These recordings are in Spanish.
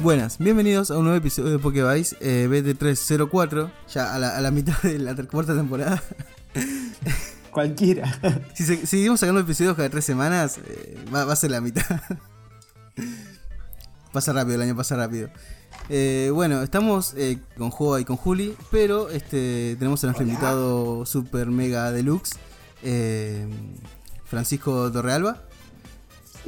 Buenas, bienvenidos a un nuevo episodio de Pokevice eh, BT304, ya a la, a la mitad de la cuarta temporada. Cualquiera. Si se- seguimos sacando episodios cada tres semanas, eh, va, va a ser la mitad. pasa rápido, el año pasa rápido. Eh, bueno, estamos eh, con Joa y con Juli, pero este tenemos a nuestro invitado super mega deluxe, eh, Francisco Torrealba.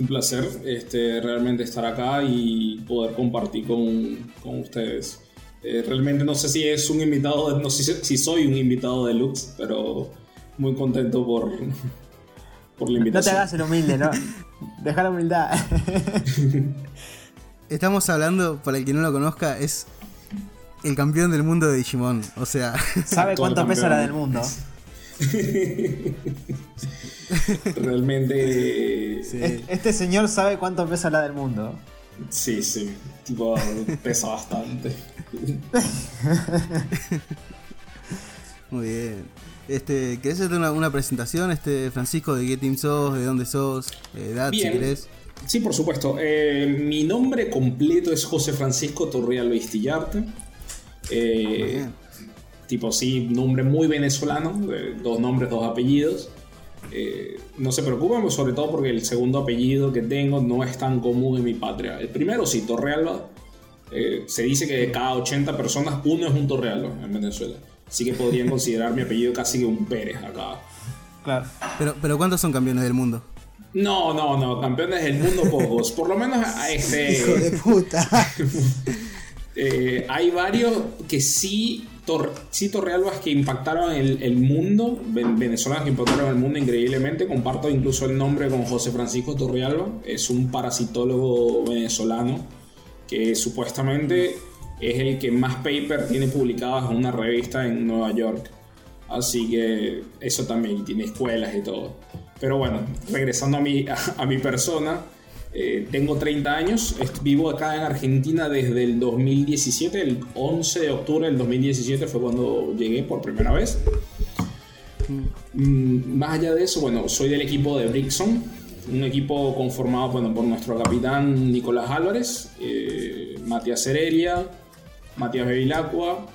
Un placer este, realmente estar acá y poder compartir con, con ustedes. Eh, realmente no sé si es un invitado, no sé si, si soy un invitado de Lux, pero muy contento por, por la No te invitación. hagas el humilde, ¿no? Deja la humildad. Estamos hablando, para el que no lo conozca, es el campeón del mundo de Digimon. O sea, ¿Sabe cuánto pesa la del mundo? Realmente, Sí. Este señor sabe cuánto pesa la del mundo. sí, sí, tipo, pesa bastante. muy bien. Este, ¿Querés hacer una, una presentación, este Francisco, de qué team sos, de dónde sos, eh, edad, si Bien. querés? Sí, por supuesto. Eh, mi nombre completo es José Francisco Torreal Vistillarte. Eh, Bien. Tipo, sí, nombre muy venezolano, eh, dos nombres, dos apellidos. Eh, no se preocupen, pues, sobre todo porque el segundo apellido que tengo no es tan común en mi patria. El primero, sí, Torrealba. eh, se dice que de cada 80 personas, uno es un Torrealba en Venezuela. Así que podrían considerar mi apellido casi que un Pérez acá. Claro. Pero, pero ¿cuántos son campeones del mundo? No, no, no, campeones del mundo pocos. Por lo menos a este. Hijo de puta. Eh, hay varios que sí, tor sí Torrealbas que impactaron el, el mundo, ven- venezolanos que impactaron el mundo increíblemente. Comparto incluso el nombre con José Francisco Torrealba, es un parasitólogo venezolano que supuestamente es el que más paper tiene publicadas en una revista en Nueva York. Así que eso también tiene escuelas y todo. Pero bueno, regresando a mi, a, mi persona, eh, tengo 30 años, vivo acá en Argentina desde el 2017, el 11 de octubre del 2017 fue cuando llegué por primera vez. Mm, Más allá de eso, bueno, soy del equipo de Brixon, un equipo conformado bueno, por nuestro capitán Nicolás Álvarez, eh, Matías Heredia, Matías Bevilacqua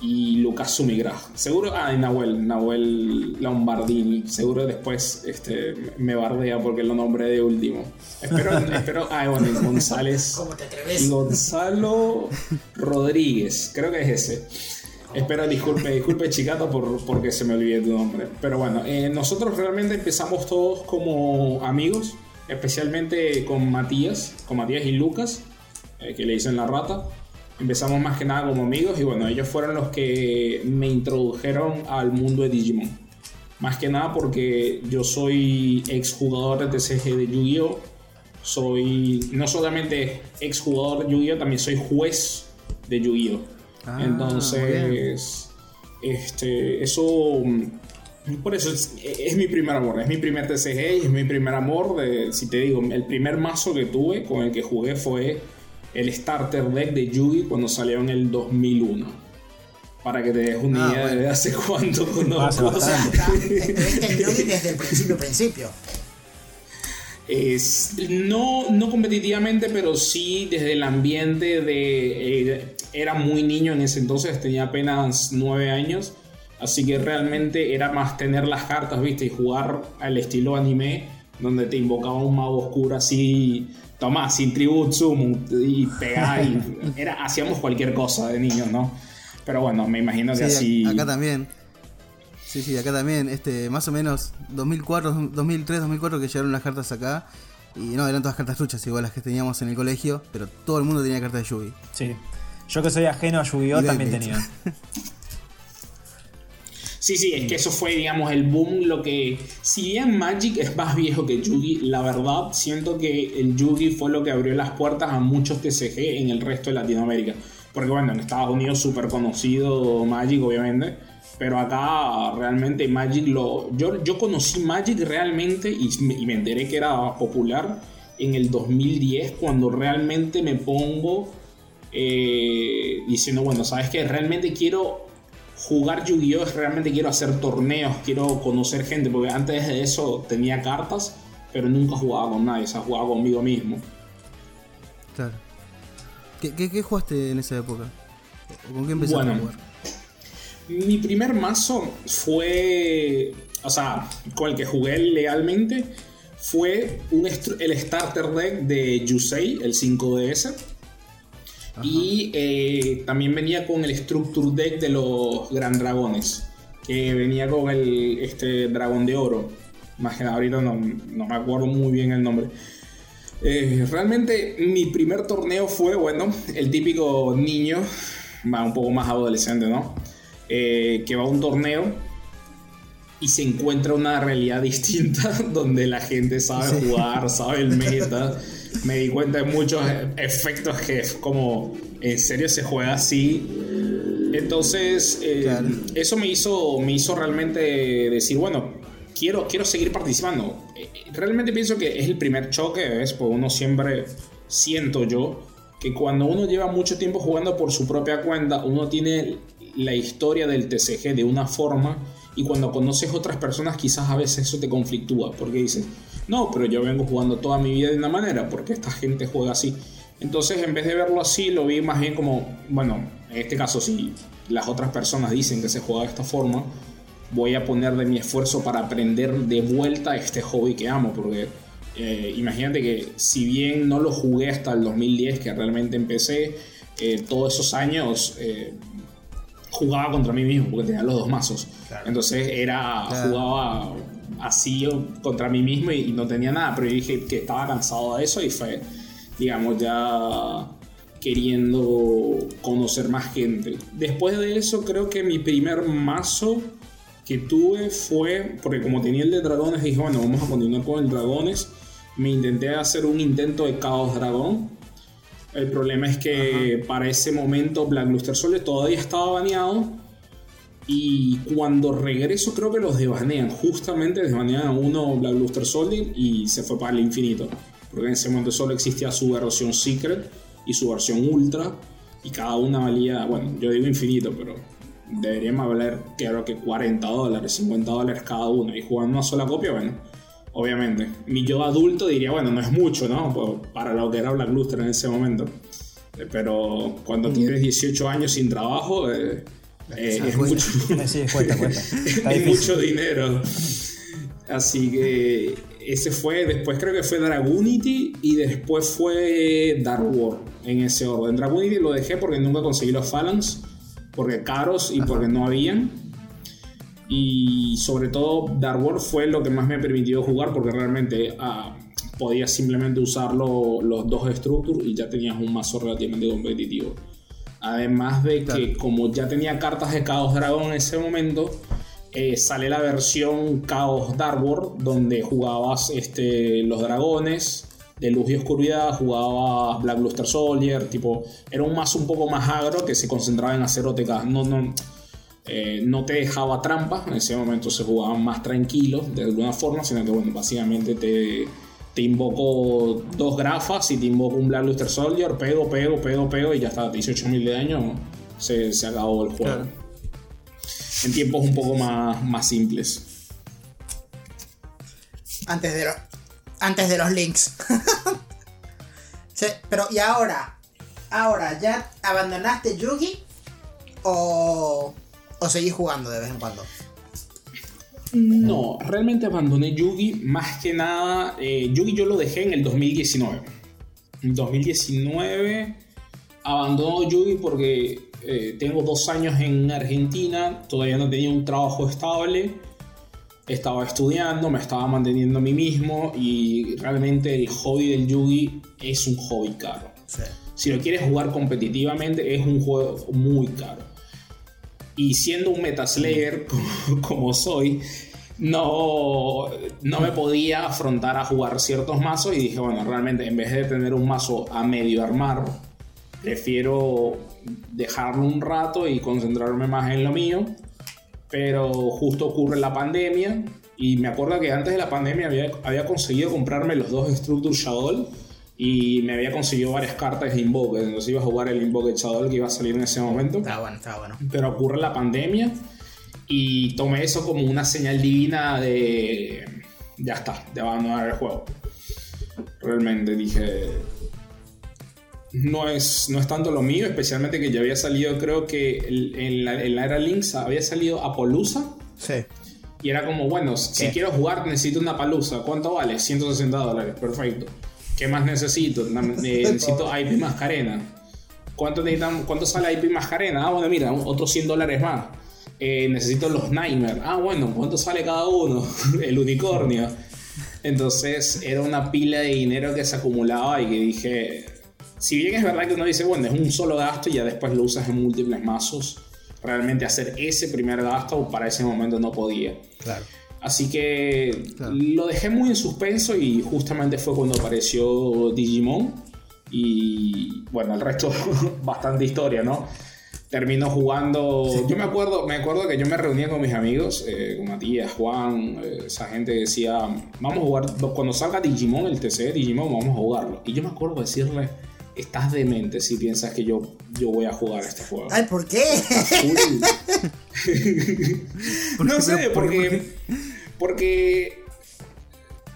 y Lucas Sumigra. Seguro, ah, y Nahuel, Nahuel Lombardini. Seguro después este, me bardea porque lo nombré de último. Espero, espero, ah, bueno, y González. ¿Cómo te atreves? Gonzalo Rodríguez, creo que es ese. Espero, disculpe, disculpe Chicato por, porque se me olvidó tu nombre. Pero bueno, eh, nosotros realmente empezamos todos como amigos, especialmente con Matías, con Matías y Lucas, eh, que le dicen la rata. Empezamos más que nada como amigos y bueno, ellos fueron los que me introdujeron al mundo de Digimon. Más que nada porque yo soy exjugador de TCG de Yu-Gi-Oh! Soy no solamente exjugador de Yu-Gi-Oh! también soy juez de Yu-Gi-Oh! Ah, Entonces, este, eso, por eso es, es mi primer amor, es mi primer TCG y es mi primer amor. De, si te digo, el primer mazo que tuve con el que jugué fue el starter deck de Yugi cuando salió en el 2001. Para que te des una Ah, idea bueno. de hace cuánto conozco. Estuviste en Yugi desde el principio, principio. Es, no, no competitivamente, pero sí desde el ambiente de... eh, era muy niño en ese entonces, tenía apenas 9 años, así que realmente era más tener las cartas, viste, y jugar al estilo anime, donde te invocaba un mago oscuro así, toma, sin tribut, summon, y pegar, y era, hacíamos cualquier cosa de niños, ¿no? Pero bueno, me imagino que Sí, así... acá también. Sí, sí, acá también, este, más o menos 2004, 2003, 2004 que llegaron las cartas acá. Y no, eran todas cartas truchas, igual las que teníamos en el colegio, pero todo el mundo tenía cartas de Yugi. Sí. Yo que soy ajeno a Yu-Gi-Oh! También tenía. Sí, sí, es que eso fue, digamos, el boom. Lo que. Si bien Magic es más viejo que Yugi, la verdad siento que el Yugi fue lo que abrió las puertas a muchos TCG en el resto de Latinoamérica. Porque, bueno, en Estados Unidos súper conocido Magic, obviamente. Pero acá realmente Magic lo. Yo, yo conocí Magic realmente y, me- y me enteré que era popular en el 2010, cuando realmente me pongo eh, diciendo, bueno, sabes que realmente quiero jugar Yu-Gi-Oh! realmente quiero hacer torneos, quiero conocer gente, porque antes de eso tenía cartas, pero nunca jugaba con nadie, o sea, jugaba conmigo mismo. Claro. ¿Qué, qué, qué jugaste en esa época? ¿O ¿Con qué empezaste Bueno. a jugar? Mi primer mazo fue, o sea, con el que jugué legalmente, fue un el starter deck de Yusei, el 5DS. Y eh, también venía con el Structure Deck de los Gran Dragones, que venía con el este, Dragón de Oro. Más que nada, ahorita no, no me acuerdo muy bien el nombre. Eh, realmente mi primer torneo fue, bueno, el típico niño, va un poco más adolescente, ¿no? Eh, que va a un torneo y se encuentra una realidad distinta donde la gente sabe jugar, sabe el meta. Me di cuenta de muchos efectos que es como, en serio se juega así. Entonces, eh, Claro. eso me hizo, me hizo realmente decir, bueno, quiero, quiero seguir participando. Eh, Realmente pienso que es el primer choque, ¿ves? Porque uno siempre, siento yo, que cuando uno lleva mucho tiempo jugando por su propia cuenta, uno tiene la historia del TCG de una forma y cuando conoces otras personas quizás a veces eso te conflictúa, porque dices, no, pero yo vengo jugando toda mi vida de una manera, porque esta gente juega así. Entonces, en vez de verlo así, lo vi más bien como, bueno, en este caso, si las otras personas dicen que se juega de esta forma, voy a poner de mi esfuerzo para aprender de vuelta este hobby que amo, porque eh, imagínate que si bien no lo jugué hasta el 2010, que realmente empecé, eh, todos esos años eh, jugaba contra mí mismo, porque tenía los dos mazos. Entonces era, Claro. jugaba así yo contra mí mismo y, y no tenía nada, pero yo dije que estaba cansado de eso y fue, digamos, ya queriendo conocer más gente. Después de eso, creo que mi primer mazo que tuve fue, porque como tenía el de dragones, dije, bueno, vamos a continuar con el dragones. Me intenté hacer un intento de Caos Dragón. El problema es que para ese momento Black Luster Soldier todavía estaba baneado. Y cuando regreso creo que los desbanean. Justamente desbanean a uno Black Luster Soldier y se fue para el infinito. Porque en ese momento solo existía su versión Secret y su versión Ultra. Y cada una valía, bueno, yo digo infinito, pero deberían valer creo que 40 dólares, 50 dólares cada uno. Y jugando una sola copia, bueno, obviamente. Mi yo adulto diría, bueno, no es mucho, ¿no? Pues, Para lo que era Black Luster en ese momento. Eh, Pero cuando tienes 18 años sin trabajo, eh, eh, es mucho. Sí, dinero. Así que ese fue, después creo que fue Dragunity y después fue Dark War en ese orden. Dragunity lo dejé porque nunca conseguí los Phalanx, porque caros y porque no habían. Y sobre todo Dark War fue lo que más me permitió jugar porque realmente ah, podías simplemente usar lo- los dos Structure y ya tenías un mazo relativamente competitivo. Además de que como ya tenía cartas de Chaos Dragón en ese momento, eh, sale la versión Chaos Dark War, donde jugabas este, los dragones de luz y oscuridad, jugabas Black Luster Soldier, tipo, era un mazo un poco más agro que se concentraba en hacer OTK. No, no, eh, no te dejaba trampa, en ese momento se jugaban más tranquilos de alguna forma, sino que bueno, básicamente te, te invoco dos grafas y te invoco un Black Luster Soldier, pego, pego, pego, pego y ya está, 18.000 de daño, se, se acabó el juego. Claro. En tiempos un poco más, más simples. Antes de, lo- antes de los links. Sí, pero ¿y ahora? ¿Ahora ya abandonaste Yugi? ¿O, o seguís jugando de vez en cuando? No, realmente abandoné Yugi más que nada. eh, Yugi yo lo dejé en el 2019. En 2019 abandono Yugi porque eh, tengo dos años en Argentina, todavía no tenía un trabajo estable, estaba estudiando, me estaba manteniendo a mí mismo y realmente el hobby del Yugi es un hobby caro. Sí. Si lo quieres jugar competitivamente es un juego muy caro. Y siendo un Metaslayer como, como soy, no, no me podía afrontar a jugar ciertos mazos y dije, bueno, realmente en vez de tener un mazo a medio armar, prefiero dejarlo un rato y concentrarme más en lo mío. Pero justo ocurre la pandemia y me acuerdo que antes de la pandemia había, había conseguido comprarme los dos Structure Shadow y me había conseguido varias cartas de Invoke. Entonces iba a jugar el Invoke Shadow que iba a salir en ese momento. Está bueno, está bueno. Pero ocurre la pandemia y tomé eso como una señal divina de, ya está, de abandonar el juego. Realmente dije, no es, no es tanto lo mío, especialmente que ya había salido, creo que en la, en la era Links había salido Apolusa. Sí. Y era como, bueno, si quiero jugar necesito una palusa. ¿Cuánto vale? 160 dólares. Perfecto. ¿Qué más necesito? Eh, necesito IP Mascarena. ¿Cuánto, necesitan, ¿Cuánto sale IP Mascarena? Ah, bueno, mira, otros 100 dólares más. Eh, necesito los Nightmare. Ah, bueno, ¿cuánto sale cada uno? El unicornio. Entonces era una pila de dinero que se acumulaba y que dije, si bien es verdad que uno dice, bueno, es un solo gasto y ya después lo usas en múltiples mazos, realmente hacer ese primer gasto para ese momento no podía. Claro. Así que Claro. lo dejé muy en suspenso y justamente fue cuando apareció Digimon. Y bueno, el resto, bastante historia, ¿no? Terminó jugando. Yo me acuerdo, me acuerdo que yo me reunía con mis amigos, eh, con Matías, Juan, eh, esa gente que decía, vamos a jugar, cuando salga Digimon, el TC de Digimon, vamos a jugarlo. Y yo me acuerdo decirle, estás demente si piensas que yo, yo voy a jugar este juego. Ay, ¿por qué? ¿Por no qué? sé, Pero, ¿por qué? porque, porque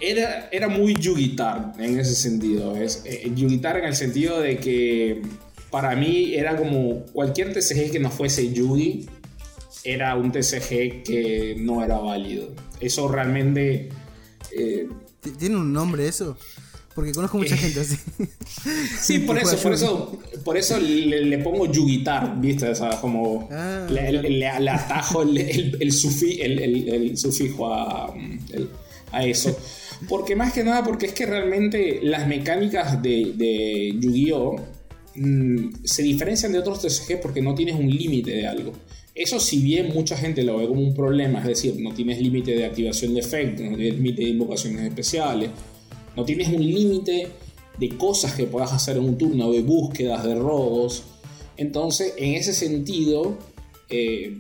era, era muy Yugitar en ese sentido. Es, eh, Yugitar en el sentido de que para mí era como cualquier TCG que no fuese Yugi, era un TCG que no era válido. Eso realmente... eh, ¿T- ¿Tiene un nombre eso? Porque conozco mucha gente así. Sí, por eso, por eso, por eso le, le pongo yugitar, ¿viste? O sea, como Ah, le, le- le- atajo el, el- el sufi- el- sufijo a, a eso. Porque más que nada, porque es que realmente las mecánicas de, de Yu-Gi-Oh! mm, se diferencian de otros TCG porque no tienes un límite de algo. Eso si bien mucha gente lo ve como un problema, es decir, no tienes límite de activación de efectos, no tienes límite de invocaciones especiales, no tienes un límite de cosas que puedas hacer en un turno, de búsquedas, de robos. Entonces, en ese sentido, eh,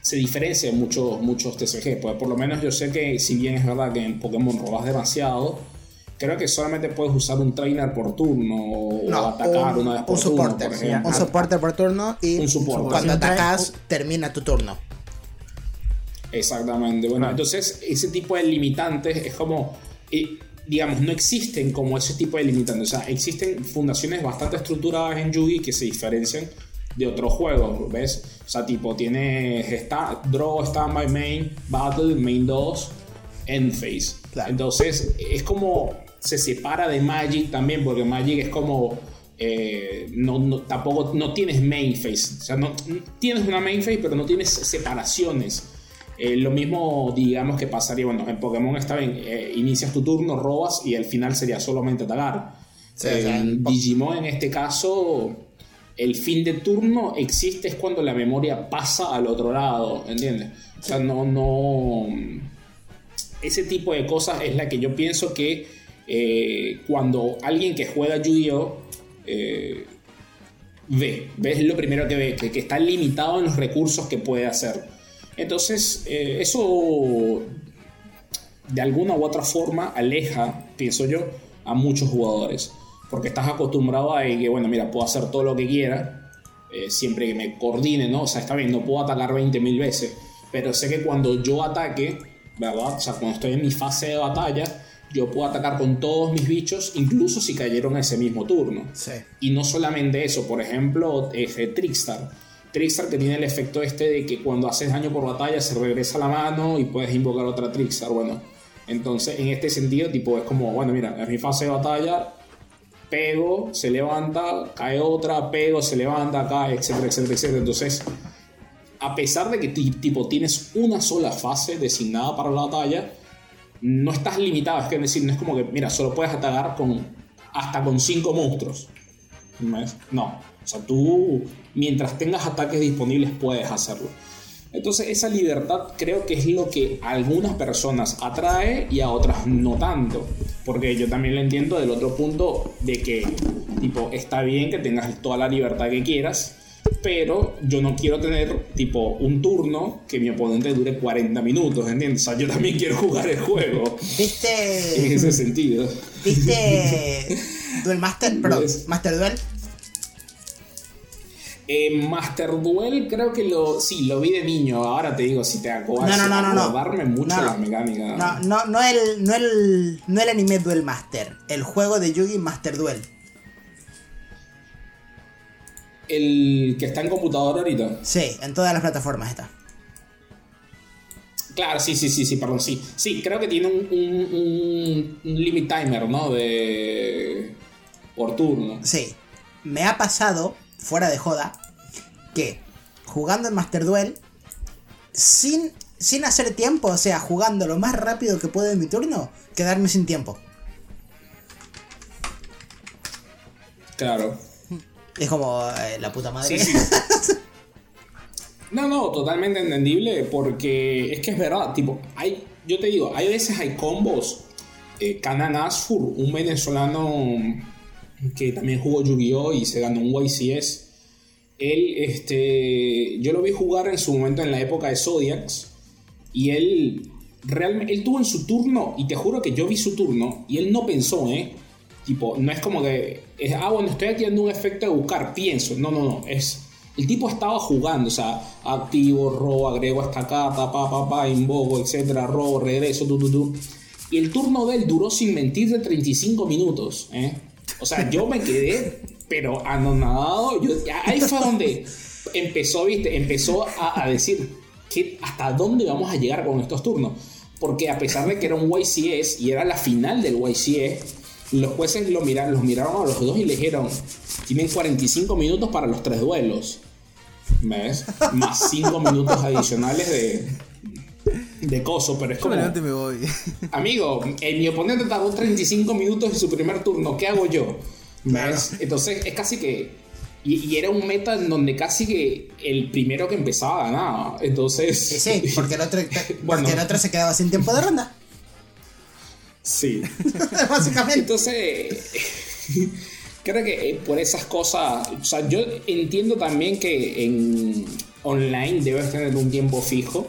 se diferencia de muchos, muchos TCG. Pues por lo menos yo sé que, si bien es verdad que en Pokémon robas demasiado, creo que solamente puedes usar un trainer por turno o No, atacar un, una vez un por turno, soporte. por ejemplo. Un soporte por turno y Un cuando Un atacas termina tu turno. Exactamente. Bueno, entonces ese tipo de limitantes es como, eh, digamos, no existen como ese tipo de limitantes. O sea, existen fundaciones bastante estructuradas en Yugi que se diferencian de otros juegos, ¿ves? O sea, tipo, tienes sta- Draw, Standby Main, Battle, Main 2, End Phase. Claro. Entonces, es como se separa de Magic también, porque Magic es como. eh, no, no- tampoco no tienes main phase, o sea, no, tienes una main phase, pero no tienes separaciones. Eh, lo mismo, digamos, que pasaría, bueno, en Pokémon está bien, eh, inicias tu turno, robas y al final sería solamente atacar. Sí, o sea, en Digimon, en este caso, el fin de turno existe es cuando la memoria pasa al otro lado, ¿entiendes? O sea, no, no. Ese tipo de cosas es la que yo pienso que eh, cuando alguien que juega Yu-Gi-Oh! eh, ve, ve, es lo primero que ve, que, que está limitado en los recursos que puede hacer. Entonces, eh, eso de alguna u otra forma aleja, pienso yo, a muchos jugadores. Porque estás acostumbrado a que, bueno, mira, puedo hacer todo lo que quiera, eh, siempre que me coordine, ¿no? O sea, está bien, no puedo atacar 20.000 veces, pero sé que cuando yo ataque, ¿verdad? O sea, cuando estoy en mi fase de batalla, yo puedo atacar con todos mis bichos, incluso si cayeron ese mismo turno. Sí. Y no solamente eso, por ejemplo, este, Trickstar. Trickstar que tiene el efecto este de que cuando haces daño por batalla se regresa la mano y puedes invocar otra Trickstar. Bueno, entonces en este sentido, tipo, es como, bueno, mira, en mi fase de batalla, pego, se levanta, cae otra, pego, se levanta, cae, etcétera, etcétera, etcétera. Entonces, a pesar de que ti- tipo, tienes una sola fase designada para la batalla, no estás limitado. Es que decir, no es como que, mira, solo puedes atacar con hasta con cinco monstruos. No. O sea, tú, mientras tengas ataques disponibles, puedes hacerlo. Entonces, esa libertad creo que es lo que a algunas personas atrae y a otras no tanto. Porque yo también lo entiendo del otro punto de que, tipo, está bien que tengas toda la libertad que quieras, pero yo no quiero tener, tipo, un turno que mi oponente dure 40 minutos, ¿entiendes? O sea, yo también quiero jugar el juego en ¿Viste? ese sentido. ¿Viste? Duel Master, perdón. Master Duel. Eh, Master Duel creo que lo sí lo vi de niño. Ahora te digo si te acuerdas No, no, no, no, no. darme mucho No, las mecánicas No, no, no el, no el, no el anime Duel Master, el juego de Yugi Master Duel. el que está en computadora ahorita. Sí, en todas las plataformas está. claro sí sí sí sí perdón sí. Sí creo que tiene un- un limit timer no de por turno. Sí, me ha pasado, fuera de joda, que jugando en Master Duel, sin, sin hacer tiempo, o sea, jugando lo más rápido que puedo en mi turno, quedarme sin tiempo. claro Es como eh, la puta madre. Sí, sí. No, no, totalmente entendible porque es que es verdad, tipo, hay, yo te digo, hay veces hay combos. Eh, Kanan Asfur, un venezolano que también jugó Yu-Gi-Oh! y se ganó un YCS. Él, este, yo lo vi jugar en su momento en la época de Zodiacs y él realmente, él tuvo en su turno y te juro que yo vi su turno y él no pensó, ¿eh? Tipo, no es como que, ah, bueno, estoy dando un efecto de buscar, pienso. No, no, no, es, el tipo estaba jugando, o sea, activo, robo, agrego carta, pa, pa, pa, invoco, etcétera, robo, regreso, tu, tu, tu. Y el turno de él duró sin mentir de 35 minutos, ¿eh? O sea, yo me quedé, pero anonadado. Yo, ahí fue donde empezó, viste, empezó a, a decir que hasta dónde vamos a llegar con estos turnos. Porque a pesar de que era un YCS y era la final del YCS, los jueces lo miraron, los miraron a los dos y le dijeron, tienen 45 minutos para los tres duelos. ¿Ves? Más 5 minutos adicionales de, de coso, pero es como... me voy. Amigo, eh, mi oponente tardó 35 minutos en su primer turno. ¿Qué hago yo? Entonces es casi que. Y, y era un meta en donde casi que el primero que empezaba ganaba. Entonces. Sí, sí, porque el otro, Bueno. porque el otro se quedaba sin tiempo de ronda. Sí. Básicamente. Entonces. Creo que eh, por esas cosas. O sea, yo entiendo también que en online debes tener un tiempo fijo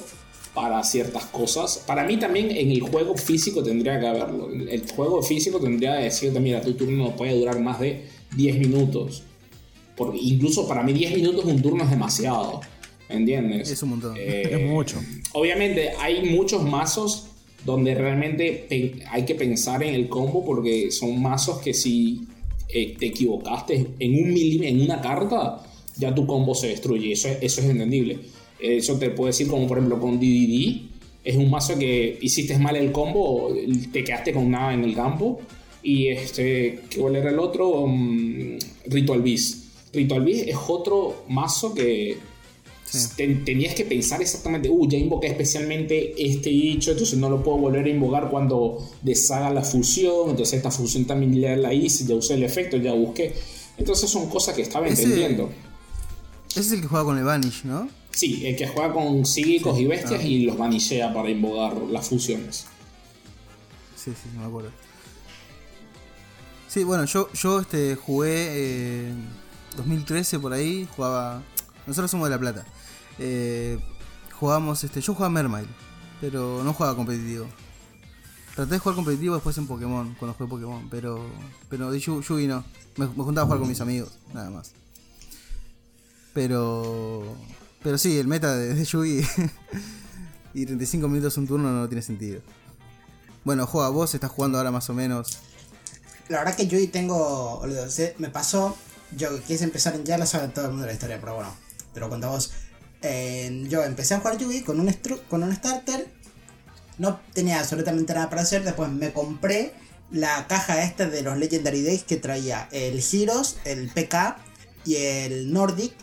para ciertas cosas. Para mí también en el juego físico tendría que haberlo. El juego físico tendría que decirte, mira, tu turno no puede durar más de 10 minutos. Porque incluso para mí 10 minutos un turno es demasiado. ¿Entiendes? Es un montón. Eh, Es mucho. Obviamente hay muchos mazos donde realmente hay que pensar en el combo porque son mazos que si eh, te equivocaste en un milímetro, en una carta, ya tu combo se destruye. Eso es, eso es entendible. Eso te puedo decir como por ejemplo con DDD. Es un mazo que hiciste mal el combo, te quedaste con nada en el campo. Y este, ¿cuál era el otro? Mm, Ritual Beast. Ritual Beast es otro mazo que Ten- tenías que pensar exactamente, uh, ya invoqué especialmente este bicho, entonces no lo puedo volver a invocar cuando deshaga la fusión, entonces esta fusión también ya la hice, ya usé el efecto, ya busqué. Entonces son cosas que estaba Ese- entendiendo. Ese es el que juega con el Vanish, ¿no? Sí, el que juega con psíquicos y bestias y los vanillea para invocar las fusiones. Sí, sí, me acuerdo. Sí, bueno, yo, yo este, jugué eh, 2013 por ahí, jugaba... Nosotros somos de La Plata. Eh, jugábamos, este, yo jugaba Mermaid, pero no jugaba competitivo. Traté de jugar competitivo después en Pokémon, cuando jugué Pokémon, pero pero de Yu- Yugi no. Me, me juntaba a jugar con mis amigos, nada más. Pero pero sí, el meta de, de Yugi y 35 minutos un turno no tiene sentido. Bueno, juega vos, estás jugando ahora más o menos. La verdad que yo y tengo. Me pasó. Yo quise empezar en ya la sabe todo el mundo de la historia, pero bueno, te lo cuento a vos. Yo empecé a jugar Yugi con un, con un starter. No tenía absolutamente nada para hacer. Después me compré la caja esta de los Legendary Days que traía el Heroes, el PK y el Nordic.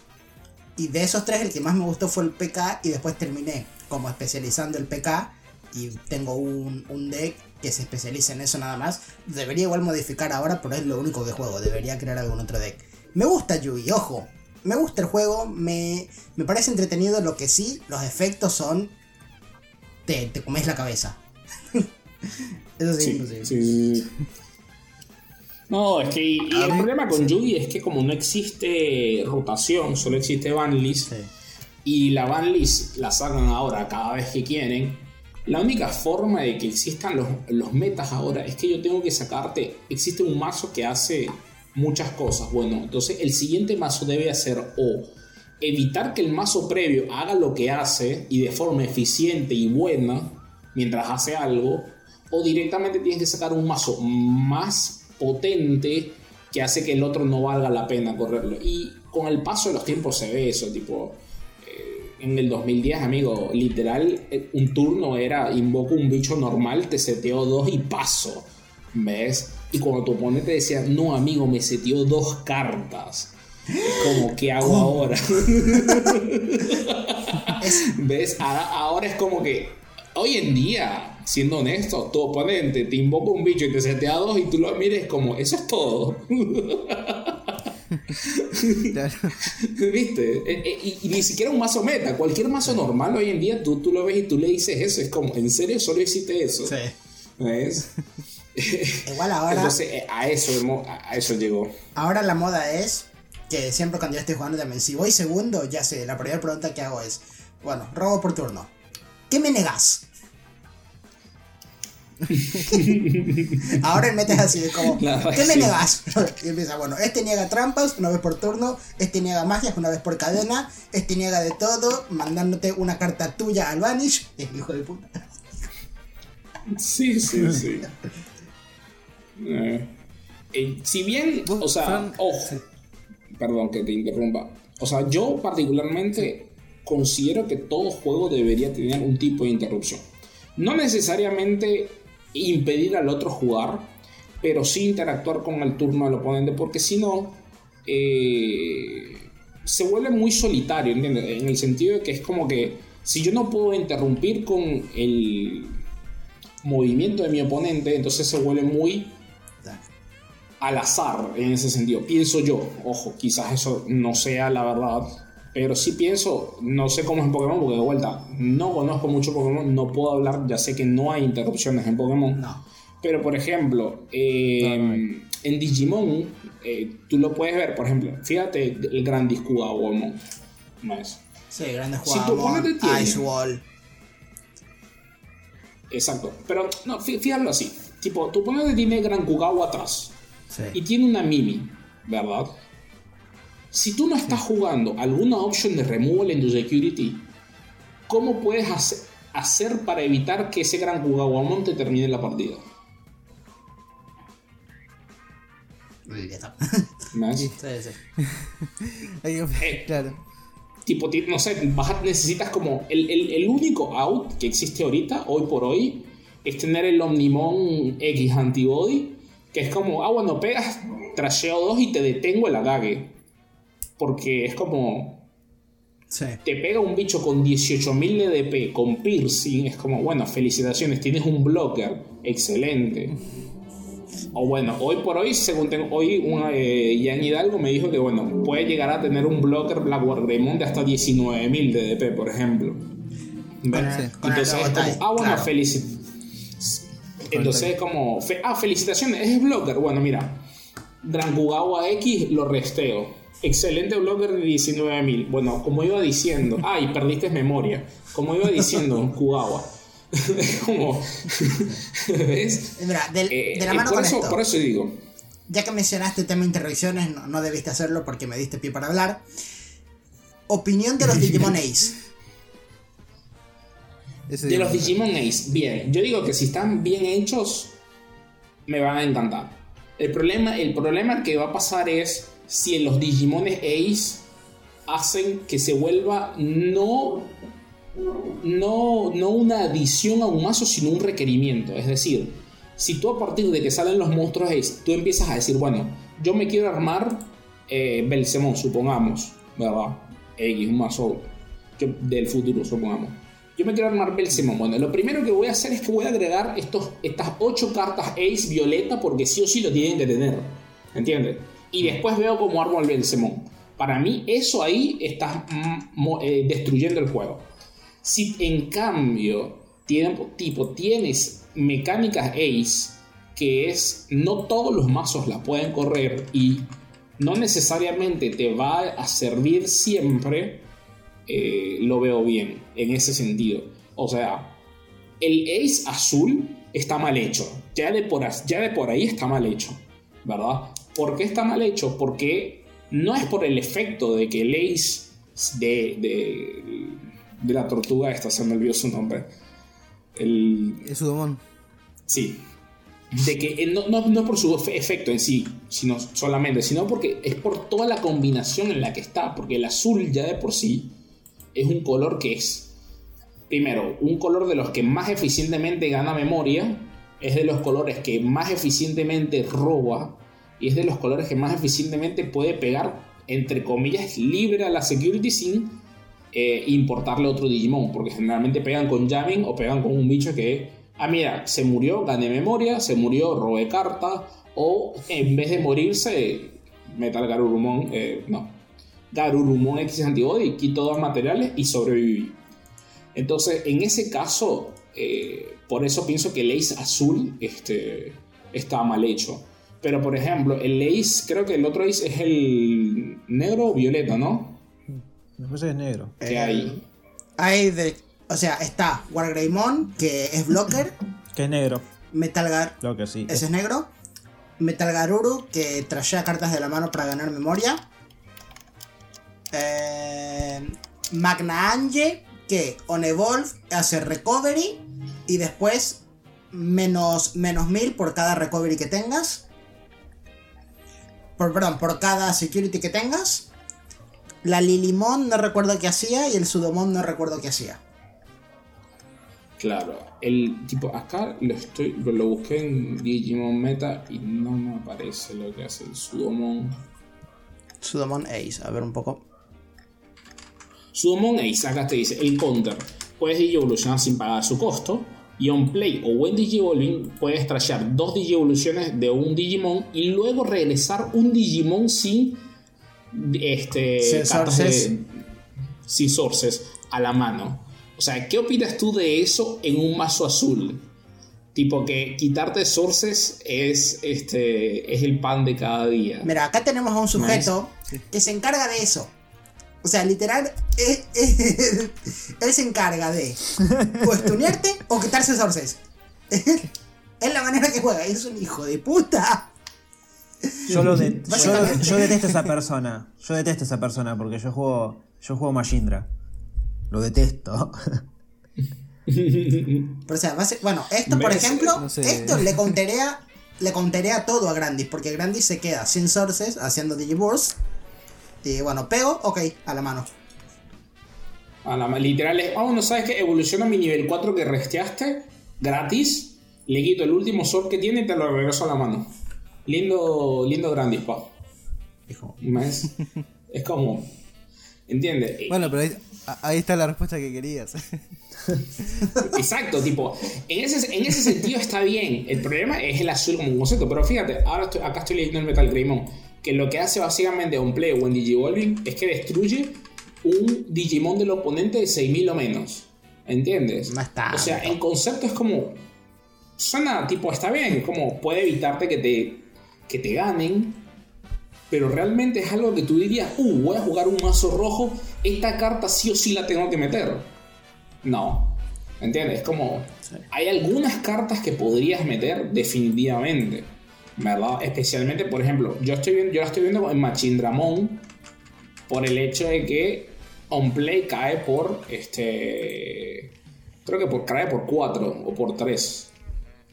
Y de esos tres, el que más me gustó fue el PK. Y después terminé como especializando el PK. Y tengo un, un deck que se especializa en eso nada más. Debería igual modificar ahora, pero es lo único que juego. Debería crear algún otro deck. Me gusta Yugi, ojo. Me gusta el juego. Me, me parece entretenido. Lo que sí, los efectos son. Te, te comes la cabeza. eso sí, Sí, sí, sí. No, es que y el problema con Yugi es que como no existe rotación, solo existe banlist, Sí. y la banlist la sacan ahora cada vez que quieren, la única forma de que existan los, los metas ahora es que yo tengo que sacarte, existe un mazo que hace muchas cosas, bueno, entonces el siguiente mazo debe hacer o evitar que el mazo previo haga lo que hace y de forma eficiente y buena mientras hace algo, o directamente tienes que sacar un mazo más potente que hace que el otro no valga la pena correrlo. Y con el paso de los tiempos se ve eso, tipo, eh, en el 2010, amigo, literal, eh, un turno era invoco un bicho normal, te seteo dos y paso, ¿ves? Y cuando tu oponente decía, no, amigo, me seteó dos cartas. Como, ¿qué hago ahora? ¿Ves? Ahora, es como que, hoy en día, siendo honesto, tu oponente te invoca un bicho y te setea dos y tú lo mires como, eso es todo. ¿Viste? E, e, y, ni siquiera un mazo meta. Cualquier mazo normal hoy en día tú, tú lo ves y tú le dices eso. Es como, ¿en serio solo hiciste eso? Sí. ¿Ves? Igual ahora. Entonces, eh, a eso, a eso llegó. Ahora la moda es que siempre cuando yo esté jugando también, si voy segundo, ya sé, la primera pregunta que hago es, bueno, robo por turno. ¿Qué me negas? Ahora metes así como, ¿qué me negas? y empieza, bueno, este niega trampas una vez por turno, este niega magias una vez por cadena, este niega de todo, mandándote una carta tuya al Vanish, es hijo de puta. Sí, sí, sí. Eh, eh, si bien, o sea, ojo, perdón que te interrumpa. O sea, yo particularmente considero que todo juego debería tener un tipo de interrupción. No necesariamente impedir al otro jugar, pero sí interactuar con el turno del oponente, porque si no, eh, se vuelve muy solitario, ¿entiendes? En el sentido de que es como que si yo no puedo interrumpir con el movimiento de mi oponente, entonces se vuelve muy al azar en ese sentido. Pienso yo, ojo, quizás eso no sea la verdad, pero sí pienso, no sé cómo es en Pokémon, porque de vuelta, no conozco mucho Pokémon, no puedo hablar, ya sé que no hay interrupciones en Pokémon. No. Pero por ejemplo, em, en Digimon, eh, tú lo puedes ver, por ejemplo, fíjate el gran Discudawomon. ¿No es? Sí, grande jugador. Si Ice Wall. Exacto, pero no, fíjalo así. Tipo, tu oponente tiene Gran Kugawa atrás y tiene una Mimi, ¿verdad? Si tú no estás jugando alguna opción de removal en tu security, ¿cómo puedes hacer, para evitar que ese gran Kugawamon te termine la partida? ¿Más? Sí, sí. Eh, claro. Tipo, no sé, necesitas como. El, el, único out que existe ahorita, hoy por hoy, es tener el Omnimon X Antibody que es como, ah, bueno, pegas, trasheo 2 y te detengo el agague. Porque es como. Te pega un bicho con 18.000 de DP, con piercing. Es como, bueno, felicitaciones, tienes un blocker. Excelente. O bueno, hoy por hoy, según tengo, hoy una, eh, Hidalgo me dijo que bueno, puede llegar a tener un blocker Blackboard Demon de hasta 19.000 de DP, por ejemplo. Entonces, ah, bueno, felicidades entonces, como, ah, felicitaciones, es blocker. Bueno, mira, Drangugawa X lo resteo. Excelente blocker de 19.000. Bueno, como iba diciendo, ay, perdiste memoria. Como iba diciendo, Kugawa. como, ¿ves? Mira, de, la eh, mano por con eso, Por eso digo. Ya que mencionaste el tema de interrupciones, no, no debiste hacerlo porque me diste pie para hablar. Opinión de los Digimon Ace de los Digimon Ace, bien. Yo digo que si están bien hechos, me van a encantar. El problema, el problema que va a pasar es si en los Digimon Ace hacen que se vuelva no, no, no una adición a un mazo, sino un requerimiento. Es decir, si tú a partir de que salen los monstruos Ace, tú empiezas a decir, bueno, yo me quiero armar eh, supongamos, ¿verdad? X, un mazo del futuro, supongamos yo me quiero armar Belzemon. Bueno, lo primero que voy a hacer es que voy a agregar estos, estas 8 cartas Ace violeta porque sí o sí lo tienen que tener. ¿Entiendes? Y después veo cómo armo el Belzemon. Para mí, eso ahí está mm, eh, destruyendo el juego. Si en cambio, tipo, tienes mecánicas Ace, que es no todos los mazos la pueden correr y no necesariamente te va a servir siempre eh, lo veo bien en ese sentido. O sea, el Ace azul está mal hecho. Ya de por, ya de por ahí está mal hecho. ¿Verdad? ¿Por qué está mal hecho? Porque no es por el efecto de que el Ace de, de, de la tortuga esta, se me olvidó su nombre. El, El Sudomon. Sí. De que eh, no, no, no por su efe- efecto en sí, sino solamente, sino porque es por toda la combinación en la que está. Porque el azul ya de por sí es un color que es, primero, un color de los que más eficientemente gana memoria, es de los colores que más eficientemente roba y es de los colores que más eficientemente puede pegar, entre comillas, libre a la security sin eh, importarle otro Digimon, porque generalmente pegan con jamming o pegan con un bicho que, ah, mira, se murió, gané memoria, se murió, robé carta, o en vez de morirse, Metal Garurumon, eh, no, Garurumon X Antibody, quito dos materiales y sobreviví. Entonces, en ese caso, eh, por eso pienso que el Ace azul este, está mal hecho. Pero, por ejemplo, el Ace, creo que el otro Ace es el negro o violeta, ¿no? Después es negro. Que hay. Hay de. O sea, está Wargreymon, que es blocker. Que es negro. Metal Gar. Lo que sí. Ese es negro. Metal Garuru, que trashea cartas de la mano para ganar memoria. Eh, Magna Ange, que on evolve hace recovery. Y después menos, menos 1000 por cada recovery que tengas. Por, perdón, por cada security que tengas. La Lilimon no recuerdo qué hacía. Y el Sudomon no recuerdo qué hacía. Claro, el tipo, acá lo estoy, lo busqué en Digimon Meta y no me aparece lo que hace el Sudomon. Sudomon Ace, a ver un poco. Sudomon Ace, acá te dice, el counter. Puedes Digievolucionar sin pagar su costo. Y on play o buen Digivolving puedes trashear dos Digievoluciones de un Digimon y luego regresar un Digimon sin este Sin cartas sources. de- sin sources a la mano. O sea, ¿qué opinas tú de eso en un mazo azul? Tipo que quitarte sources es este es el pan de cada día. Mira, acá tenemos a un sujeto que se encarga de eso. O sea, literal, él, él- él se encarga de o estunearte o quitarse sources. es la manera que juega. Es un hijo de puta. Yo, lo de- yo, detesto a esa persona. Yo detesto a esa persona porque yo juego. Yo juego Majindra. Lo detesto. Pero, o sea, base- bueno, esto por ejemplo, No sé. esto le counterea, le counterea todo a Grandis, porque Grandis se queda sin sources haciendo Digiburst. Y bueno, pego, ok, a la mano. A la, literal es, oh, no sabes que evoluciona mi nivel 4 que resteaste gratis. Le quito el último sword que tiene y te lo regreso a la mano. Lindo, lindo Grandis, pa. ¿Ves? es como. ¿Entiendes? Bueno, pero ahí, a- ahí está la respuesta que querías. Exacto, tipo, en ese, en ese sentido está bien. El problema es el azul como un concepto. Pero fíjate, ahora estoy- acá estoy leyendo el Metal Greymon. Que lo que hace básicamente un play o en Digivolving es que destruye un Digimon del oponente de 6000 o menos. ¿Entiendes? No está O sea, en concepto es como. Suena tipo, está bien, como puede evitarte que te, que te ganen. Pero realmente es algo que tú dirías, uh, voy a jugar un mazo rojo, esta carta sí o sí la tengo que meter. No. ¿Entiendes? Es como. Hay algunas cartas que podrías meter definitivamente. ¿Verdad? Especialmente, por ejemplo, yo, estoy viendo, yo la estoy viendo en Machindramon por el hecho de que on play cae por este. Creo que por, cae por 4 o por 3.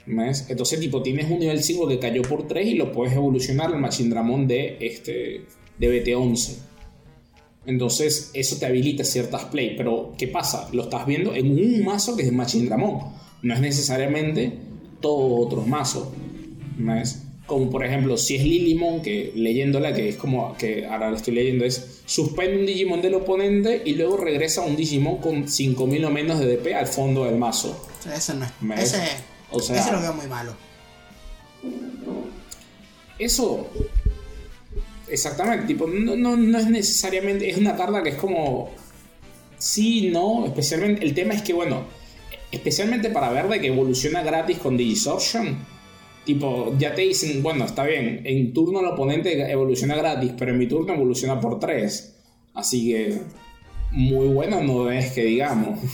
¿Ves? Entonces, tipo, tienes un nivel 5 que cayó por 3 y lo puedes evolucionar al Machindramon de, este, de BT11. Entonces, eso te habilita ciertas play. Pero, ¿qué pasa? Lo estás viendo en un mazo que es Machindramon. No es necesariamente todos otros mazos. ¿Ves? Como por ejemplo, si es Lilimon, que leyéndola, que es como que ahora la estoy leyendo, es suspende un Digimon del oponente y luego regresa un Digimon con 5000 o menos de DP al fondo del mazo. eso no es. Ese, O sea- ese lo veo muy malo. Eso. Exactamente, tipo, no, no, no es necesariamente. Es una carta que es como. Sí, no, especialmente. El tema es que, bueno, especialmente para verde que evoluciona gratis con Digisortion. Tipo, ya te dicen, bueno, está bien, en turno el oponente evoluciona gratis, pero en mi turno evoluciona por 3. Así que. Muy bueno no es que digamos.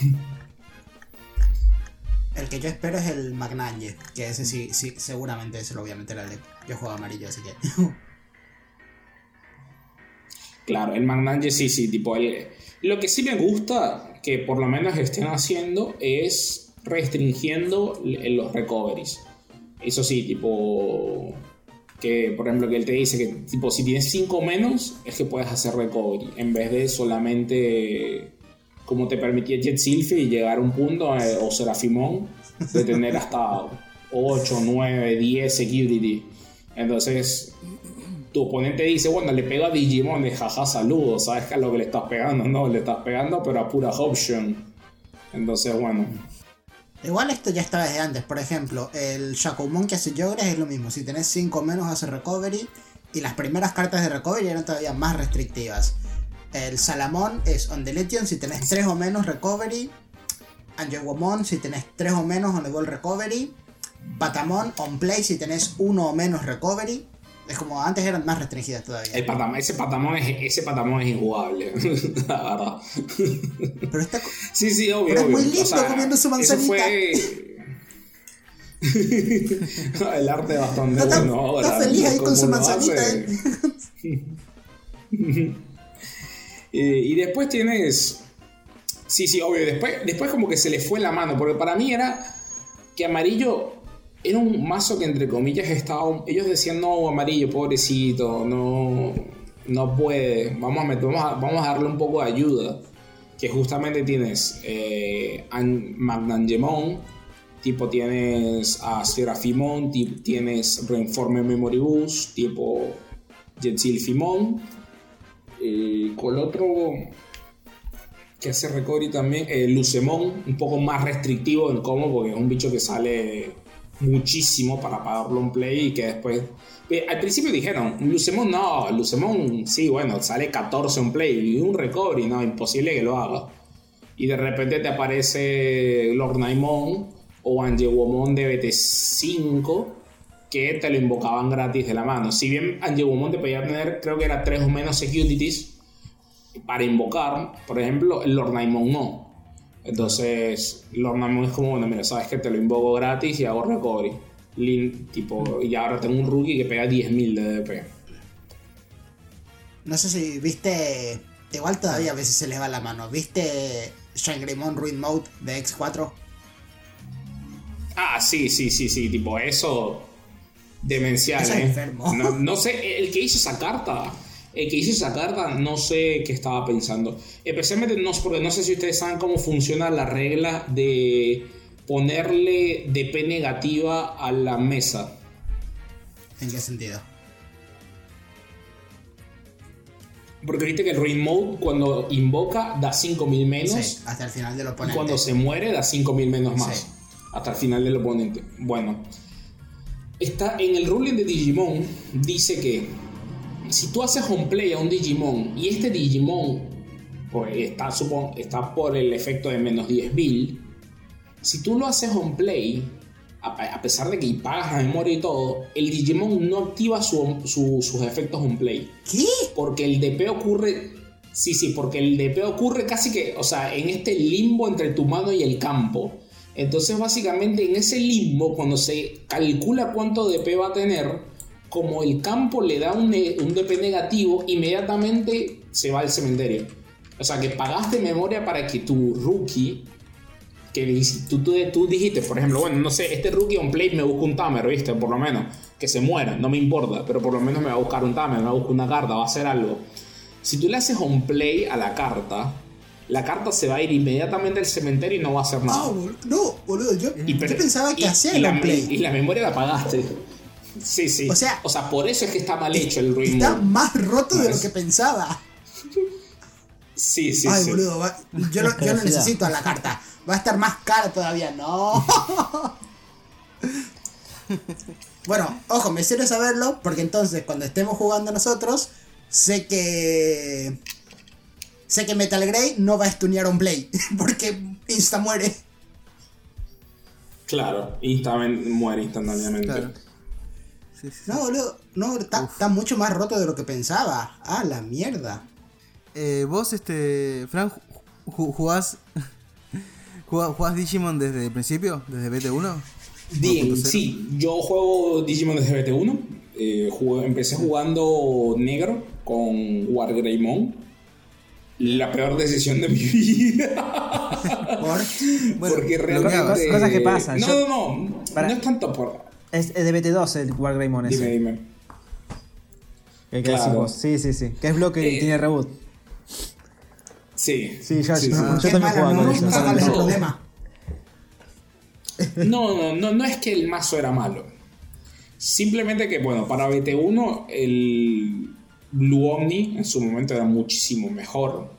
El que yo espero es el Magnange, que ese sí, sí, seguramente ese lo voy a meter al deck. Yo juego amarillo, así que. Claro, el Magnange sí, sí, tipo. el- lo que sí me gusta que por lo menos estén haciendo es restringiendo los recoveries. Eso sí, tipo. Que por ejemplo, que él te dice que tipo si tienes 5 menos, es que puedes hacer recovery. En vez de solamente. Como te permitía Jet Sylphy llegar a un punto, eh, o Serafimón, de tener hasta 8, 9, 10 security. Entonces, tu oponente dice, bueno, le pego a Digimon, de jaja, saludos, sabes que a lo que le estás pegando, no, le estás pegando, pero a pura option. Entonces, bueno, Igual esto ya estaba desde antes. Por ejemplo, el Shakumon que hace Yogres es lo mismo. Si tenés 5 menos hace recovery. Y las primeras cartas de recovery eran todavía más restrictivas. El Salamón es on deletion si tenés 3 o menos recovery. Angewomon si tenés 3 o menos on the ball recovery. Patamon on play si tenés 1 o menos recovery. Es como antes eran más restringidas todavía. el ese, patamón es, ese patamón es injugable, la verdad. Pero está Sí, sí, obvio. Pero es obvio. muy lindo comiendo su eso manzanita. fue- el arte bastante Está, bueno ahora. está feliz ahí con su ¿Cómo lo manzanita. ¿eh? Eh, y después tienes. Sí, sí, obvio. Después, después como que se le fue la mano. Porque para mí era que amarillo era un mazo que entre comillas estaba. Ellos decían, no, amarillo, pobrecito, no. No puede. Vamos a, meter- vamos a, vamos a darle un poco de ayuda. Que justamente tienes eh, An- Magnangemon, tipo tienes a Serafimon, ti- tienes Reinforme Memory Boost, tipo Jetsilfimon. Eh, con otro que hace recovery también, eh, Lucemon, un poco más restrictivo en cómo, porque es un bicho que sale muchísimo para pagarlo en play y que después. eh, al principio dijeron, Lucemon no, Lucemon sí, bueno, sale 14 en play y un recovery, no, imposible que lo haga. Y de repente te aparece Lord Naimon o Angewomon de BT5 que te lo invocaban gratis de la mano. Si bien Angewomon te podía tener, creo que era 3 o menos securities para invocar, por ejemplo, Lord Naimon no. Entonces, Naimon es como, bueno, mira, sabes que te lo invoco gratis y hago recovery. Tipo, y ahora tengo un rookie que pega 10.000 de DP. No sé si viste. Igual todavía a veces se les va la mano. ¿Viste Shangri-Mon Ruin Mode de X4? Ah, sí, sí, sí, sí, tipo eso demencial, Eso es ¿eh? enfermo. No, no sé, el que hizo esa carta, el que hizo esa carta, no sé qué estaba pensando. Especialmente no, porque no sé si ustedes saben cómo funciona la regla de ponerle DP negativa a la mesa. ¿En qué sentido? Porque viste que el Ruin Mode cuando invoca da 5000 menos. Sí, hasta el final del Y oponente. cuando se muere da 5000 menos más. Sí. Hasta el final del oponente. Bueno. Está en el ruling de Digimon. Dice que si tú haces home play a un Digimon y este Digimon pues, está, supon- está por el efecto de menos 10.000, si tú lo haces home play, a, a pesar de que pagas la memoria y todo, el Digimon no activa su- su- sus efectos home play. ¿Qué? Porque el DP ocurre. Sí, sí, porque el DP ocurre casi que, o sea, en este limbo entre tu mano y el campo. Entonces, básicamente, en ese limbo, cuando se calcula cuánto DP va a tener, como el campo le da un, ne- un DP negativo, inmediatamente se va al cementerio. O sea, que pagaste memoria para que tu rookie, que tú, tú, tú dijiste, por ejemplo, bueno, no sé, este rookie on play me busca un tamer, ¿viste? Por lo menos, que se muera, no me importa, pero por lo menos me va a buscar un tamer, me va a buscar una carta, va a hacer algo. Si tú le haces on play a la carta, la carta se va a ir inmediatamente al cementerio y no va a hacer Ah, nada. bol- no, boludo. Yo, Y yo pensaba que hacía el la, gameplay. y la memoria la pagaste. Sí, sí. O sea- o sea, por eso es que está mal hecho el Ruin Está más roto de lo que pensaba. Sí, sí, Ay, sí. boludo. va- yo, lo, yo lo necesito a la carta. Va a estar más cara todavía. No. bueno, ojo, me sirve saberlo porque entonces cuando estemos jugando nosotros, sé que. Sé que Metal Grey no va a stunear un play. Porque insta muere. Claro, insta- muere instantáneamente. Claro. Sí, sí. No, boludo. No, está, está mucho más roto de lo que pensaba. Ah, la mierda. Eh, vos, este, Fran, ju- ju- jugás, jugás, jugás Digimon desde el principio, desde BT1? Bien, 1.0. sí, yo juego Digimon desde BT1. eh, jugué- empecé jugando negro con Wargreymon, la peor decisión de mi vida. Bueno, Porque realmente. Cosas que pasan. No, no, no. Para- No es tanto por. Es, es de BT2 el Wargreymon Dime, ese. dime. Que Claro. decimos. Sí, sí, sí. Que es bloque y Eh, tiene reboot. Sí. Sí, yo- yo- sí. yo Qué también jugaba no, con no, eso. no, ¿Cuál es el? No, no, no, no es que el mazo era malo. Simplemente que, bueno, para BT1 el Blue Omni en su momento era muchísimo mejor.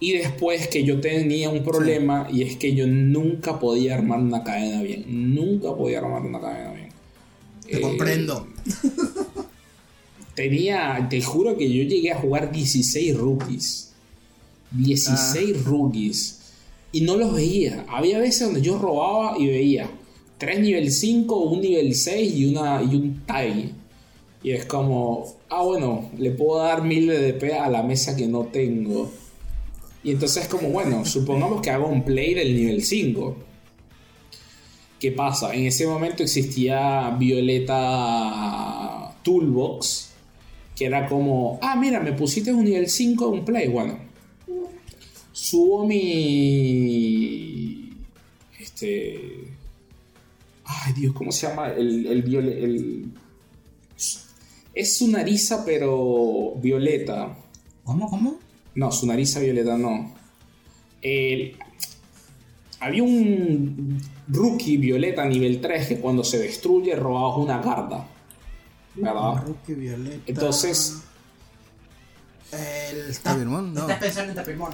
Y después que yo tenía un problema y es que yo nunca podía armar una cadena bien. Nunca podía armar una cadena bien. Te Eh, comprendo. Tenía, te juro que yo llegué a jugar 16 rookies. 16 rookies. Y no los veía. Había veces donde yo robaba y veía 3 nivel 5, un nivel 6 y, una, y un tag. Y es como, ah, bueno, le puedo dar 1000 de DP a la mesa que no tengo. Y entonces, como, bueno, supongamos que hago un play del nivel 5. ¿Qué pasa? En ese momento existía Violeta Toolbox, que era como, ah, mira, me pusiste un nivel 5 un play. Bueno, subo mi. Este. Ay, Dios, ¿cómo se llama? El, el, viole- el- Es su nariza, pero violeta. ¿Cómo, cómo? No, su nariz violeta no. El- había un rookie violeta nivel 3 que cuando se destruye robabas una carta. ¿Verdad? Rookie Violeta. Entonces- El ¿Tapirmón? No. Estás pensando en Tapirmón.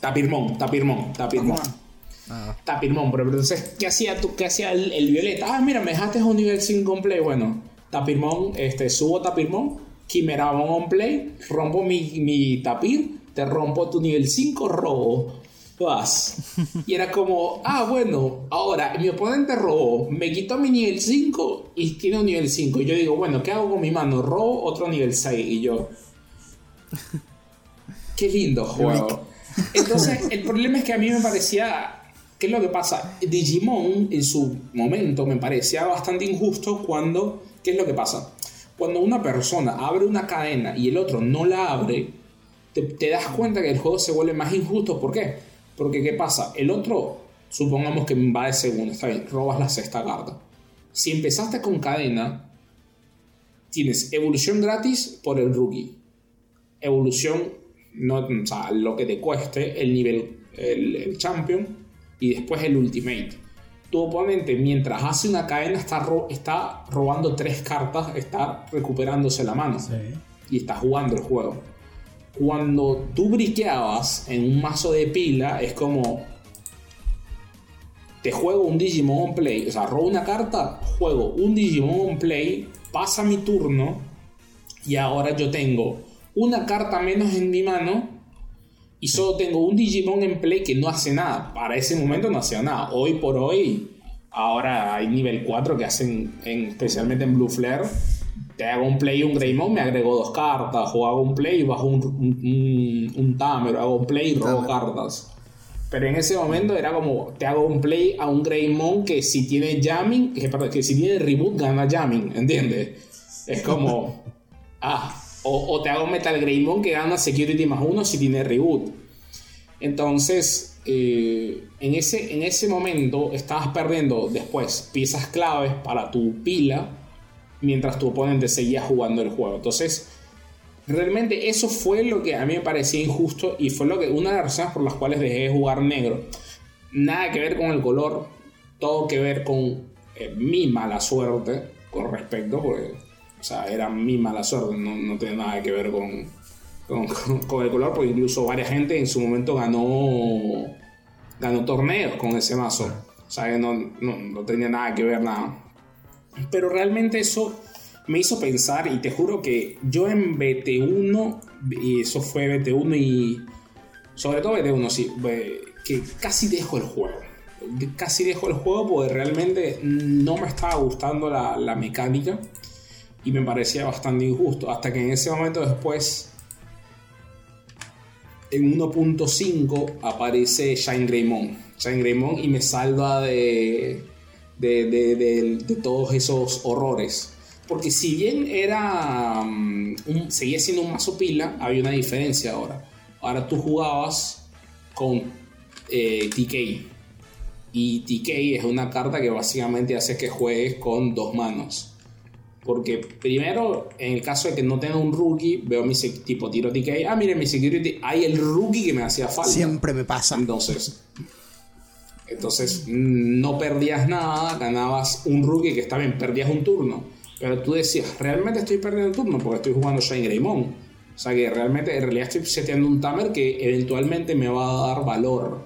Tapirmón, tapirmón, tapirmón. Tapirmón. Ah, Tapirmón, pero entonces, ¿qué hacía tú? ¿Qué hacía el, el violeta? Ah, mira, me dejaste un nivel 5 on play. Bueno, Tapirmón, este, subo Tapirmón, Quimeramon on play, rompo mi, mi tapir, te rompo tu nivel 5, robo. Vas. Y era como, ah, bueno, ahora mi oponente robó, me quitó mi nivel 5 y tiene un nivel 5. Y yo digo, bueno, ¿qué hago con mi mano? Robo otro nivel 6. Y yo, qué lindo juego. Entonces, el problema es que a mí me parecía. ¿Qué es lo que pasa? Digimon en su momento me parecía bastante injusto cuando. ¿Qué es lo que pasa? Cuando una persona abre una cadena y el otro no la abre, te, te das cuenta que el juego se vuelve más injusto. ¿Por qué? Porque ¿qué pasa? El otro, supongamos que va de segundo, está bien, robas la sexta carta. Si empezaste con cadena, tienes evolución gratis por el rookie. Evolución, no, o sea, lo que te cueste, el nivel, el, el champion y después el ultimate. Tu oponente, mientras hace una cadena, está, ro- está robando tres cartas, está recuperándose la mano y está jugando el juego. Cuando tú briqueabas en un mazo de pila, es como. Te juego un Digimon on play, o sea, robo una carta, juego un Digimon on play, pasa mi turno y ahora yo tengo una carta menos en mi mano y solo tengo un Digimon en play que no hace nada. Para ese momento no hacía nada. Hoy por hoy, ahora hay nivel 4 que hacen, en- especialmente en Blue Flare. Te hago un play y un Greymon, me agrego dos cartas. O hago un play y bajo un, un, un, un Tamer. Hago un play y robo cartas. Pero en ese momento era como, te hago un play a un Greymon que si tiene jamming, que, perdón, que si tiene reboot gana jamming, ¿entiendes? Es como, ah, o, o te hago Metal Greymon que gana security más uno si tiene reboot. Entonces, eh, en, ese, en ese momento estabas perdiendo después piezas claves para tu pila mientras tu oponente seguía jugando el juego. Entonces, realmente eso fue lo que a mí me parecía injusto y fue lo que una de las razones por las cuales dejé de jugar negro. Nada que ver con el color, todo que ver con eh, mi mala suerte con respecto, porque, o sea, era mi mala suerte, no, no tiene nada que ver con, con, el color, porque incluso varias gente en su momento ganó, ganó torneos con ese mazo. O sea, que no, no, no tenía nada que ver nada. Pero realmente eso me hizo pensar y te juro que yo en BT1, y eso fue BT1 y sobre todo BT1, sí, que casi dejo el juego. Casi dejo el juego porque realmente no me estaba gustando la, la mecánica y me parecía bastante injusto. Hasta que en ese momento después, en 1.5, aparece Shine Greymon. Shine Greymon y me salva de, de, de- de- de todos esos horrores. Porque si bien era. mm, un- seguía siendo un mazo pila, había una diferencia ahora. Ahora tú jugabas con eh, TK. Y TK es una carta que básicamente hace que juegues con dos manos. Porque primero, en el caso de que no tenga un rookie, veo mi tipo tiro TK. Ah, mire, mi security. Hay el rookie que me hacía falta. Siempre me pasa. Entonces, entonces no perdías nada, ganabas un rookie que está bien, perdías un turno. Pero tú decías, realmente estoy perdiendo el turno porque estoy jugando Shine Greymon. O sea que realmente, en realidad estoy seteando un tamer que eventualmente me va a dar valor.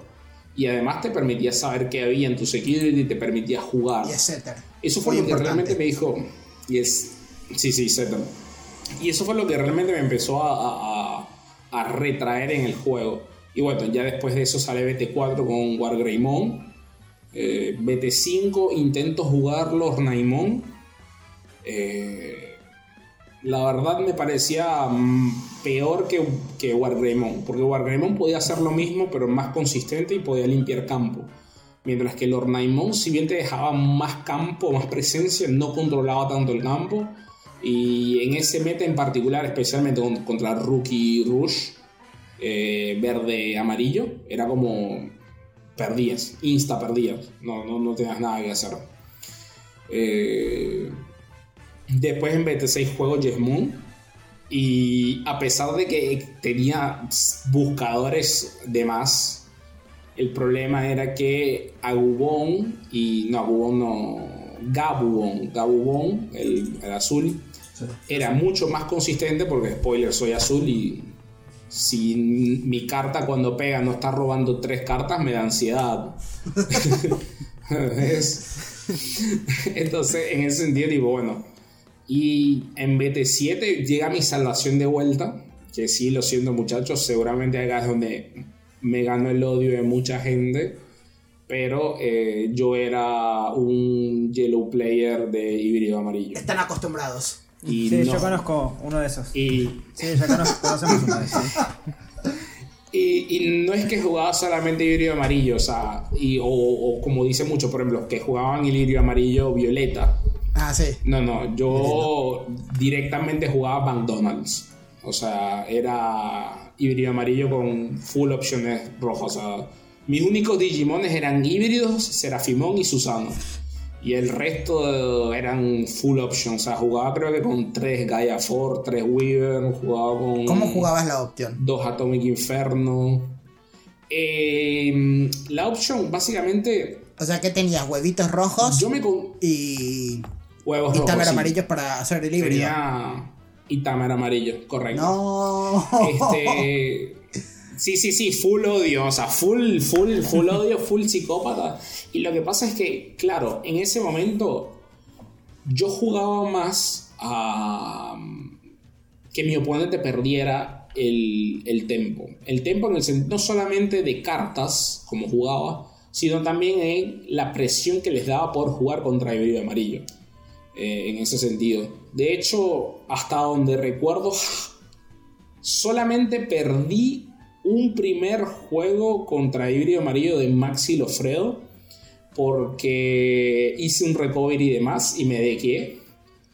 Y además te permitía saber qué había en tu security, te permitía jugar. Y etcétera. Eso fue Muy lo que importante. realmente me dijo. Y es. Sí, sí, Z. Y eso fue lo que realmente me empezó a- a- a retraer en el juego. Y bueno, ya después de eso sale BT4 con Wargreymon. Eh, BT5 intento jugarlo Ornaimon. Eh, la verdad me parecía mm, peor que, que Wargreymon. Porque Wargreymon podía hacer lo mismo, pero más consistente y podía limpiar campo. Mientras que el Ornaimon, si bien te dejaba más campo, más presencia, no controlaba tanto el campo. Y en ese meta en particular, especialmente con- contra Rookie Rush, eh, verde-amarillo, era como perdías, insta perdías, no, no, no tenías nada que hacer. Eh, después en BT6 juego Yes Moon. Y a pesar de que tenía buscadores de más, el problema era que Agubon y no Agubon no Gabubon, Gabubon, el, el azul, era mucho más consistente porque spoiler soy azul y si mi carta cuando pega no está robando tres cartas me da ansiedad. Entonces en ese sentido digo bueno y en BT7 llega mi salvación de vuelta que sí lo siento muchachos seguramente acá es donde me ganó el odio de mucha gente pero eh, yo era un yellow player de híbrido amarillo Están acostumbrados. Y Sí, no- yo conozco uno de esos. y, Sí, ya conozco, conocemos uno de esos. y- y no es que jugaba solamente híbrido amarillo o sea y, o, o como dice mucho por ejemplo que jugaban híbrido amarillo violeta Ah, sí. no no yo directamente jugaba McDonald's o sea era híbrido amarillo con full opciones rojas o sea mis únicos Digimones eran híbridos Serafimón y Susano y el resto eran full options. O sea, jugaba creo que con tres Gaia 4, tres Weaver, jugaba con ¿Cómo jugabas la opción? dos Atomic Inferno. Eh, la option, básicamente, O sea, que tenías huevitos rojos yo me con y, huevos y rojos. tamer sí. amarillos para hacer el híbrido. Tenía y tamer amarillo, correcto. No. Este. Sí, sí, sí, full odio, o sea, full, full, full odio, full psicópata. Y lo que pasa es que, claro, en ese momento yo jugaba más a que mi oponente perdiera el, el tempo. El tempo en el sentido no solamente de cartas, como jugaba, sino también en la presión que les daba por jugar contra híbrido amarillo. Eh, en ese sentido. De hecho, hasta donde recuerdo, solamente perdí un primer juego contra híbrido amarillo de Maxi Lofredo porque hice un recovery y demás y me dequé.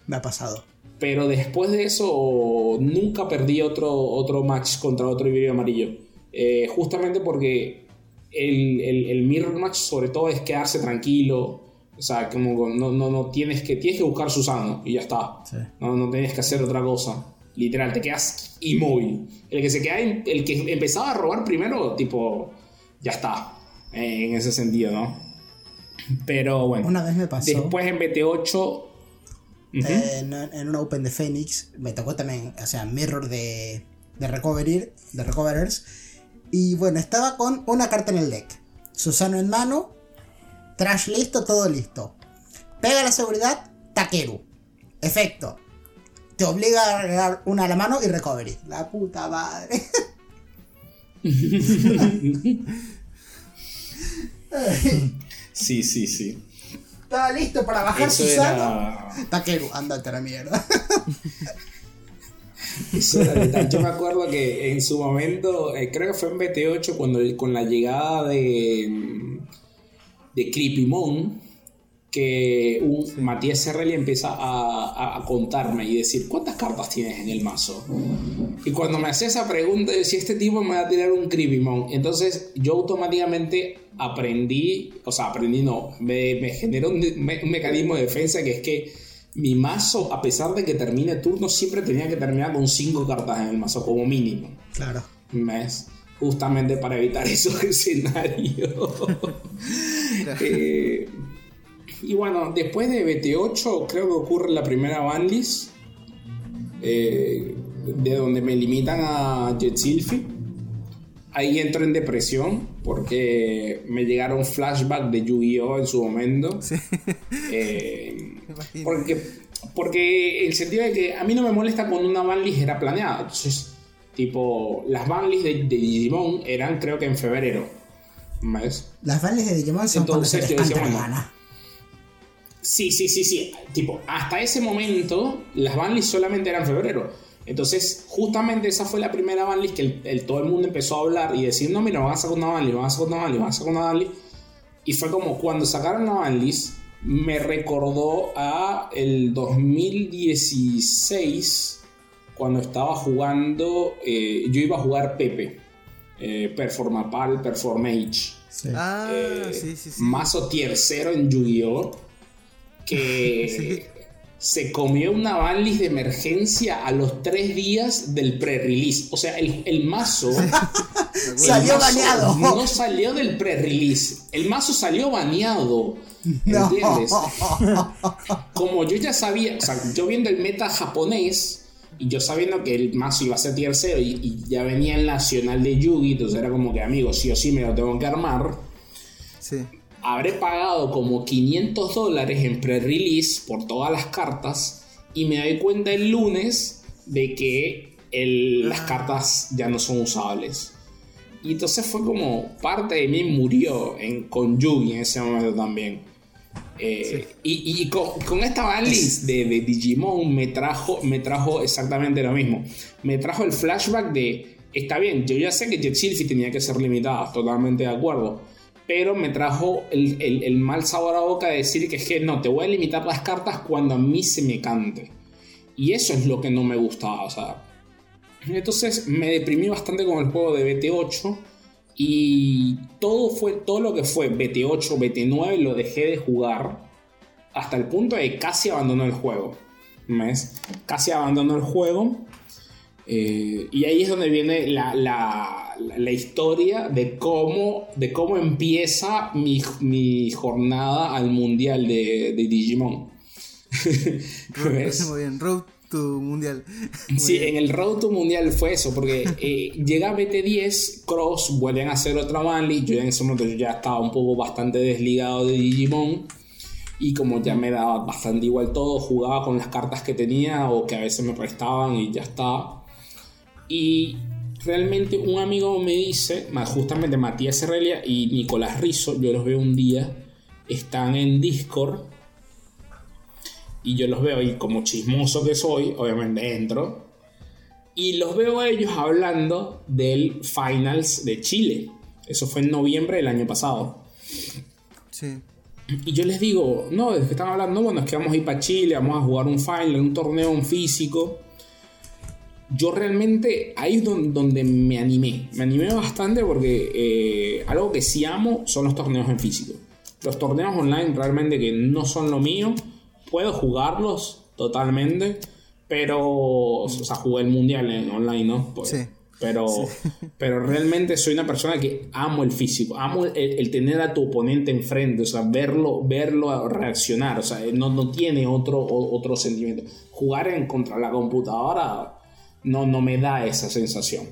Me ha pasado. Pero después de eso nunca perdí otro, otro match contra otro híbrido amarillo. Eh, justamente porque el, el, el mirror match sobre todo es quedarse tranquilo. O sea, como no, no, no tienes que tienes que buscar Susano y ya está. Sí. No, no tienes que hacer otra cosa. Literal, te quedas inmóvil. El que se queda, el que empezaba a robar primero, tipo, ya está. eh, en ese sentido, ¿no? Pero bueno. Una vez me pasó. Después en BT8. ujú. Eh, en, en un Open de Phoenix me tocó también, o sea, mirror de, de recovery, de recoverers. Y bueno, estaba con una carta en el deck. Susano en mano, trash listo, todo listo. Pega la seguridad, Takeru. Efecto. Te obliga a agregar una a la mano y recovery. La puta madre. Sí, sí, sí. Estaba listo para bajar Eso Susano. era. Takeru, andate a la mierda. Eso era letal. Yo me acuerdo que en su momento, eh, creo que fue en BT8, cuando con la llegada de. de Creepymon, que un Matías Serrelli empieza a, a- contarme y decir, ¿cuántas cartas tienes en el mazo? Y cuando me hacía esa pregunta, yo decía, este tipo me va a tirar un Creepymon. Entonces yo automáticamente aprendí, o sea, aprendí no, me, me generó un, me- un mecanismo de defensa que es que mi mazo, a pesar de que termine turno, siempre tenía que terminar con 5 cartas en el mazo, como mínimo. Claro. ¿Ves? Justamente para evitar esos escenarios. Eh, y bueno, después de BT8 creo que ocurre la primera banlist. eh, de donde me limitan a Jet Silphy. Ahí entro en depresión porque me llegaron flashbacks de Yu-Gi-Oh! en su momento. Sí. Eh, porque, porque el sentido de que a mí no me molesta cuando una banlist era planeada. Entonces, tipo, las banlists de, de Digimon eran creo que en febrero. ¿Ves? Las bandes de Digimon son Entonces, cuando se yo decía, canta la bueno, gana. Sí, sí, sí, sí. Tipo, hasta ese momento las banlists solamente eran febrero. Entonces, justamente esa fue la primera banlist que el, el- todo el mundo empezó a hablar y decir, no, mira, van a sacar una banlist, van a sacar una banlist, van a sacar una banlist. Y fue como cuando sacaron la banlist, me recordó a el 2016, cuando estaba jugando, eh, yo iba a jugar Pepe, eh, Performapal, Performage Sí. Ah, eh, sí, sí, sí. mazo tercero en Yu-Gi-Oh! Que se comió una banlist de emergencia a los tres días del pre-release. O sea, el, el mazo. el Salió mazo baneado. No salió del pre-release. El mazo salió baneado. ¿Entiendes? Como yo ya sabía, o sea, yo viendo el meta japonés y yo sabiendo que el mazo iba a ser tier 0 y, y ya venía el nacional de Yugi, entonces era como que, amigo, sí o sí me lo tengo que armar Sí. Habré pagado como 500 dólares en pre-release por todas las cartas y me doy cuenta el lunes de que el- las cartas ya no son usables. Y entonces fue como parte de mí murió en, con Yugi en ese momento también. Eh, Y, y con, con esta banlist de, de Digimon me trajo, me trajo exactamente lo mismo. Me trajo el flashback de, está bien, yo ya sé que Jet Silphy tenía que ser limitada, totalmente de acuerdo. Pero me trajo el, mal sabor a boca de decir que que no, te voy a limitar las cartas cuando a mí se me cante. Y eso es lo que no me gustaba, o sea. Entonces me deprimí bastante con el juego de BT8 y todo fue todo lo que fue BT8, BT9 lo dejé de jugar hasta el punto de casi abandono el juego. ¿Ves? Casi abandono el juego. Eh, y ahí es donde viene la, la- historia de cómo, de cómo empieza mi, mi jornada al mundial de, de Digimon. Bien. Road to Mundial. Muy Sí, bien. en el Road to Mundial fue eso, porque eh, llega BT10, Cross, vuelven a hacer otra banlist. Yo en ese momento yo ya estaba un poco bastante desligado de Digimon. Y como ya me daba bastante igual todo, jugaba con las cartas que tenía o que a veces me prestaban y ya está. Y realmente un amigo me dice, ma- justamente Matías Herrelia y Nicolás Rizzo, yo los veo un día, están en Discord y yo los veo y como chismoso que soy, obviamente entro y los veo a ellos hablando del Finals de Chile. Eso fue en noviembre del año pasado. Sí. Y yo les digo, no, ¿de qué están hablando? Bueno, es que vamos a ir para Chile, vamos a jugar un final, un torneo en físico. Yo realmente ahí es don- donde, me animé. Me animé bastante porque eh, algo que sí amo son los torneos en físico. Los torneos online realmente que no son lo mío. Puedo jugarlos totalmente, pero... O sea, jugué el mundial en online, ¿no? Pues, Sí. pero, pero realmente soy una persona que amo el físico, amo el, el tener a tu oponente enfrente, o sea, verlo, verlo reaccionar, o sea, no, no tiene otro, otro sentimiento. Jugar en contra la computadora no, no me da esa sensación.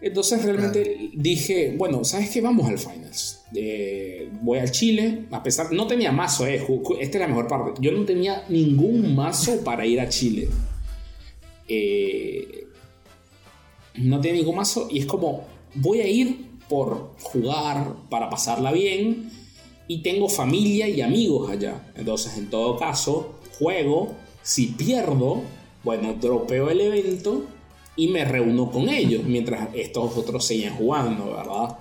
Entonces realmente dije, bueno, ¿sabes qué? Vamos al Finals. Eh, voy al Chile, a pesar, no tenía mazo, eh, esta es la mejor parte. Yo no tenía ningún mazo para ir a Chile. Eh, no tiene ningún mazo y es como voy a ir por jugar, para pasarla bien y tengo familia y amigos allá. Entonces, en todo caso, juego, si pierdo, bueno, dropeo el evento y me reúno con ellos mientras estos otros siguen jugando, ¿verdad?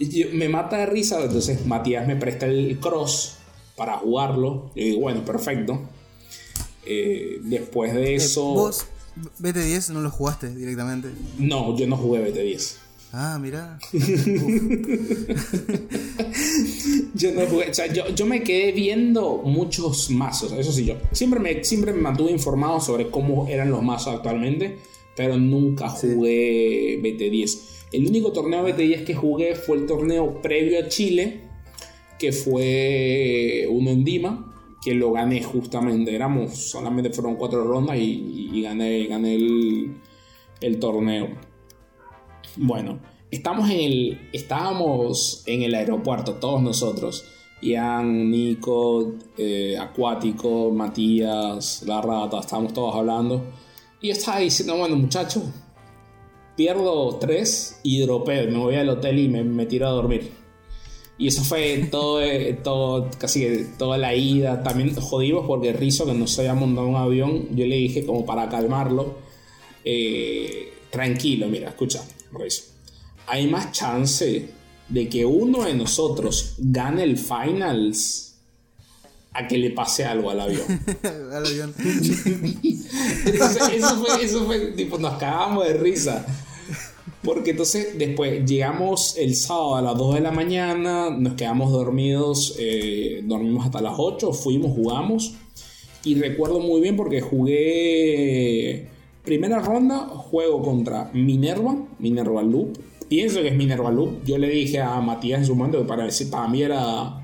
Yo- me mata de risa, entonces Matías me presta el cross para jugarlo. Y digo, bueno, perfecto. Eh, después de Eh, eso... ¿Vos BT10 no lo jugaste directamente? No, yo no jugué BT10. Ah, mirá. Yo no jugué, o sea, yo, yo me quedé viendo muchos mazos, eso sí, yo siempre me, siempre me mantuve informado sobre cómo eran los mazos actualmente, pero nunca jugué BT10. El único torneo BT10 que jugué fue el torneo previo a Chile, que fue uno en Dima, que lo gané justamente, éramos, solamente fueron cuatro rondas y, y gané, gané el, el torneo. Bueno, estamos en el, estábamos en el aeropuerto, todos nosotros. Ian, Nico, eh, Acuático, Matías, La Rata, estábamos todos hablando. Y yo estaba diciendo, bueno muchachos, pierdo tres y dropeo, me voy al hotel y me, me tiro a dormir. Y eso fue todo, eh, todo, casi toda la ida. También jodimos porque Rizzo, que no se había montado un avión, yo le dije como para calmarlo, eh, tranquilo, mira, escucha, Hay más chance de que uno de nosotros gane el finals a que le pase algo al avión. Al avión. Entonces, eso fue, eso fue, tipo, nos cagamos de risa. Porque entonces después llegamos el sábado a las 2 de la mañana, nos quedamos dormidos, eh, dormimos hasta las 8, fuimos, jugamos. Y recuerdo muy bien porque jugué primera ronda, juego contra Minerva, Minerva Loop. Pienso que es Minerva Loop. Yo le dije a Matías en su momento que para, para mí era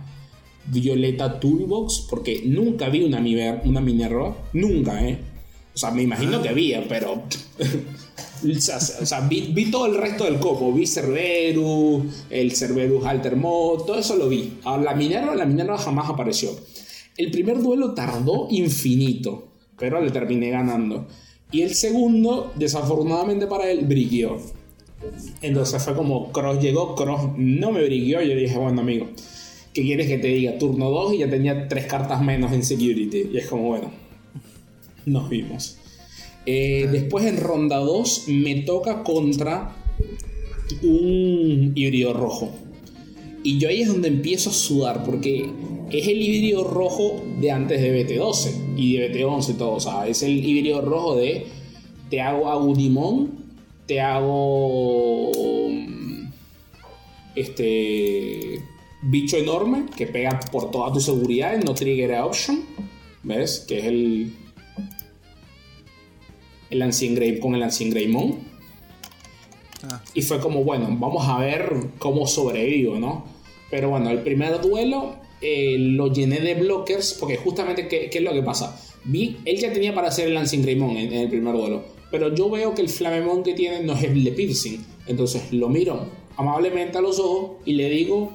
Violeta Toolbox, porque nunca vi una, una Minerva, nunca, ¿eh? O sea, me imagino que había, pero. o sea, o sea, vi, vi todo el resto del copo. Vi Cerberus, el Cerberus Alter Mod, todo eso lo vi. A la Minerva, la Minerva jamás apareció. El primer duelo tardó infinito, pero le terminé ganando. Y el segundo, desafortunadamente para él, briqueó. Entonces fue como Cross llegó, Cross no me briqueó. Yo le dije, bueno, amigo, ¿qué quieres que te diga? Turno 2 y ya tenía tres cartas menos en security. Y es como, bueno, nos vimos. Eh, después en ronda 2 me toca contra un híbrido rojo. Y yo ahí es donde empiezo a sudar porque es el híbrido rojo de antes de BT12 y de BT11 todo. O sea, es el híbrido rojo de te hago Agudimon, te hago mm, este bicho enorme que pega por toda tu seguridad en no trigger option. ¿Ves? Que es el el Ancient Grave con el Ancient Greymon. Ah. Y fue como, bueno, vamos a ver cómo sobrevivo, ¿no? Pero bueno, el primer duelo eh, lo llené de blockers, porque justamente, ¿qué, qué es lo que pasa? Vi, él ya tenía para hacer el Lancing Greymon en, en el primer duelo, pero yo veo que el Flamemon que tiene no es el de Piercing. Entonces lo miro amablemente a los ojos y le digo,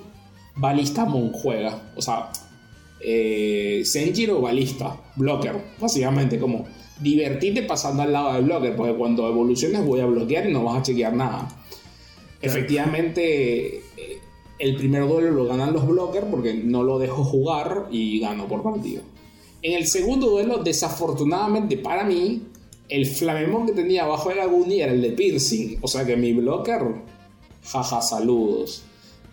Balistamon juega. O sea, eh, Senjiro Balista, blocker, básicamente como divertirte pasando al lado del blocker, porque cuando evoluciones voy a bloquear y no vas a chequear nada. Efectivamente, el primer duelo lo ganan los blockers porque no lo dejo jugar y gano por partido. En el segundo duelo, desafortunadamente para mí, el Flamemon que tenía abajo de la Guni era el de Piercing, o sea que mi blocker, jaja, saludos.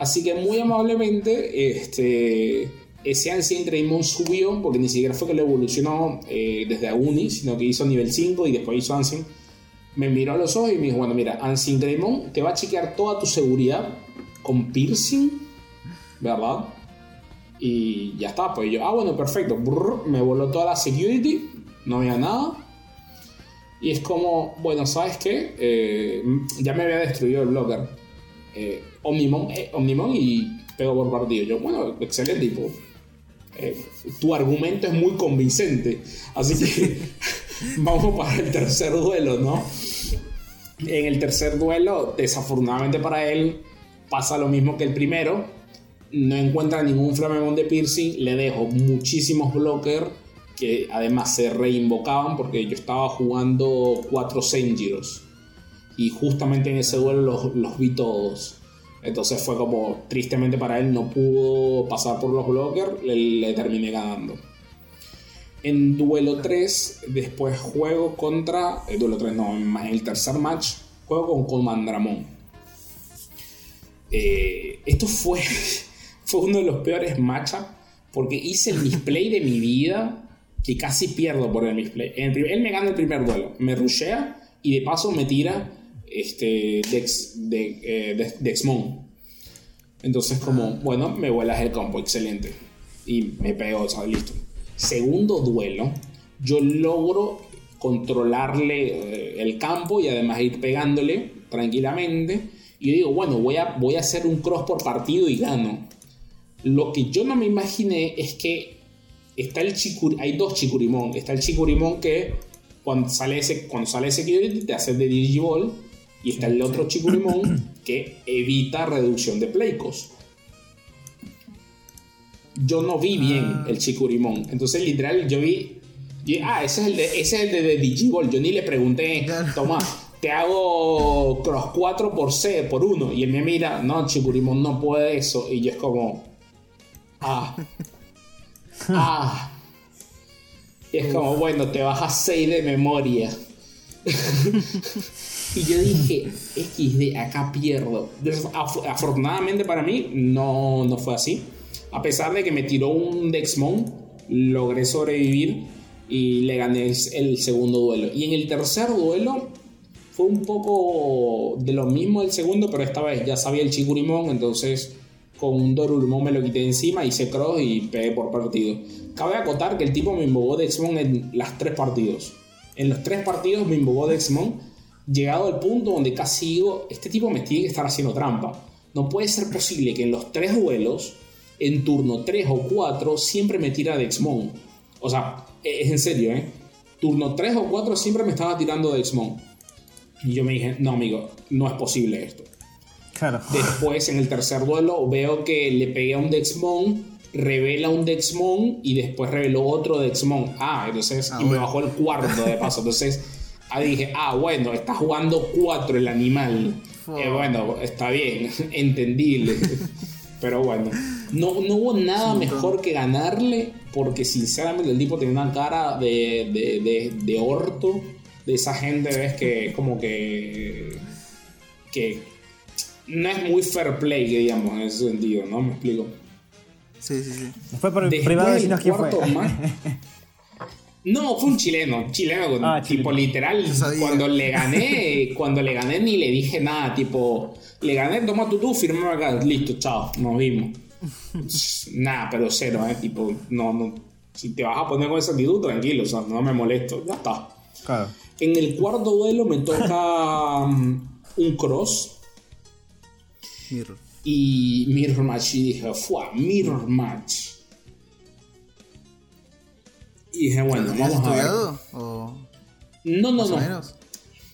Así que muy amablemente, este, ese Ancient Greymon subió, porque ni siquiera fue que lo evolucionó eh, desde Aguni, sino que hizo nivel 5 y después hizo Ancient. Me miró a los ojos y me dijo, bueno, mira, Ancient Greymon te va a chequear toda tu seguridad con piercing, ¿verdad? Y ya está, pues yo, ah, bueno, perfecto. Me voló toda la security, no había nada. Y es como, bueno, ¿sabes qué? Eh, ya me había destruido el blocker. Eh, Omnimon, eh, Omnimon y pego por partido. Yo, bueno, excelente, tipo. tu argumento es muy convincente. Así que vamos para el tercer duelo, ¿no? En el tercer duelo, desafortunadamente para él, pasa lo mismo que el primero. No encuentra ningún Flamemon de piercing. Le dejo muchísimos blockers que además se reinvocaban porque yo estaba jugando cuatro Senjiros. Y justamente en ese duelo los, los vi todos. Entonces fue como, tristemente para él no pudo pasar por los blockers, le, terminé ganando. En duelo 3, después juego contra. El duelo 3, no, en el tercer match, juego con Comandramon. Eh, esto fue, fue uno de los peores matchups porque hice el misplay de mi vida que casi pierdo por el misplay. En el prim- él me gana el primer duelo, me rushea y de paso me tira este, Dex, de, eh, de- Dexmon. Entonces, como, bueno, me vuelas el combo, excelente. Y me pego, sea, listo. Segundo duelo, yo logro controlarle eh, el campo y además ir pegándole tranquilamente. Y yo digo, bueno, voy a, voy a hacer un cross por partido y gano. Lo que yo no me imaginé es que está el chicur hay dos chicurimón. Está el chicurimón que cuando sale ese, cuando sale security te hace de digiball. Y está el otro chicurimón que evita reducción de play cost. Yo no vi bien el chicurimón. Entonces, literal, yo vi. ah, ese es el de, ese es el de, de Digiball. Yo ni le pregunté, toma, te hago cross 4 por C, por 1. Y él me mira, no, chicurimón no puede eso. Y yo es como. Ah. Ah. Y es como, bueno, te bajas 6 de memoria. y yo dije, XD, acá pierdo. Af- Afortunadamente para mí, no, no fue así. A pesar de que me tiró un Dexmon, logré sobrevivir y le gané el segundo duelo. Y en el tercer duelo un poco de lo mismo del segundo, pero esta vez ya sabía el Chikurimon, entonces con un Dorulmon me lo quité encima, hice cross y pegué por partido. Cabe acotar que el tipo me invocó Dexmon en las tres partidos. En los tres partidos me invocó Dexmon, llegado al punto donde casi digo, este tipo me tiene que estar haciendo trampa. No puede ser posible que en los tres duelos, en turno 3 o 4, siempre me tira Dexmon. O sea, es en serio, ¿eh? Turno 3 o 4 siempre me estaba tirando Dexmon. Y yo me dije, no, amigo, no es posible esto. Claro. Después, en el tercer duelo, veo que le pegué a un Dexmon, revela un Dexmon y después reveló otro Dexmon. Ah, entonces, Ah, y me bajó el cuarto de paso. Entonces, ahí dije, ah, bueno, está jugando 4 el animal. Eh, bueno, está bien, entendible. Pero bueno, no, no hubo nada mejor que ganarle porque sinceramente el tipo tenía una cara de, de, de, de orto. De esa gente, ves que como que... que no es muy fair play, digamos, en ese sentido, ¿no? Me explico. Sí, sí, sí. Fue por el Después privado vecinos quién fue. ma- No, fue un chileno, chileno, Ah, tipo chileno. literal. Cuando le gané, cuando le gané ni le dije nada, tipo, le gané, toma tú tú, firmame acá, listo, chao, nos vimos. nada, pero cero, eh, tipo, no, no, si te vas a poner con esa actitud, tranquilo, o sea, no me molesto, ya está. Claro. En el cuarto duelo me toca mm, un cross Mirror. y Mirror Match. Y dije, ¡fua! Mirror Match. Y dije, bueno, ¿Lo tenías vamos a ver. ¿O No, no, no. menos?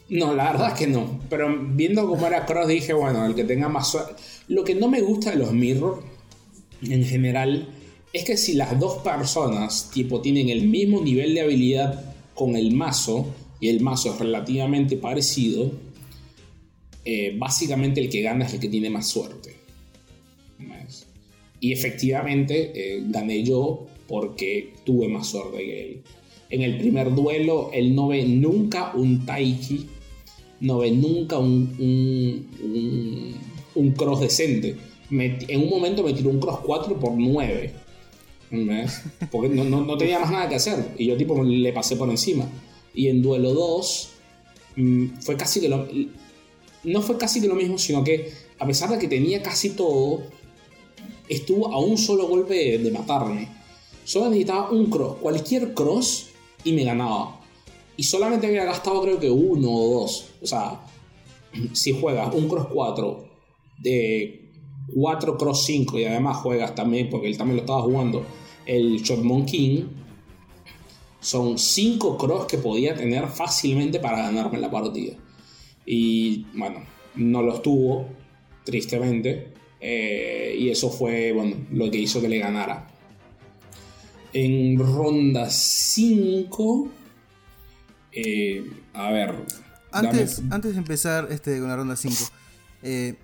No, la verdad es que no. Pero viendo cómo era Cross, dije, bueno, el que tenga más suerte. Lo que no me gusta de los Mirror, en general, es que si las dos personas, tipo, tienen el mismo nivel de habilidad con el mazo, el mazo es relativamente parecido, eh, básicamente el que gana es el que tiene más suerte. ¿Ves? Y efectivamente eh, gané yo porque tuve más suerte que él. En el primer duelo, él no ve nunca un Taiki, no ve nunca un, un, un- un cross decente. Me- en un momento me tiró un cross 4 por 9. ¿Ves? Porque no, no- no tenía más nada que hacer. Y yo tipo le pasé por encima. Y en duelo 2 mm, fue casi que lo... No fue casi que lo mismo, sino que a pesar de que tenía casi todo, estuvo a un solo golpe de, matarme. Solo necesitaba un cross, cualquier cross, y me ganaba. Y solamente había gastado creo que uno o dos. O sea, si juegas un cross 4 de 4 cross 5 y además juegas también, porque él también lo estaba jugando, el Shotmon King, son 5 cross que podía tener fácilmente para ganarme la partida. Y bueno, no los tuvo, tristemente. eh, y eso fue bueno, lo que hizo que le ganara. En ronda 5. a ver. dame- Antes, antes de empezar este, con la ronda 5, eh,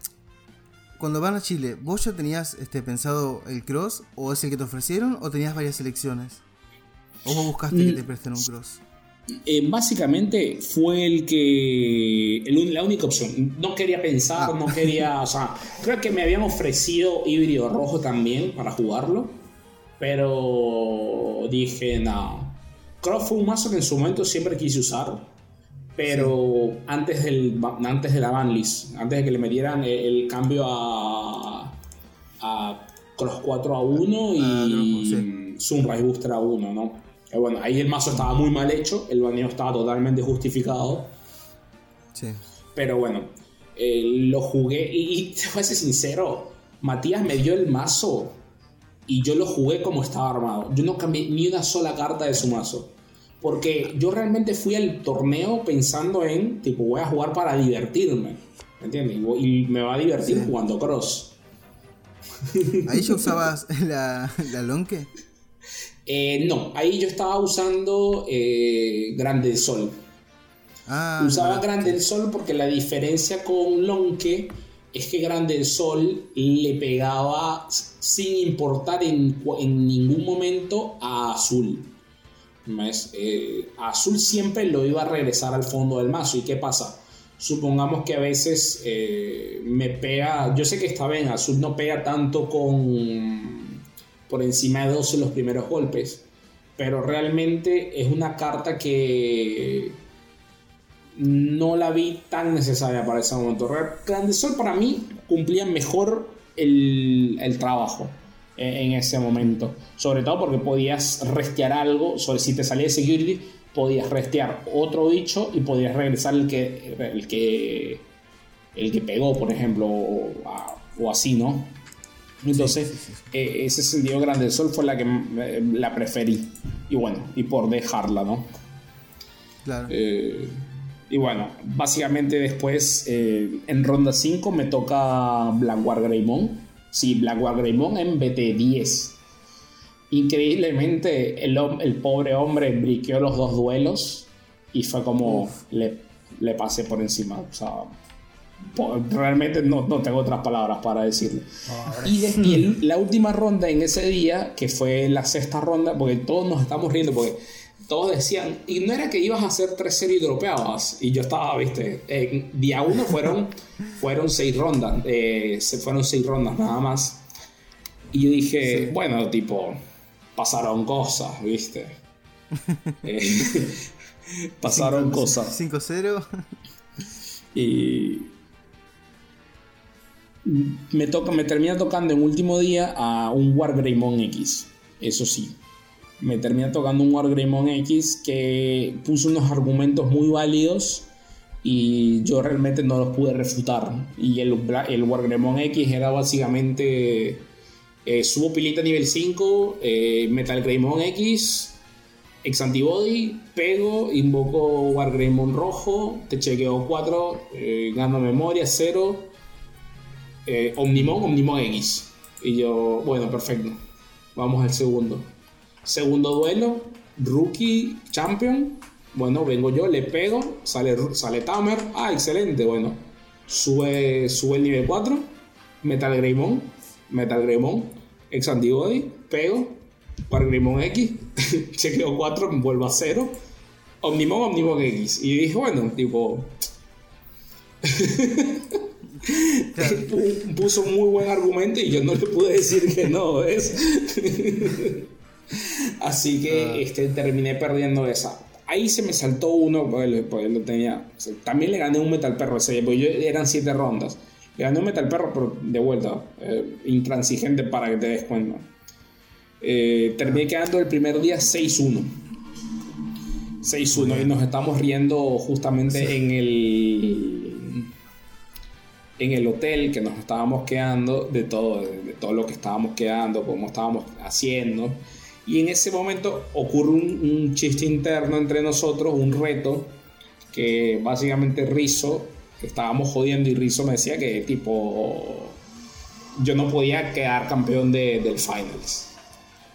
cuando van a Chile, ¿vos ya tenías este, pensado el cross o es el que te ofrecieron o tenías varias selecciones? ¿O vos buscaste que Mm. te presten un cross? Eh, básicamente fue el que. el la única opción. No quería pensar, Ah. no quería. O sea, creo que me habían ofrecido híbrido rojo también para jugarlo. Pero dije, no. Cross fue un mazo que en su momento siempre quise usar. Pero antes, del, antes de la banlist, antes de que le metieran el, el cambio a, a Cross 4 a 1 y Ah, no, sí. Sunrise Booster a 1, ¿no? Que bueno, ahí el mazo estaba muy mal hecho, el baneo estaba totalmente justificado. Sí. Pero bueno, eh, lo jugué y, y te voy a ser sincero, Matías me dio el mazo y yo lo jugué como estaba armado. Yo no cambié ni una sola carta de su mazo. Porque yo realmente fui al torneo pensando en, tipo, voy a jugar para divertirme. ¿Me entiendes? Y me va a divertir Sí. jugando cross. Ahí ya usabas la, la Lonke. Eh, no, ahí yo estaba usando eh, Grande del Sol. Ah, Usaba no. Grande del Sol porque la diferencia con Lonke es que Grande del Sol le pegaba sin importar en, en ningún momento a Azul. Eh, Azul siempre lo iba a regresar al fondo del mazo. ¿Y qué pasa? Supongamos que a veces eh, me pega. Yo sé que está bien, Azul no pega tanto con. Por encima de 12 los primeros golpes. Pero realmente es una carta que no la vi tan necesaria para ese momento. Re- Grande Sol para mí cumplía mejor el, el trabajo en, en ese momento. Sobre todo porque podías restear algo, sobre si te salía de security, podías restear otro bicho y podías regresar el que, el que, el que pegó, por ejemplo, o así, ¿no? Entonces, Sí, sí, sí. eh, ese sentido Grande Sol fue la que eh, la preferí. Y bueno, y por dejarla, ¿no? Claro. Eh, y bueno, básicamente después en ronda 5 me toca Blackguard Greymon. Sí, Blackguard Greymon en BT10. Increíblemente, el, pobre hombre briqueó los dos duelos y fue como le, le pasé por encima. O sea, realmente no, no tengo otras palabras para decirle. Y, de- y el- la última ronda en ese día, que fue la sexta ronda, porque todos nos estamos riendo, porque todos decían, y no era que ibas a hacer tres series y dropeabas. Y yo estaba, viste, en día uno fueron, fueron seis rondas, eh, se fueron seis rondas nada más. Y yo dije, bueno, tipo, pasaron cosas, viste. Eh, pasaron Cinco- cosas. 5-0. Y me toca, me termina tocando en último día a un Wargreymon X. Eso sí. Me termina tocando un Wargreymon X que puso unos argumentos muy válidos y yo realmente no los pude refutar. Y el, el Wargreymon X era básicamente eh, subo pilita nivel 5, eh, Metal Greymon X, Ex Antibody, pego, invoco Wargreymon rojo, te chequeo 4, gano memoria 0, eh, Omnimon, Omnimon X. Y yo, bueno, perfecto. Vamos al segundo. Segundo duelo, Rookie Champion. Bueno, vengo yo, le pego, sale, sale Tamer. Ah, excelente, bueno. Sube, sube el nivel 4. Metal Greymon, Metal Greymon, Ex Antibody, pego, Wargreymon X, chequeo 4, vuelvo a 0. Omnimon, Omnimon X. Y dije, bueno, tipo, Claro. puso un muy buen argumento y yo no le pude decir que no, ¿ves? Así que Ah. este, terminé perdiendo esa. Ahí se me saltó uno, porque lo, tenía. o sea, también le gané un Metal Perro ese día, porque yo, eran siete rondas. Le gané un Metal Perro, pero de vuelta, eh, intransigente para que te des cuenta. Eh, terminé quedando el primer día 6-1. 6-1 y nos estamos riendo justamente en el en el hotel que nos estábamos quedando de todo de, todo lo que estábamos quedando cómo estábamos haciendo. Y en ese momento ocurre un, un chiste interno entre nosotros un reto que básicamente Rizo que estábamos jodiendo y Rizo me decía que tipo yo no podía quedar campeón de- del finals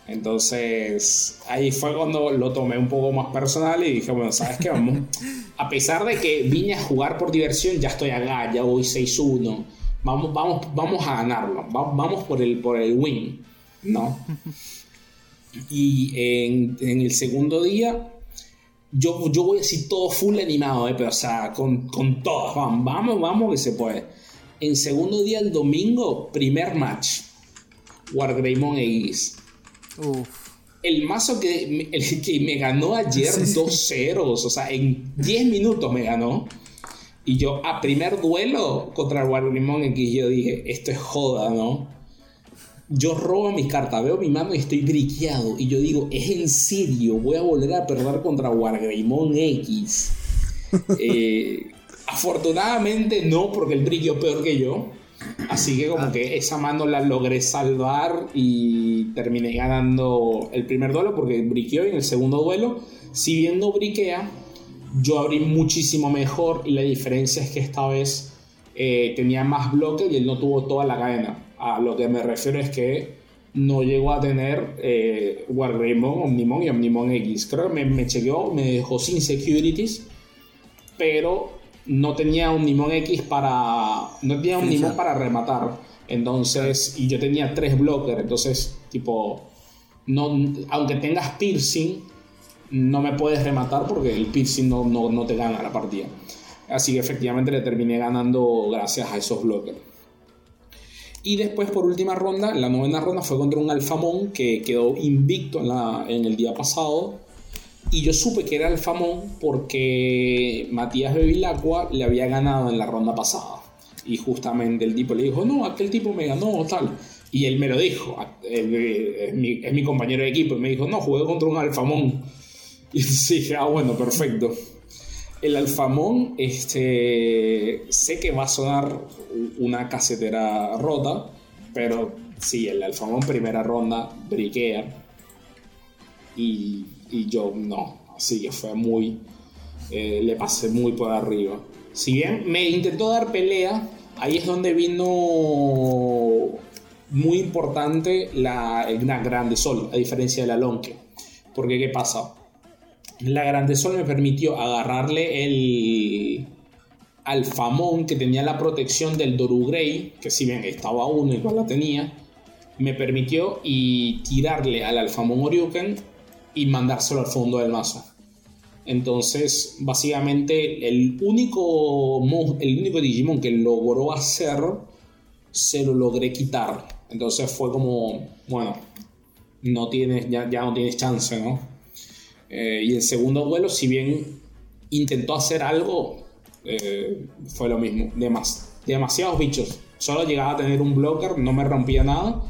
entonces, ahí fue cuando lo tomé un poco más personal y dije, bueno, ¿sabes qué? Vamos, a pesar de que vine a jugar por diversión, ya estoy acá, ya voy 6-1. Vamos, vamos, vamos a ganarlo, va- vamos por el, por el win, ¿no? Y en, en el segundo día, yo, yo voy así todo full animado, ¿eh? pero o sea, con, con todas, vamos, vamos, vamos que se puede. En segundo día, el domingo, primer match, Wargreymon X. Uf. El mazo que, me- el que me ganó ayer Sí, sí. dos ceros, o sea, en 10 minutos me ganó. Y yo, a primer duelo contra Wargreymon X, yo dije, esto es joda, ¿no? Yo robo mi carta, veo mi mano y estoy briqueado. Y yo digo, es en serio, voy a volver a perder contra Wargreymon X. Eh, afortunadamente no, porque el briqueó peor que yo. Así que como que esa mano la logré salvar y terminé ganando el primer duelo porque briqueó y en el segundo duelo, si bien no briquea, yo abrí muchísimo mejor y la diferencia es que esta vez eh, tenía más bloque y él no tuvo toda la cadena. A lo que me refiero es que no llegó a tener eh, Wargreymon, Omnimon y Omnimon X. Creo que me, me chequeó, me dejó sin securities, pero no tenía Omnimon X para. No tenía Omnimon Finishar. para rematar. Entonces, y yo tenía tres blockers, entonces, tipo, no, aunque tengas piercing, no me puedes rematar porque el piercing no, no, no te gana la partida. Así que efectivamente le terminé ganando gracias a esos blockers. Y después, por última ronda, la novena ronda fue contra un Alfamón que quedó invicto en, la, en el día pasado. Y yo supe que era Alfamón porque Matías Bevilacqua le había ganado en la ronda pasada. Y justamente el tipo le dijo, no, aquel tipo me ganó, tal. Y él me lo dijo, eh, es, mi, compañero de equipo, y me dijo, no, jugué contra un Alfamón. Y dije, ah, bueno, perfecto. El Alfamón, este, sé que va a sonar una casetera rota, pero sí, el Alfamón primera ronda, briquea. Y, y yo no, así que fue muy, eh, le pasé muy por arriba. Si bien me intentó dar pelea, ahí es donde vino muy importante la, Gran- Grande Sol, a diferencia de la Lonque. Porque, ¿qué pasa? La Grande Sol me permitió agarrarle el Alfamón que tenía la protección del Doru Grey, que si bien estaba uno igual la tenía, me permitió y tirarle al Alfamón Oriuken y mandárselo al fondo del mazo. Entonces, básicamente, el único, el único Digimon que logró hacer, se lo logré quitar. Entonces fue como, bueno, no tienes, ya, ya no tienes chance, ¿no? Eh, y el segundo vuelo, si bien intentó hacer algo, eh, fue lo mismo. Demas- demasiados bichos. Solo llegaba a tener un blocker, no me rompía nada.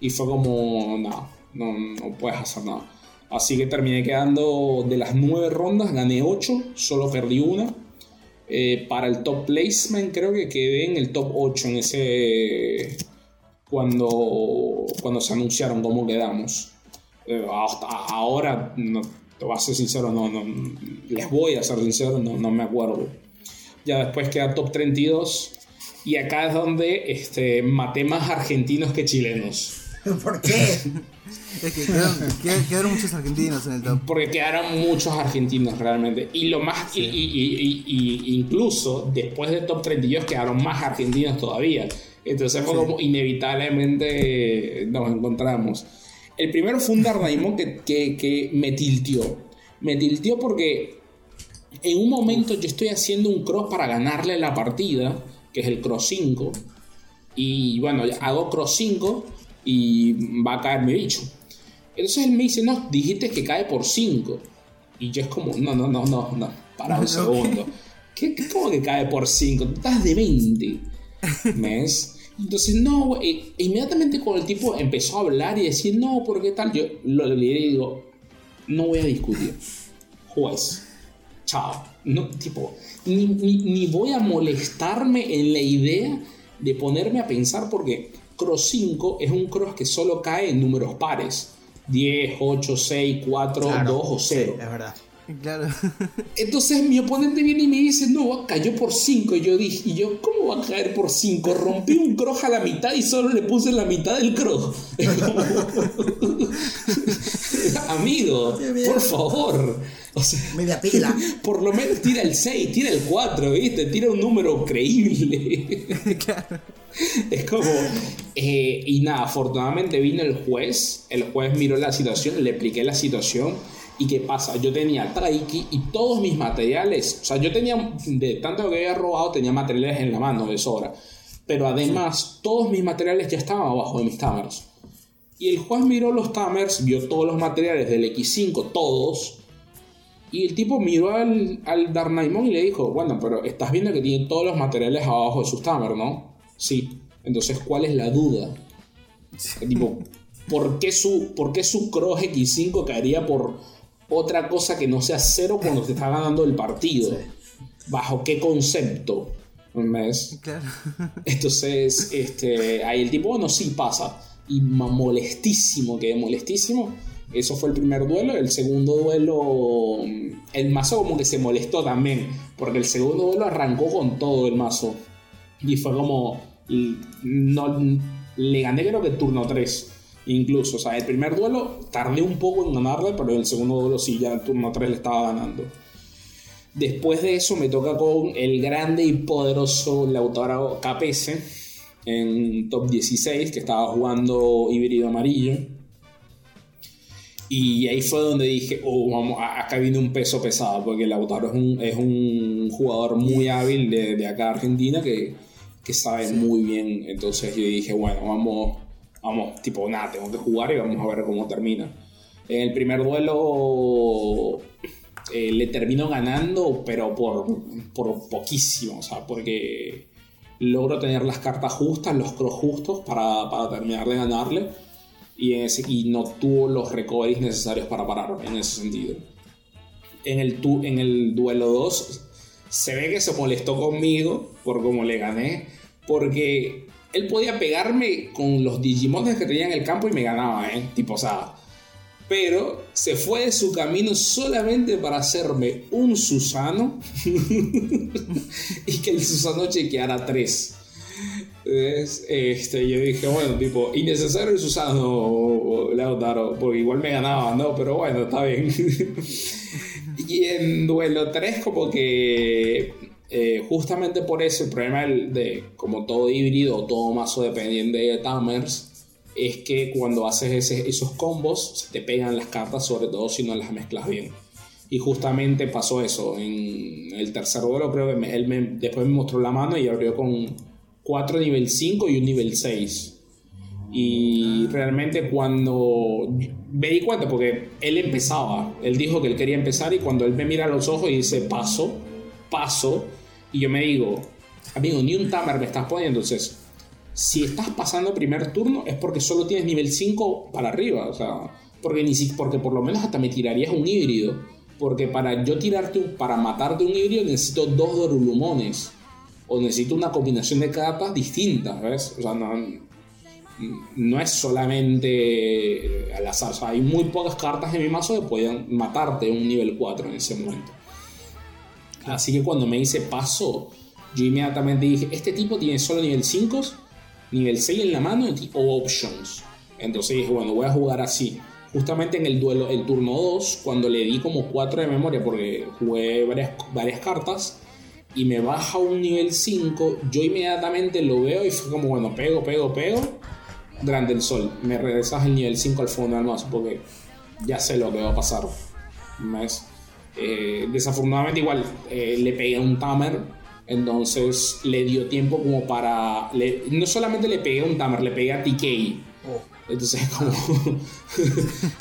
Y fue como, nada, no, no puedes hacer nada. Así que terminé quedando de las nueve rondas, gané 8, solo perdí una. Eh, para el top placement creo que quedé en el top 8 en ese... Cuando, cuando se anunciaron cómo quedamos. Eh, hasta ahora, no, te voy a ser sincero, no, no, les voy a ser sincero, no, no me acuerdo. Ya después queda top 32. Y acá es donde este, maté más argentinos que chilenos. ¿Por qué? Es que quedaron, qued- quedaron muchos argentinos en el top. Porque quedaron muchos argentinos realmente. Y lo más. Y, y- y- y- y incluso después del top 32 quedaron más argentinos todavía. Entonces fue como inevitablemente nos encontramos. El primero fue un Dardaimon que, que, que me tiltió. Me tiltió porque en un momento yo estoy haciendo un cross para ganarle la partida, que es el cross 5. Y bueno, hago cross 5 y va a caer mi bicho. Entonces él me dice, no, dijiste que cae por 5. Y yo es como, no, no, no, no, no, para un segundo. ¿Qué, qué, ¿Cómo que cae por 5? Tú estás de 20. ¿Ves? Entonces, no, eh, inmediatamente cuando el tipo empezó a hablar y decir, no, ¿por qué tal? Yo lo le digo, no voy a discutir. Juez, chao. No, tipo, ni, ni, ni voy a molestarme en la idea de ponerme a pensar porque Cross 5 es un cross que solo cae en números pares. 10, 8, 6, 4, Claro, 2 o 0. sí, es verdad. Claro. Entonces mi oponente viene y me dice, no, cayó por 5. Y yo dije, y yo, ¿cómo va a caer por 5? Rompí un cross a la mitad y solo le puse la mitad del como- Amigo, por favor. O sea, Media pila. por lo menos tira el 6, tira el 4, ¿viste? Tira un número creíble. Es como. eh, y nada, afortunadamente vino el juez. El juez miró la situación, le expliqué la situación. ¿Y qué pasa? Yo tenía Taiki y todos mis materiales. O sea, yo tenía. De tanto que había robado, tenía materiales en la mano de sobra. Pero además, todos mis materiales ya estaban abajo de mis cámaras. Y el Juan miró los Tamers, vio todos los materiales del X5, todos. Y el tipo miró al, al Darnaimon y le dijo, bueno, pero estás viendo que tiene todos los materiales abajo de sus Tamers, ¿no? Sí. Entonces, ¿cuál es la duda? Tipo, ¿por qué su, por qué su Cross X5 caería por otra cosa que no sea cero cuando te está ganando el partido? ¿Bajo qué concepto? ¿Ves? Claro. Entonces, este, ahí el tipo, bueno, sí pasa. Y molestísimo, quedé molestísimo. Eso fue el primer duelo. El segundo duelo, mm, el mazo como que se molestó también. Porque el segundo duelo arrancó con todo el mazo. Y fue como, no, le gané creo que turno 3. Incluso, o sea, el primer duelo tardé un poco en ganarle, pero el segundo duelo sí, ya el turno 3 le estaba ganando. Después de eso me toca con el grande y poderoso Lautaro Capese en top 16, que estaba jugando híbrido amarillo. Y ahí fue donde dije, oh, vamos, acá viene un peso pesado, porque Lautaro es un, es un jugador muy hábil de, de acá de Argentina que, que sabe muy bien. Entonces yo dije, bueno, vamos, vamos, tipo, nada, tengo que jugar y vamos a ver cómo termina. En el primer duelo eh, le termino ganando, pero por, por poquísimo, o sea, porque logro tener las cartas justas, los cross justos para, para terminar de ganarle y, en ese- y no tuvo los recoveries necesarios para pararme en ese sentido. En el, tu- en el duelo 2 se ve que se molestó conmigo por cómo le gané, porque él podía pegarme con los Digimones que tenía en el campo y me ganaba, ¿eh? Tipo, o sea, pero se fue de su camino solamente para hacerme un Susano y que el Susano chequeara 3. Entonces, este, yo dije, bueno, tipo, innecesario el Susano, Lautaro, porque igual me ganaba, ¿no? Pero bueno, está bien. y en duelo 3, como que eh, justamente por eso el problema del- de, como todo híbrido o todo mazo dependiente de Tamers, es que cuando haces ese- esos combos se te pegan las cartas, sobre todo si no las mezclas bien. Y justamente pasó eso. En el tercer duelo creo que me- él me- después me mostró la mano y abrió con 4 nivel 5 y un nivel 6. Y realmente cuando me di cuenta, porque él empezaba, él dijo que él quería empezar y cuando él me mira a los ojos y dice paso, paso, y yo me digo, amigo, ni un tamer me estás poniendo, entonces, si estás pasando primer turno es porque solo tienes nivel 5 para arriba, o sea, porque, ni si, porque por lo menos hasta me tirarías un híbrido, porque para yo tirarte, un- para matarte un híbrido necesito dos Dorulumones, o necesito una combinación de cartas distintas, ¿ves? O sea, no, no es solamente al azar. Hay muy pocas cartas en mi mazo que pueden matarte un nivel 4 en ese momento. Así que cuando me hice paso, yo inmediatamente dije, este tipo tiene solo nivel 5, nivel 6 en la mano o options. Entonces dije, bueno, voy a jugar así. Justamente en el duelo, el turno 2, cuando le di como 4 de memoria porque jugué varias, varias cartas y me baja un nivel 5, yo inmediatamente lo veo y fue como, bueno, pego, pego, pego. Grande el sol, me regresas el nivel 5 al fondo del mazo porque ya sé lo que va a pasar. ¿Ves? Eh, desafortunadamente igual eh, le pegué a un tamer, entonces le dio tiempo como para... le- no solamente le pegué a un tamer, le pegué a TK. Entonces como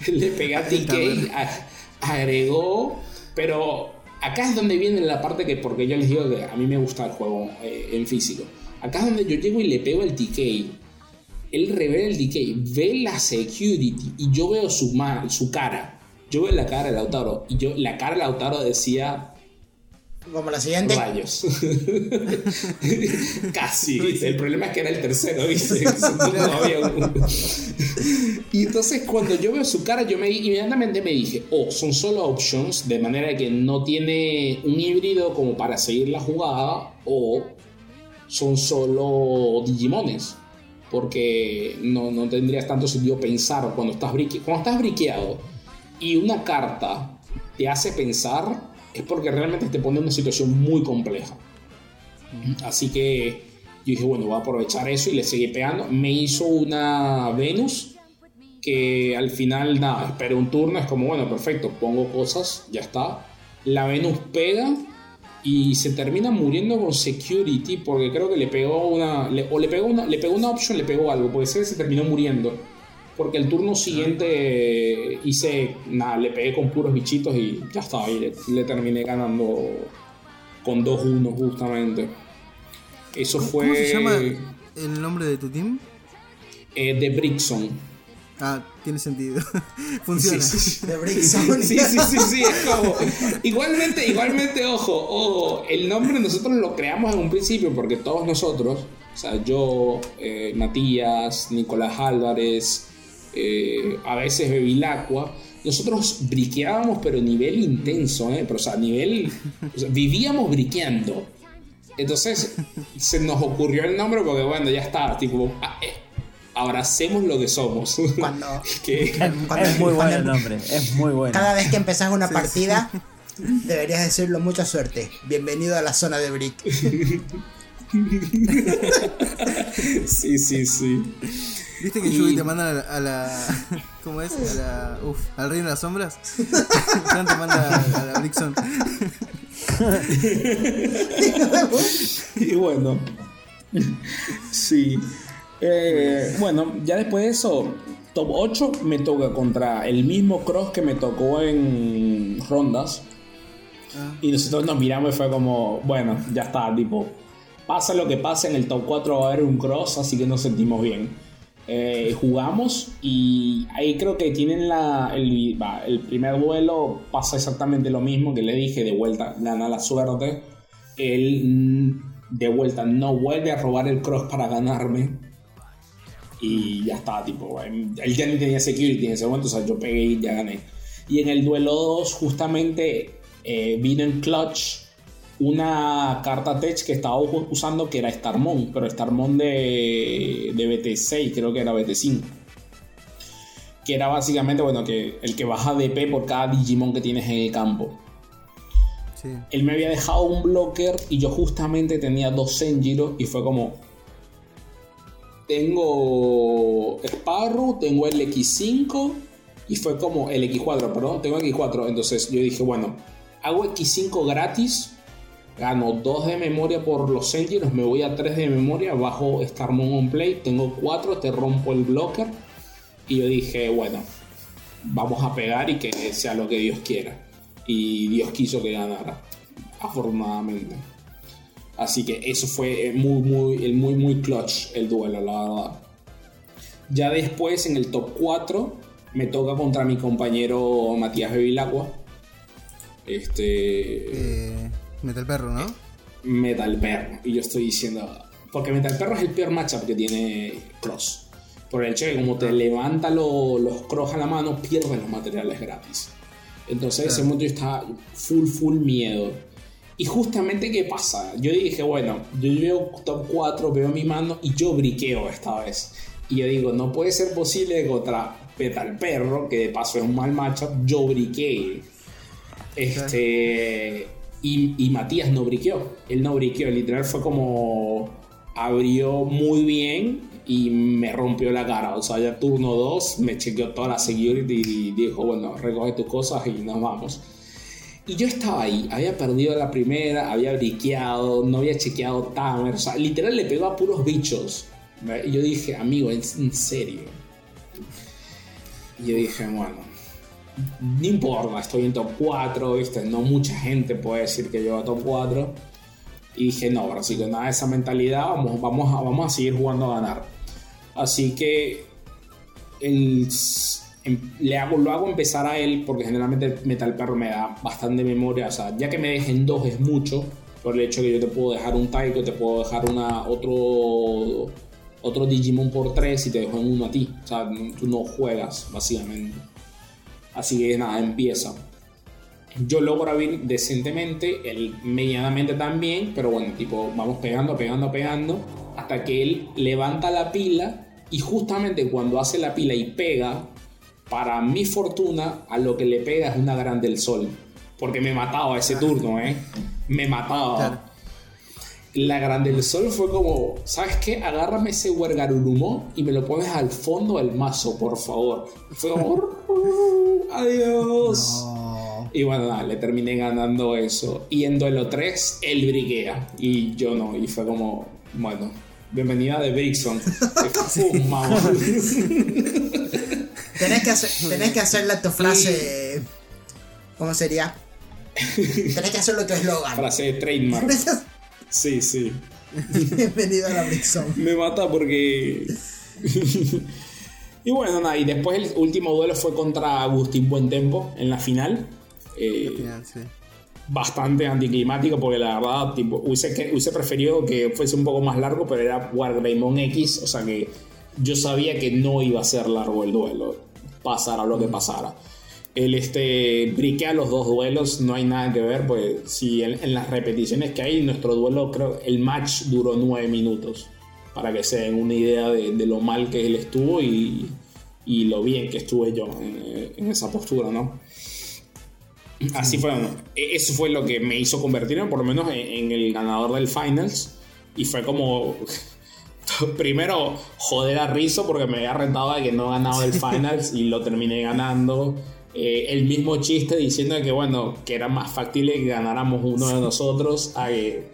le pegué a TK, a- agregó, pero acá es donde viene la parte que, porque yo les digo que a mí me gusta el juego eh, en físico. Acá es donde yo llego y le pego el TK. Él revela el TK, ve la security y yo veo su, su cara. Yo veo la cara de Lautaro y yo, la cara de Lautaro decía Como la siguiente. rayos. Casi, ¿viste? El problema es que era el tercero, ¿viste? No había un- Y entonces cuando yo veo su cara, yo me, inmediatamente me dije, oh, son solo options, de manera que no tiene un híbrido como para seguir la jugada, o son solo Digimones. Porque no, no tendría tanto sentido pensar cuando estás, brique- cuando estás briqueado y una carta te hace pensar, es porque realmente te pone en una situación muy compleja. Así que yo dije, bueno, voy a aprovechar eso y le seguí pegando. Me hizo una Venus que al final, nada, esperé un turno, es como, bueno, perfecto, pongo cosas, ya está. La Venus pega y se termina muriendo con security porque creo que le pegó una, le- o le pegó una, le pegó una option, le pegó algo, puede ser que se terminó muriendo. Porque el turno siguiente hice, nada, le pegué con puros bichitos y ya estaba, y le, le terminé ganando con 2-1 justamente. Eso fue ¿Cómo se llama el nombre de tu team? eh, de Brixon. Ah, tiene sentido. Funciona. Sí, sí, sí. De Brickson. Sí, sí, sí, sí, es como. Igualmente, igualmente, ojo, ojo, el nombre nosotros lo creamos en un principio porque todos nosotros, o sea, yo, eh, Matías, Nicolás Álvarez, eh, a veces Bevilacqua, nosotros briqueábamos, pero a nivel intenso, ¿eh? Pero, o sea, a nivel. o sea, vivíamos briqueando. Entonces, se nos ocurrió el nombre porque, bueno, ya está, tipo, ah, eh, abracemos lo que somos. Cuando- que, Cuando- es muy bueno el nombre, es muy bueno. Cada vez que empezás una partida, deberías decirlo mucha suerte. Bienvenido a la zona de Brick. sí, sí, sí. ¿Viste que Yugi te mandan a la, a la- ¿Cómo es? A la, uf, al reino de las sombras. Te manda a, a la Brixon. Y bueno. Sí. Eh, bueno, ya después de eso, top 8 me toca contra el mismo cross que me tocó en rondas. Ah. Y nosotros nos miramos y fue como, bueno, ya está, tipo, pasa lo que pasa, en el top 4 va a haber un cross, así que nos sentimos bien. Eh, jugamos y ahí creo que tienen la, el, primer duelo, pasa exactamente lo mismo que le dije, de vuelta gana la suerte. Él mm, de vuelta no vuelve a robar el cross para ganarme. Y ya está, tipo, él ya ni tenía security en ese momento, o sea, yo pegué y ya gané. Y en el duelo 2, justamente eh, vino en clutch una carta tech que estaba usando que era Starmon, pero Starmon de, de BT6, creo que era BT5. Que era básicamente, bueno, que el que baja DP por cada Digimon que tienes en el campo. Sí. Él me había dejado un blocker y yo justamente tenía dos Senjiro y fue como... Tengo Sparrow, tengo el X5 y fue como el X4, perdón, tengo X4. Entonces yo dije, bueno, hago X5 gratis, gano 2 de memoria por los Senjiros, me voy a 3 de memoria, bajo Starmon on Play, tengo 4, te rompo el blocker. Y yo dije, bueno, vamos a pegar y que sea lo que Dios quiera. Y Dios quiso que ganara, afortunadamente. Así que eso fue muy, muy, el muy, muy clutch el duelo, la verdad. Ya después, en el top 4, me toca contra mi compañero Matías Bevilacqua. Este. Eh, Metal Perro, ¿no? Metal Perro. Y yo estoy diciendo. Porque Metal Perro es el peor matchup que tiene Cross. Por el hecho de que como te levanta lo- los Cross a la mano, pierdes los materiales gratis. Entonces ese momento yo estaba full, full miedo. Y justamente, ¿qué pasa? Yo dije, bueno, yo veo top 4, veo mi mano y yo briqueo esta vez. Y yo digo, no puede ser posible que contra Metal Perro, que de paso es un mal matchup, yo briquee. Este. Y, Matías no briqueó. Él no briqueó. Literal fue como. Abrió muy bien y me rompió la cara. O sea, ya turno 2 me chequeó toda la security y dijo: Bueno, recoge tus cosas y nos vamos. Y yo estaba ahí, había perdido la primera, había briqueado, no había chequeado Tamer. O sea, literal le pegó a puros bichos. Y yo dije: Amigo, en serio. Y yo dije: Bueno no importa, estoy en top 4, ¿viste? No mucha gente puede decir que yo a top 4. Y dije, no, así que nada de esa mentalidad, vamos, vamos, a, vamos a seguir jugando a ganar. Así que em- le hago, lo hago empezar a él, porque generalmente Metal Perro me da bastante memoria. O sea, ya que me dejen dos es mucho, por el hecho que yo te puedo dejar un Taiko, te puedo dejar una, otro, otro Digimon por tres y te dejo en uno a ti. O sea, tú no juegas, básicamente. Así que nada, empieza. Yo logro abrir decentemente, él medianamente también, pero bueno, tipo, vamos pegando, pegando, pegando, hasta que él levanta la pila y justamente cuando hace la pila y pega, para mi fortuna, a lo que le pega es una gran del sol. Porque me mataba ese turno, ¿eh? Me mataba. La Grande del Sol fue como, ¿sabes qué? Agárrame ese Huergarurumo y me lo pones al fondo del mazo, por favor. Fue como, adiós. Y bueno, nada, le terminé ganando eso. Y en duelo 3, él briguea y yo no. Y fue como, bueno, bienvenida de Brixon. Tenés que, hacer, tenés que hacerle tu frase. ¿Cómo sería? Tenés que hacerlo tu eslogan. Frase de trademark. Sí, sí. Bienvenido a la Brixon. Me mata porque. y bueno, nada, y después el último duelo fue contra Agustín Buentempo en la final. Eh, Final, sí. bastante anticlimático porque la verdad tipo, hubiese, que, hubiese preferido que fuese un poco más largo, pero era Wargreymon X, o sea que yo sabía que no iba a ser largo el duelo, pasara lo que pasara. El este, briquea los dos duelos, no hay nada que ver, pues si en, en las repeticiones que hay, nuestro duelo, creo el match duró nueve minutos, para que se den una idea de, de lo mal que él estuvo y, y lo bien que estuve yo en, en esa postura, ¿no? Así fue, bueno, e- eso fue lo que me hizo convertirme por lo menos en, en el ganador del finals. Y fue como, primero, joder a Rizzo porque me había rentado de que no ganaba el finals y lo terminé ganando. Eh, el mismo chiste diciendo que, bueno, que era más factible que ganáramos uno de nosotros a que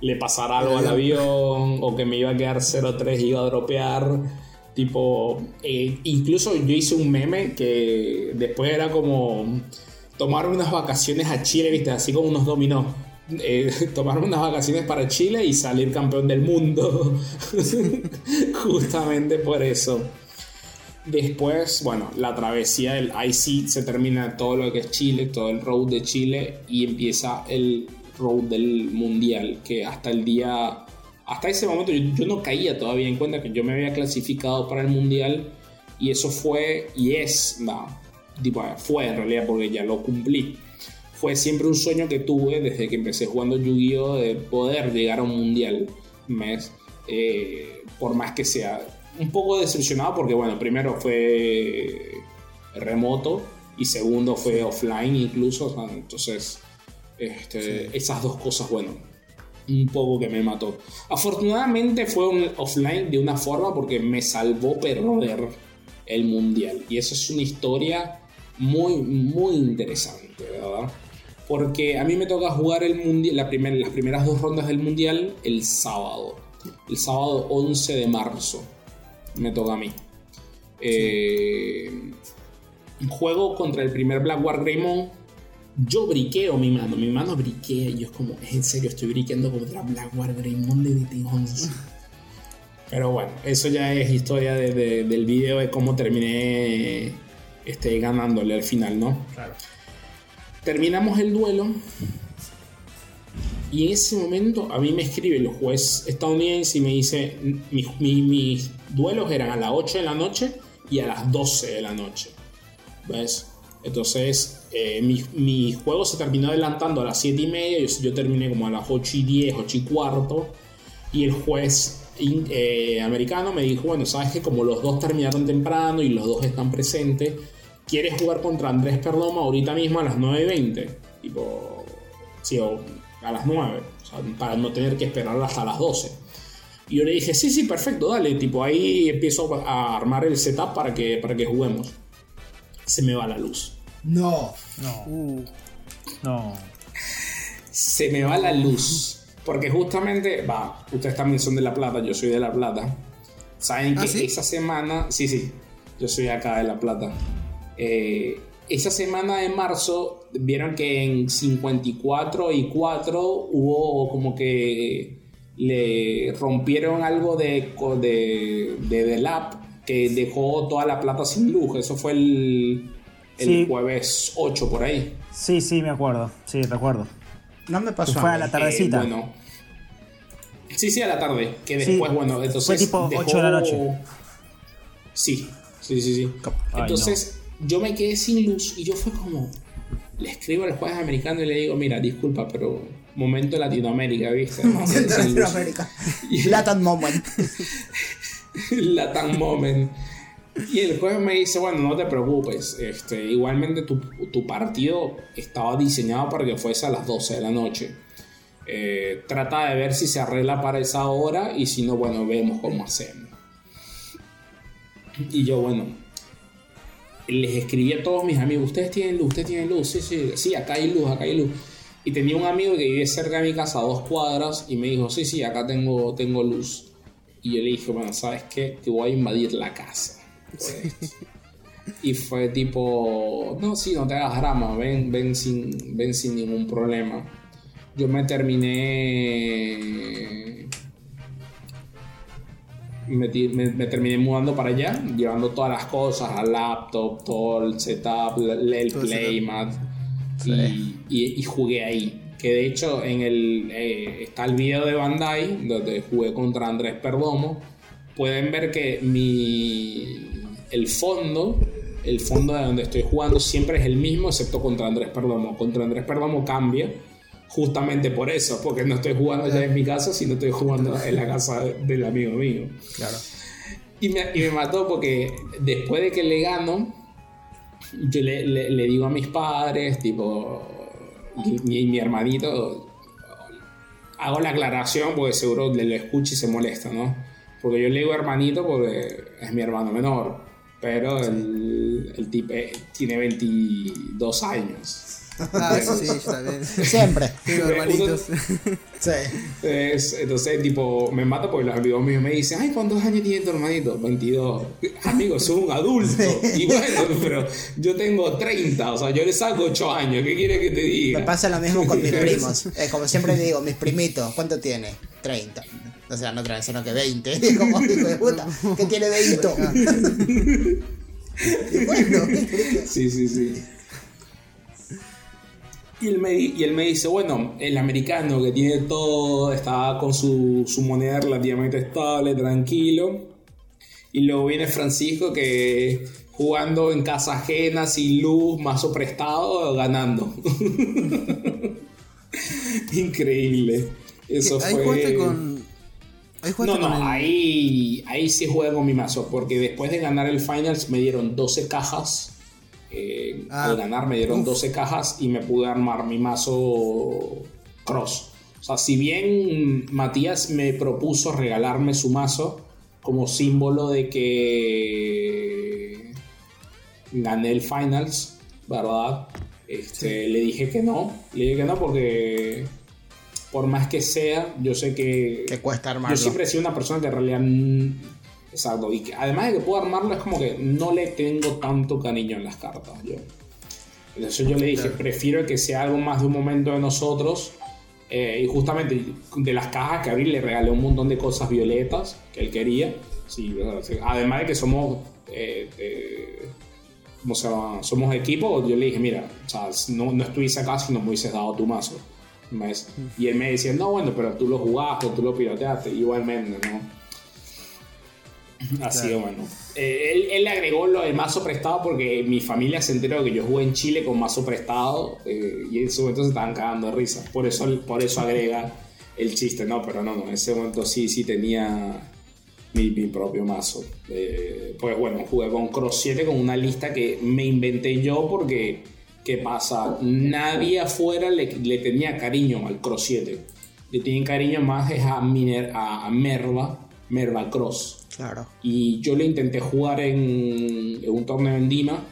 le pasara algo al avión o que me iba a quedar 0-3 y iba a dropear. Tipo, eh, incluso yo hice un meme que después era como tomar unas vacaciones a Chile, viste, así como unos dominó. Eh, tomar unas vacaciones para Chile y salir campeón del mundo. Justamente por eso. Después, bueno, la travesía del IC se termina todo lo que es Chile, todo el road de Chile y empieza el road del mundial, que hasta el día, hasta ese momento yo, yo no caía todavía en cuenta que yo me había clasificado para el mundial y eso fue y es, no, tipo, fue en realidad porque ya lo cumplí. Fue siempre un sueño que tuve desde que empecé jugando Yu-Gi-Oh! de poder llegar a un mundial. ¿ves? Eh, por más que sea un poco decepcionado porque, bueno, primero fue remoto y segundo fue offline incluso. o sea, entonces, este, esas dos cosas, bueno, un poco que me mató. Afortunadamente fue un offline de una forma porque me salvó perder el mundial. Y eso es una historia muy, muy interesante, ¿verdad? Porque a mí me toca jugar el mundial, la primer- las primeras dos rondas del mundial el sábado. El sábado 11 de marzo. Me toca a mí. Eh, juego contra el primer Black War Greymon. Yo briqueo mi mano, mi mano briquea y yo es como, es en serio, estoy briqueando contra Black War Greymon de BT11. Pero bueno, eso ya es historia de- de- del video de cómo terminé este, ganándole al final, ¿no? Claro. Terminamos el duelo. Y en ese momento a mí me escribe el juez estadounidense y me dice, "Mi- mi- mis duelos eran a las 8 de la noche y a las 12 de la noche. ¿Ves? Entonces eh, mi, mi juego se terminó adelantando a las 7 y media, yo, yo terminé como a las 8 y 10, 8 y cuarto. Y el juez in- eh, americano me dijo, bueno, sabes que como los dos terminaron temprano y los dos están presentes, ¿quieres jugar contra Andrés Perloma ahorita mismo a las 9 y 20? Tipo, sí, o a las 9, o sea, para no tener que esperar hasta las 12. Y yo le dije, sí, sí, perfecto, dale, tipo, ahí empiezo a armar el setup para que, para que juguemos. Se me va la luz. No. No, Uh, no. se me va la luz. Porque justamente, va, ustedes también son de La Plata, yo soy de La Plata. Saben ¿Ah, que sí? esa semana, sí, sí, yo soy acá de La Plata. Eh, esa semana de marzo, vieron que en 54 y 4 hubo como que le rompieron algo de, de, de, app que dejó toda La Plata sin luz. Eso fue el, el Sí. jueves 8 por ahí. Sí, sí, me acuerdo. Sí, recuerdo. No me pasó. Fue a la tardecita. Eh, bueno. Sí, sí, a la tarde. Que Sí, después, bueno, entonces. fue tipo dejó- 8 de la noche. Sí, sí, sí, sí. Ay, entonces, yo me quedé sin luz y yo fue como. Le escribo al juez americano y le digo, mira, disculpa, pero momento Latinoamérica, ¿viste? Luz. Latinoamérica. Latin moment. Latam Moment. Y el juez me dice, bueno, no te preocupes, este, igualmente tu, tu partido estaba diseñado para que fuese a las 12 de la noche. Eh, trata de ver si se arregla para esa hora y si no, bueno, vemos cómo hacemos. Y yo, bueno, les escribí a todos mis amigos, ustedes tienen luz, ustedes tienen luz, sí, sí, sí, acá hay luz, acá hay luz. Y tenía un amigo que vive cerca de mi casa, a dos cuadras, y me dijo, sí, sí, acá tengo, tengo luz. Y yo le dije, bueno, ¿sabes qué? Te voy a invadir la casa. por esto". Y fue tipo, no, sí, no te hagas drama, ven, ven, sin, ven sin ningún problema. Yo me terminé... Me, me- me terminé mudando para allá, llevando todas las cosas, la laptop, todo el setup, el el playmat, y, y- y jugué ahí. Que de hecho en el eh, está el video de Bandai, donde jugué contra Andrés Perdomo. Pueden ver que mi el fondo, el fondo de donde estoy jugando siempre es el mismo, excepto contra Andrés Perdomo. Contra Andrés Perdomo cambia, justamente por eso, porque no estoy jugando ya en mi casa, sino estoy jugando en la casa del amigo mío. Claro. Y me, y me mató porque después de que le gano, yo le, digo a mis padres, tipo, y, mi- hermanito, hago la aclaración porque seguro le lo escucha y se molesta, ¿no? Porque yo le digo hermanito porque es mi hermano menor, pero el, el tipo eh, tiene 22 años. Ah, eso sí, yo también. Siempre. Tengo hermanitos. Sí. Es- entonces, tipo, me mata porque los amigos míos me dicen, ay, ¿cuántos años tiene tu hermanito? 22. Amigo, soy un adulto. Y bueno, pero yo tengo 30, o sea, yo le saco 8 años. ¿Qué quiere que te diga? Me pasa lo mismo con mis primos. Eh, como siempre digo, mis primitos, ¿cuánto tiene? 30. O sea, no 30, sino que 20. Como hijo de puta, que tiene 20. Y bueno, ¿qué Sí, sí, sí. Y él, me, y él me dice, bueno, el americano que tiene todo, está con su, su moneda relativamente estable, tranquilo. Y luego viene Francisco que jugando en casa ajena, sin luz, mazo prestado, ganando. Increíble. Eso Ahí fue... jugaste con. Ahí jugaste No, no, con el- ahí, ahí sí juego con mi mazo, porque después de ganar el Finals me dieron 12 cajas. Eh, Ah, al ganar me dieron uf. 12 cajas y me pude armar mi mazo cross. O sea, si bien Matías me propuso regalarme su mazo como símbolo de que gané el Finals, ¿verdad? Este, Le dije que no, le dije que no porque por más que sea, yo sé que Que cuesta yo armarlo. siempre he sido una persona que en realidad. Exacto. Y que además de que puedo armarlo, es como que no le tengo tanto cariño en las cartas. Yo. Entonces yo le dije, Claro. prefiero que sea algo más de un momento de nosotros. eh, y justamente de las cajas que abrí le regalé un montón de cosas violetas que él quería. Sí, además de que somos. eh, eh, ¿Cómo se llama? Somos equipo. Yo le dije, mira, o sea, no, no estuviese acá si no me hubieses dado tu mazo. Y él me decía, no, bueno, pero tú lo jugaste, tú lo piloteaste, igualmente, ¿no? Así que bueno. Eh, él, él le agregó lo del mazo prestado porque mi familia se enteró que yo jugué en Chile con mazo prestado eh, y en ese momento se estaban cagando de risa. Por eso, por eso agrega el chiste, no, pero no, no, en ese momento sí, sí tenía mi, mi propio mazo. Eh, pues bueno, jugué con Cross 7 con una lista que me inventé yo porque, ¿qué pasa? Nadie afuera le, le tenía cariño al Cross 7. Le tienen cariño más es a, Miner, a, a Merva, Merva Cross. Claro. Y yo le intenté jugar en, en un torneo en Dima.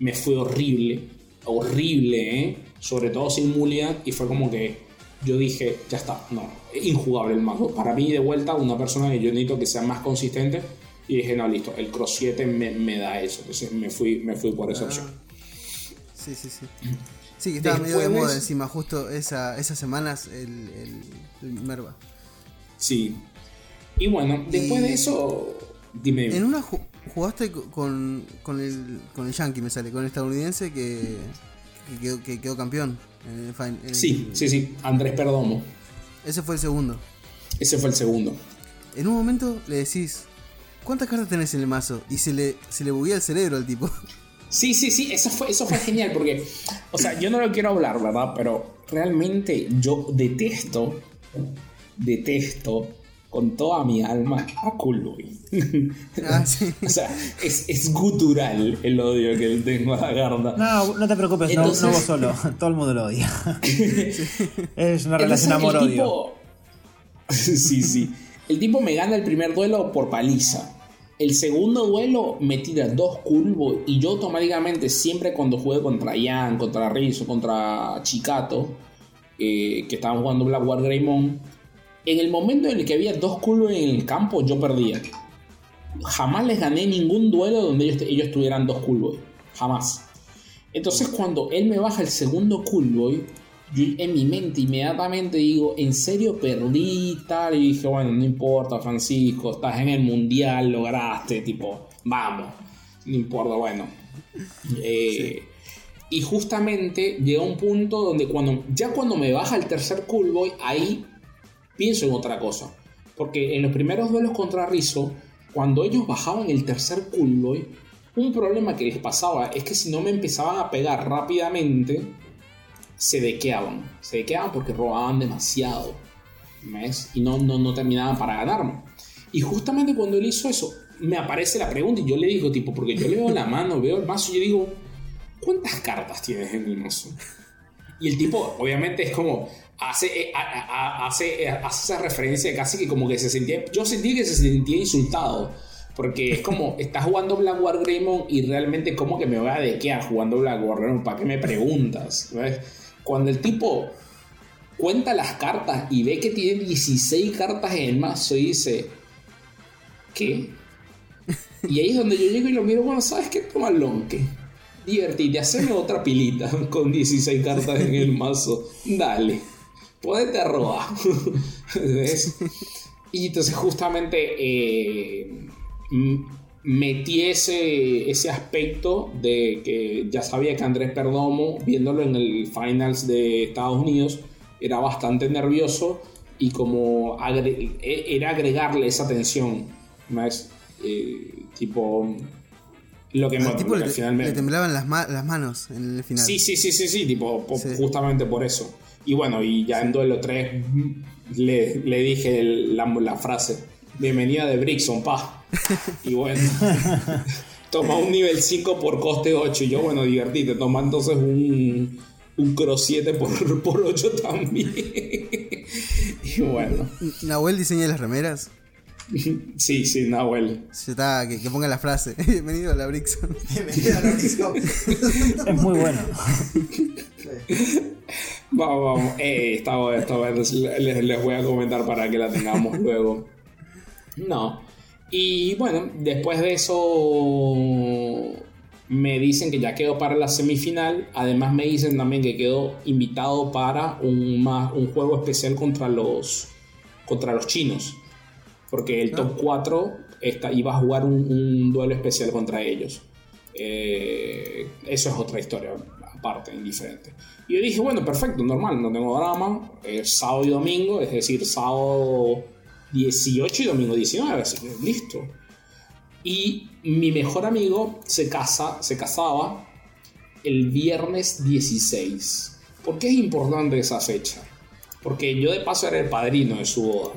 Me fue horrible. Horrible, ¿eh? Sobre todo sin Mulia. Y fue como que yo dije, ya está, no, injugable el mazo. Para mí, de vuelta, una persona que yo necesito que sea más consistente. Y dije, no, listo, el Cross 7 me, me da eso. Entonces me fui, me fui por esa Ah. opción. Sí, sí, sí. Sí, que estaba medio de Después- moda encima, justo esa, esas semanas el, el, el Merva. Sí. Y bueno, después de eso, dime. En una ju- jugaste co- con, con, el, con el Yankee, me sale, con el estadounidense que, que, quedó, que quedó campeón. En el en- Sí, sí, sí, Andrés Perdomo. Ese fue el segundo. Ese fue el segundo. En un momento le decís, ¿cuántas cartas tenés en el mazo? Y se le, se le buguea el cerebro al tipo. Sí, sí, sí, eso fue, eso fue genial porque, o sea, yo no lo quiero hablar, ¿verdad? Pero realmente yo detesto, detesto con toda mi alma a Kulboy. Ah, sí. o sea, es, es gutural el odio que le tengo a la garda. No, no te preocupes, no- Entonces- no, vos solo. Todo el mundo lo odia. es una relación amor-odio. tipo- sí, sí. El tipo me gana el primer duelo por paliza. El segundo duelo me tira dos curvos y yo automáticamente siempre cuando jugué contra Ian, contra Rizzo, contra Chicato, eh, que estaban jugando Blackwater Greymon, en el momento en el que había dos curvos en el campo yo perdía. jamás les gané ningún duelo donde ellos, ellos tuvieran dos Cool Boy. Jamás. Entonces cuando él me baja el segundo Cool Boy, yo en mi mente inmediatamente digo, ¿en serio perdí tal? Y dije, bueno, no importa, Francisco, estás en el mundial, lograste, tipo, vamos, no importa, bueno. Eh, Y justamente llega un punto donde cuando, ya cuando me baja el tercer Cool Boy, ahí pienso en otra cosa. Porque en los primeros duelos contra Rizzo, cuando ellos bajaban el tercer Cool Boy, un problema que les pasaba es que si no me empezaban a pegar rápidamente, se dequeaban. Se dequeaban porque robaban demasiado. ¿Ves? Y no, no, no terminaban para ganarme. Y justamente cuando él hizo eso, me aparece la pregunta y yo le digo, tipo, porque yo le veo la mano, veo el mazo y yo digo, ¿cuántas cartas tienes en el mazo? Y el tipo, obviamente, es como, hace, eh, a- a- hace, eh, hace esa referencia casi que como que se sentía, yo sentí que se sentía insultado. Porque es como, estás jugando Black War Greymon y realmente como que me voy a dequear jugando Black War Greymon, ¿para qué me preguntas? ¿Ves? Cuando el tipo cuenta las cartas y ve que tiene 16 cartas en el mazo y dice, ¿qué? Y ahí es donde yo llego y lo miro, bueno, ¿sabes qué? Toma lonque. Divertite, haceme otra pilita con 16 cartas en el mazo. Dale, podete robar. ¿Ves? Y entonces justamente eh, metí ese, ese aspecto de que ya sabía que Andrés Perdomo, viéndolo en el finals de Estados Unidos, era bastante nervioso y como e- era agregarle esa tensión. Más, eh, tipo, lo que, Al tipo le, le temblaban las, ma- las manos en el final. Sí, sí, sí, sí, sí, tipo, po- Sí. justamente por eso. Y bueno, y ya en duelo 3 le, le dije el- la, la frase, bienvenida de Brixon, pa. Y bueno, toma un nivel 5 por coste 8. Y yo, bueno, divertite, toma entonces un, un cross 7 por, por 8 también. y bueno, Nahuel diseña las remeras. sí, sí, Nahuel. Se está, que, que ponga la frase. Bienvenido a la Brixon. Bienvenido a la Brixcom. Es muy bueno. Vamos, vamos. Eh, esta vez, esta vez les, les voy a comentar para que la tengamos luego. No. Y bueno, después de eso me dicen que ya quedó para la semifinal. Además me dicen también que quedó invitado para un, más, un juego especial contra los, contra los chinos. Porque el top 4 está, iba a jugar un, un duelo especial contra ellos. Eh, eso es otra historia, aparte, indiferente. Y yo dije, bueno, perfecto, normal, no tengo drama. Es sábado y domingo, es decir, sábado 18 y domingo 19, así que listo. Y mi mejor amigo se casa, se casaba el viernes 16. ¿Por qué es importante esa fecha? Porque yo de paso era el padrino de su boda.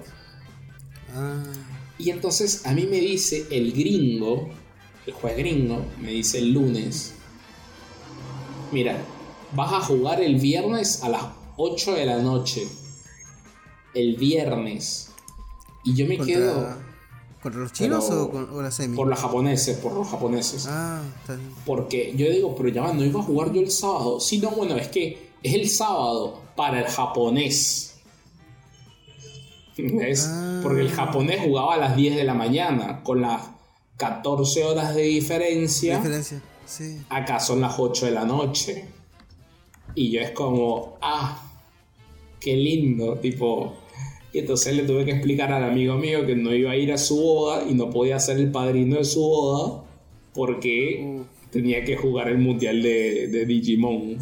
Ah, Y entonces a mí me dice el gringo, el juez gringo, me dice el lunes, mira, vas a jugar el viernes a las 8 de la noche. El viernes. Y yo me quedo contra, ¿Contra los chinos Pero- o, con, o la semi? por los japoneses, por los japoneses. Ah, está bien. Porque yo digo, pero ya no iba a jugar yo el sábado. Sí, no, bueno, es que es el sábado para el japonés. Ah. Porque el japonés jugaba a las 10 de la mañana, con las 14 horas de ¿Qué diferencia. diferencia? Sí. Acá son las 8 de la noche. Y yo es como, ah, qué lindo, tipo. Y entonces le tuve que explicar al amigo mío que no iba a ir a su boda y no podía ser el padrino de su boda porque tenía que jugar el mundial de, de Digimon.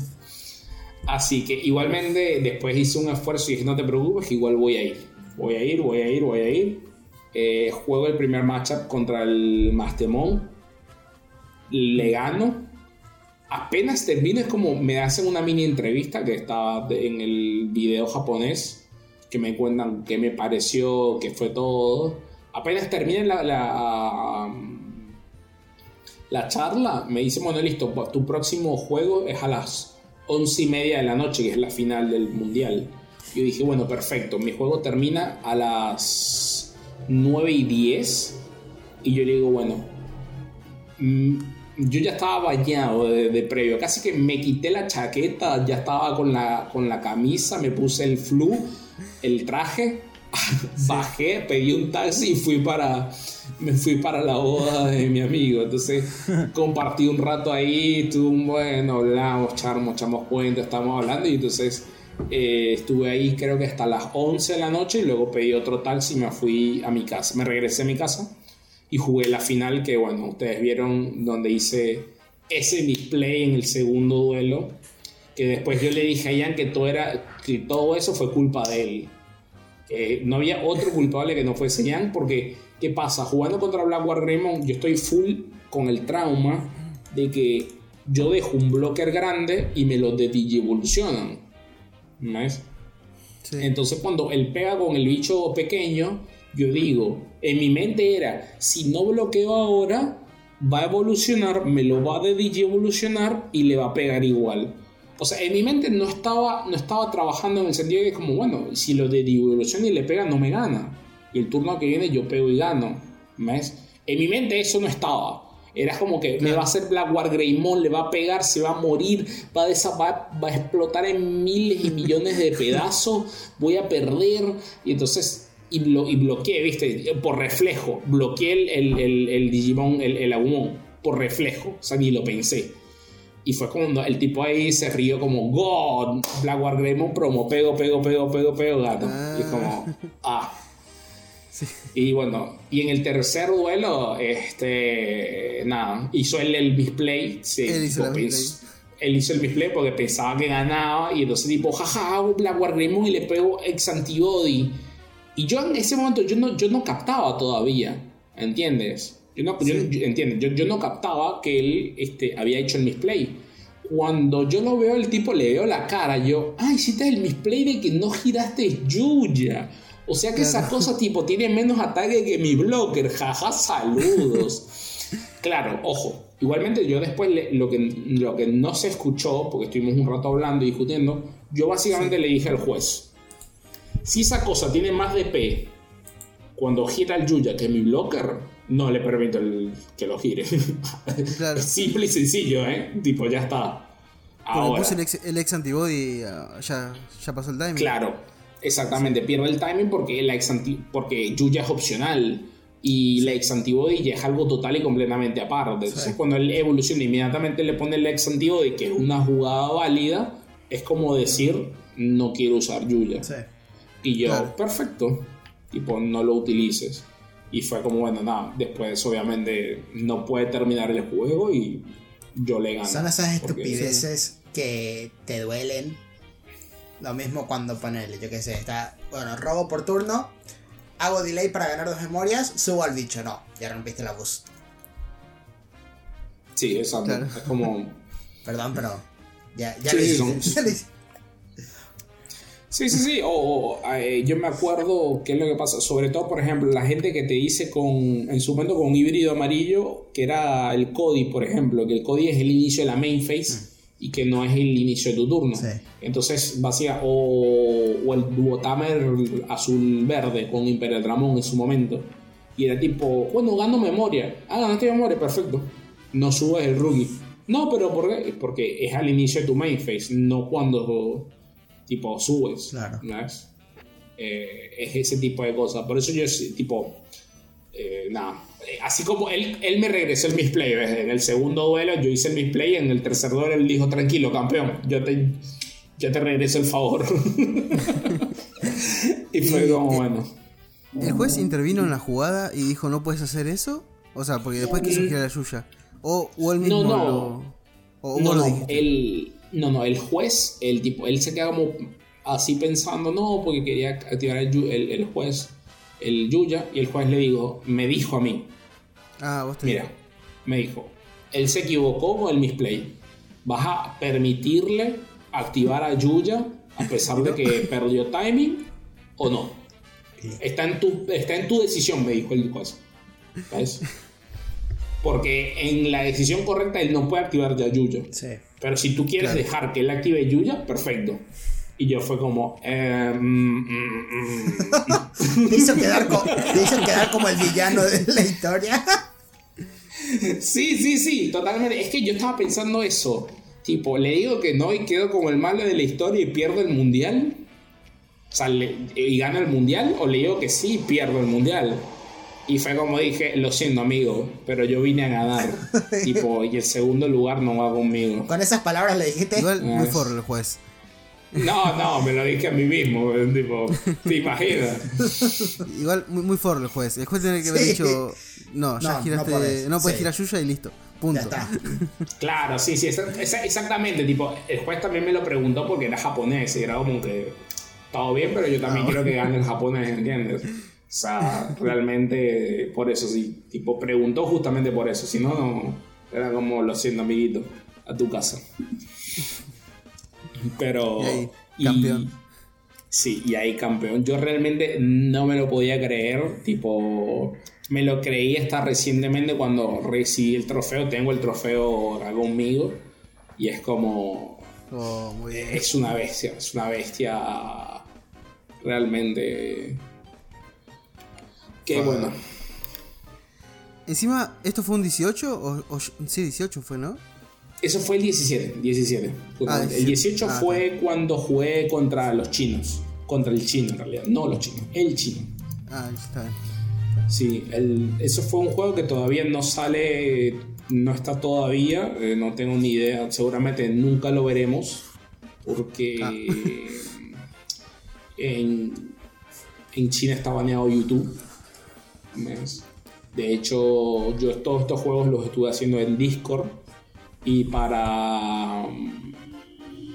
Así que igualmente después hice un esfuerzo y dije, no te preocupes, igual voy a ir. Voy a ir, voy a ir, voy a ir. Eh, juego el primer matchup contra el Mastemon. Le gano. Apenas termino es como me hacen una mini entrevista que está de- en el video japonés. Que me cuentan qué me pareció, qué fue todo. Apenas termine la, la, la charla, me dice, bueno, listo, tu próximo juego es a las once y media de la noche, que es la final del mundial. Yo dije, bueno, perfecto, mi juego termina a las 9 y 10. Y yo le digo, bueno, mm, yo ya estaba bañado de, de previo, casi que me quité la chaqueta, ya estaba con la, con la camisa, me puse el flu, el traje, bajé, pedí un taxi y fui para, me fui para la boda de mi amigo. Entonces compartí un rato ahí, un bueno, hablamos, charmos, echamos cuentas, estábamos hablando y entonces eh, estuve ahí creo que hasta las 11 de la noche y luego pedí otro taxi y me fui a mi casa. Me regresé a mi casa y jugué la final que bueno, ustedes vieron donde hice ese display en el segundo duelo. Que después yo le dije a Ian que todo, era, todo eso fue culpa de él. No había otro culpable que no fuese Ian porque, ¿qué pasa? Jugando contra Blackwater Raymond yo estoy full con el trauma de que yo dejo un blocker grande y me lo de evolucionan ¿Ves? Sí. Entonces cuando él pega con el bicho pequeño, yo digo, en mi mente era, si no bloqueo ahora, va a evolucionar, me lo va a de evolucionar y le va a pegar igual. O sea, en mi mente no estaba, no estaba trabajando en el sentido de que como, bueno, si lo de evoluciona y le pega, no me gana. Y el turno que viene yo pego y gano. ¿Ves? En mi mente eso no estaba. Era como que me va a hacer Blackguard Greymon, le va a pegar, se va a morir, va a, va, va a explotar en miles y millones de pedazos, voy a perder. Y entonces, y, blo- y bloqueé, ¿viste? Por reflejo, bloqueé el, el, el- el Digimon, el, el Agumon, por reflejo, o sea, ni lo pensé. Y fue cuando el tipo ahí se rió como, God, Blackguard Greymon promo, pego, pego, pego, pego, pego, gato. Y es como, ah. Y bueno, y en el tercer duelo, este, nada, hizo él el display. Sí, Él hizo el pens- él hizo el display porque pensaba que ganaba y entonces tipo, jaja, War Greymon y le pego ex antibody. Y yo en ese momento yo no, yo no captaba todavía, ¿entiendes? Yo no, yo- yo- ¿entiendes? Yo, yo no captaba que él este, había hecho el misplay. Cuando yo lo veo, el tipo le veo la cara, yo, ah, hiciste el misplay de que no giraste Yuya. O sea que esa cosa tipo tiene menos ataque que mi blocker, jaja, saludos. claro, ojo. Igualmente yo después le- lo, que, lo que no se escuchó, porque estuvimos un rato hablando y discutiendo, yo básicamente le dije al juez, si esa cosa tiene más DP cuando gira el Yuya que mi blocker, no le permito el- que lo gire. Claro. Simple y sencillo, ¿eh? Tipo, ya está. Ahora. puse el ex, el ex antibody, ah, ya, ya pasó el timing. Claro, exactamente. Pierde el timing porque, la ex porque Yuya es opcional. Y la ex antibody ya es algo total y completamente aparte. Entonces, cuando él evoluciona inmediatamente le pone el ex antibody, que es una jugada válida, es como decir, no quiero usar Yuya. Sí. Y yo, Claro. perfecto. Tipo, no lo utilices. Y fue como, bueno, nada. Después, obviamente, no puede terminar el juego y yo le gano. Son esas Porque- estupideces que te duelen. Lo mismo cuando ponele, yo qué sé, está, bueno, robo por turno, hago delay para ganar dos memorias, subo al bicho, no, ya rompiste la bus. Sí, exacto. Claro. Es como. Perdón, pero ya, ya Sí, hiciste, son-. Sí, sí, sí. O, o, eh, yo me acuerdo qué es lo que pasa. Sobre todo, por ejemplo, la gente que te dice con, en su momento con un híbrido amarillo, que era el Cody, por ejemplo, que el Cody es el inicio de la main phase y que no es el inicio de tu turno. Sí. Entonces, vacía, o, o el Duotamer azul-verde con Imperial Dramón en su momento. Y era tipo, bueno, gano memoria. Ah, ganaste memoria, perfecto. No subes el rookie. No, pero ¿por qué? Porque es al inicio de tu main phase, no cuando tipo subes. Claro. ¿ves? Eh, es ese tipo de cosas. Por eso yo, tipo, eh, nada. Eh, Así como él, él me regresó el misplay, ¿ves? En el segundo duelo yo hice el misplay, en el tercer duelo él dijo, tranquilo, campeón, yo te, yo te regreso el favor. y fue como, bueno. ¿El juez intervino en la jugada y dijo no puedes hacer eso? O sea, porque después quiso girar la Yuya. O, o él mismo No, no. lo. O No, no, el, no, no, el juez, el tipo, él se queda como así pensando, no, porque quería activar el, el juez, el Yuya, y el juez le dijo, me dijo a mí, Ah, vos te Mira, me dijo, él se equivocó con el misplay. ¿Vas a permitirle activar a Yuya a pesar de que perdió timing o no? Está en tu, está en tu decisión, me dijo el juez. ¿Ves? Porque en la decisión correcta él no puede activar ya Yuya. Sí. Pero si tú quieres Claro. dejar que él active Yuya, perfecto. Y yo fue como... eh, mm, mm, mm. Te hizo, quedar co- te hizo quedar como el villano de la historia. Sí, sí, sí, totalmente. Es que yo estaba pensando eso. Tipo, le digo que no y quedo como el malo de la historia y pierdo el mundial. O sea, le- ¿y gana el mundial? O le digo que sí, pierdo el mundial. Y fue como dije, lo siento amigo, pero yo vine a ganar. tipo, y el segundo lugar no va conmigo. Con esas palabras le dijiste. Igual, muy forro el juez. No, no, me lo dije a mí mismo. Tipo, ¿te imaginas? Igual, muy, muy forro el juez. El juez tiene que haber Sí. dicho, no, ya No, no giraste, no podés, puedes sí. girar Yuya y listo. Punto. Ya está. Claro, sí, sí, exa- exa- exactamente. Tipo, el juez también me lo preguntó porque era japonés y era como que todo bien, pero yo también quiero que gane el japonés, ¿entiendes? O sea, realmente por eso sí. Tipo, preguntó justamente por eso. Si no, no. Era como, lo siento, amiguito, a tu casa. Pero. Y ahí, y- campeón. Sí, y ahí campeón. Yo realmente no me lo podía creer. Tipo, me lo creí hasta recientemente cuando recibí el trofeo. Tengo el trofeo acá conmigo. Y es como. Oh, muy bien. Es una bestia. Es una bestia. Realmente. Qué Joder. bueno. Encima, ¿esto fue un 18? O, o- sí, 18 fue, ¿no? Eso fue el 17. 17 justamente. Ah, el 18 ah, fue cuando jugué contra los chinos. Contra el chino en realidad. No los chinos. El chino. Ah, está bien. Sí, el, eso fue un juego que todavía no sale, no está todavía, eh, no tengo ni idea, seguramente nunca lo veremos, porque Ah. en, en China está baneado YouTube. ¿ves? De hecho, yo todos estos juegos los estuve haciendo en Discord y para,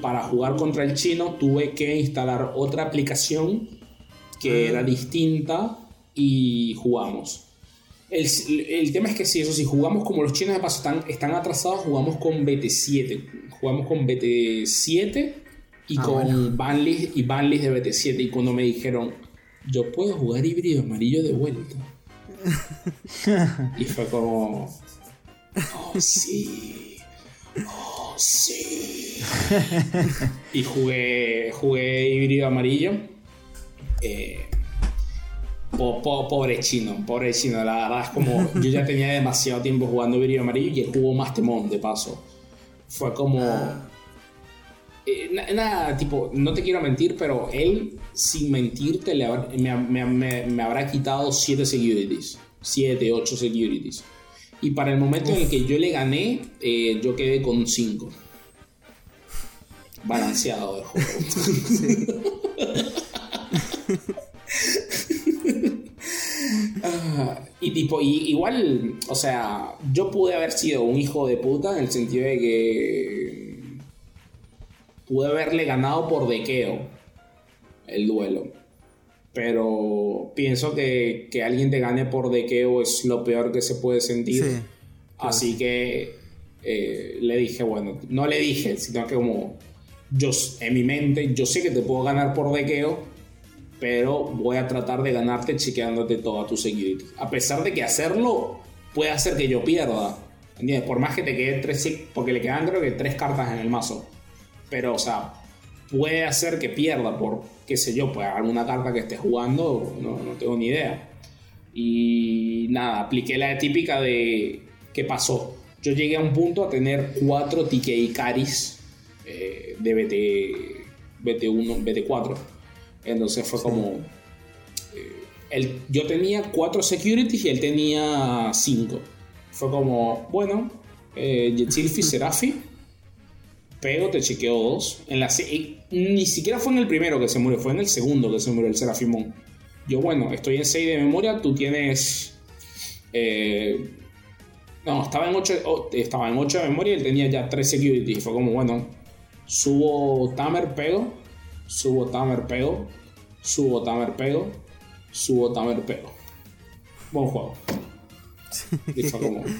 para jugar contra el chino tuve que instalar otra aplicación que era distinta y jugamos. El, el tema es que si eso, si jugamos como los chinos de paso están, están atrasados, jugamos con BT7. Jugamos con BT7 y Ah, con bueno. banlist y banlist de BT7. Y cuando me dijeron, yo puedo jugar híbrido amarillo de vuelta. y fue como, oh sí, oh sí. y jugué, jugué híbrido amarillo. Eh, po- po- pobre chino, pobre chino, la verdad es como yo ya tenía demasiado tiempo jugando híbrido amarillo y él jugó más temón de paso. Fue como... eh, na- nada, tipo, no te quiero mentir, pero él, sin mentirte, le me, me- me- me habrá quitado 7 securities. 7, 8 securities. Y para el momento en el que yo le gané, eh, yo quedé con 5. Balanceado de juego. Ah, y tipo, y, igual, o sea, yo pude haber sido un hijo de puta en el sentido de que pude haberle ganado por dequeo el duelo. Pero pienso que, que alguien te gane por dequeo es lo peor que se puede sentir. Sí. Así que eh, le dije, bueno, no le dije, sino que como yo en mi mente, yo sé que te puedo ganar por dequeo, pero voy a tratar de ganarte chequeándote toda tu security. A pesar de que hacerlo puede hacer que yo pierda. ¿Entiendes? Por más que te quede tres, porque le quedan creo que tres cartas en el mazo. Pero, o sea, puede hacer que pierda por, qué sé yo, pues alguna carta que esté jugando, no, no tengo ni idea. Y nada, apliqué la típica de qué pasó. Yo llegué a un punto a tener cuatro TK Caris eh, de BT, BT1, BT4. Entonces fue como. eh, yo tenía cuatro securities y él tenía cinco. Fue como, bueno, eh, Yetsilfi, Serafi, Pego, te chequeó dos. En la, ni siquiera fue en el primero que se murió, fue en el segundo que se murió el Serafimón. Yo, bueno, estoy en 6 de memoria, tú tienes. eh, no, estaba en 8 estaba en 8 de memoria y él tenía ya 3 securities. Y fue como, bueno, subo Tamer, pego, subo Tamer, pego, subo Tamer, pego, subo Tamer, pego. Buen juego. Y fue como.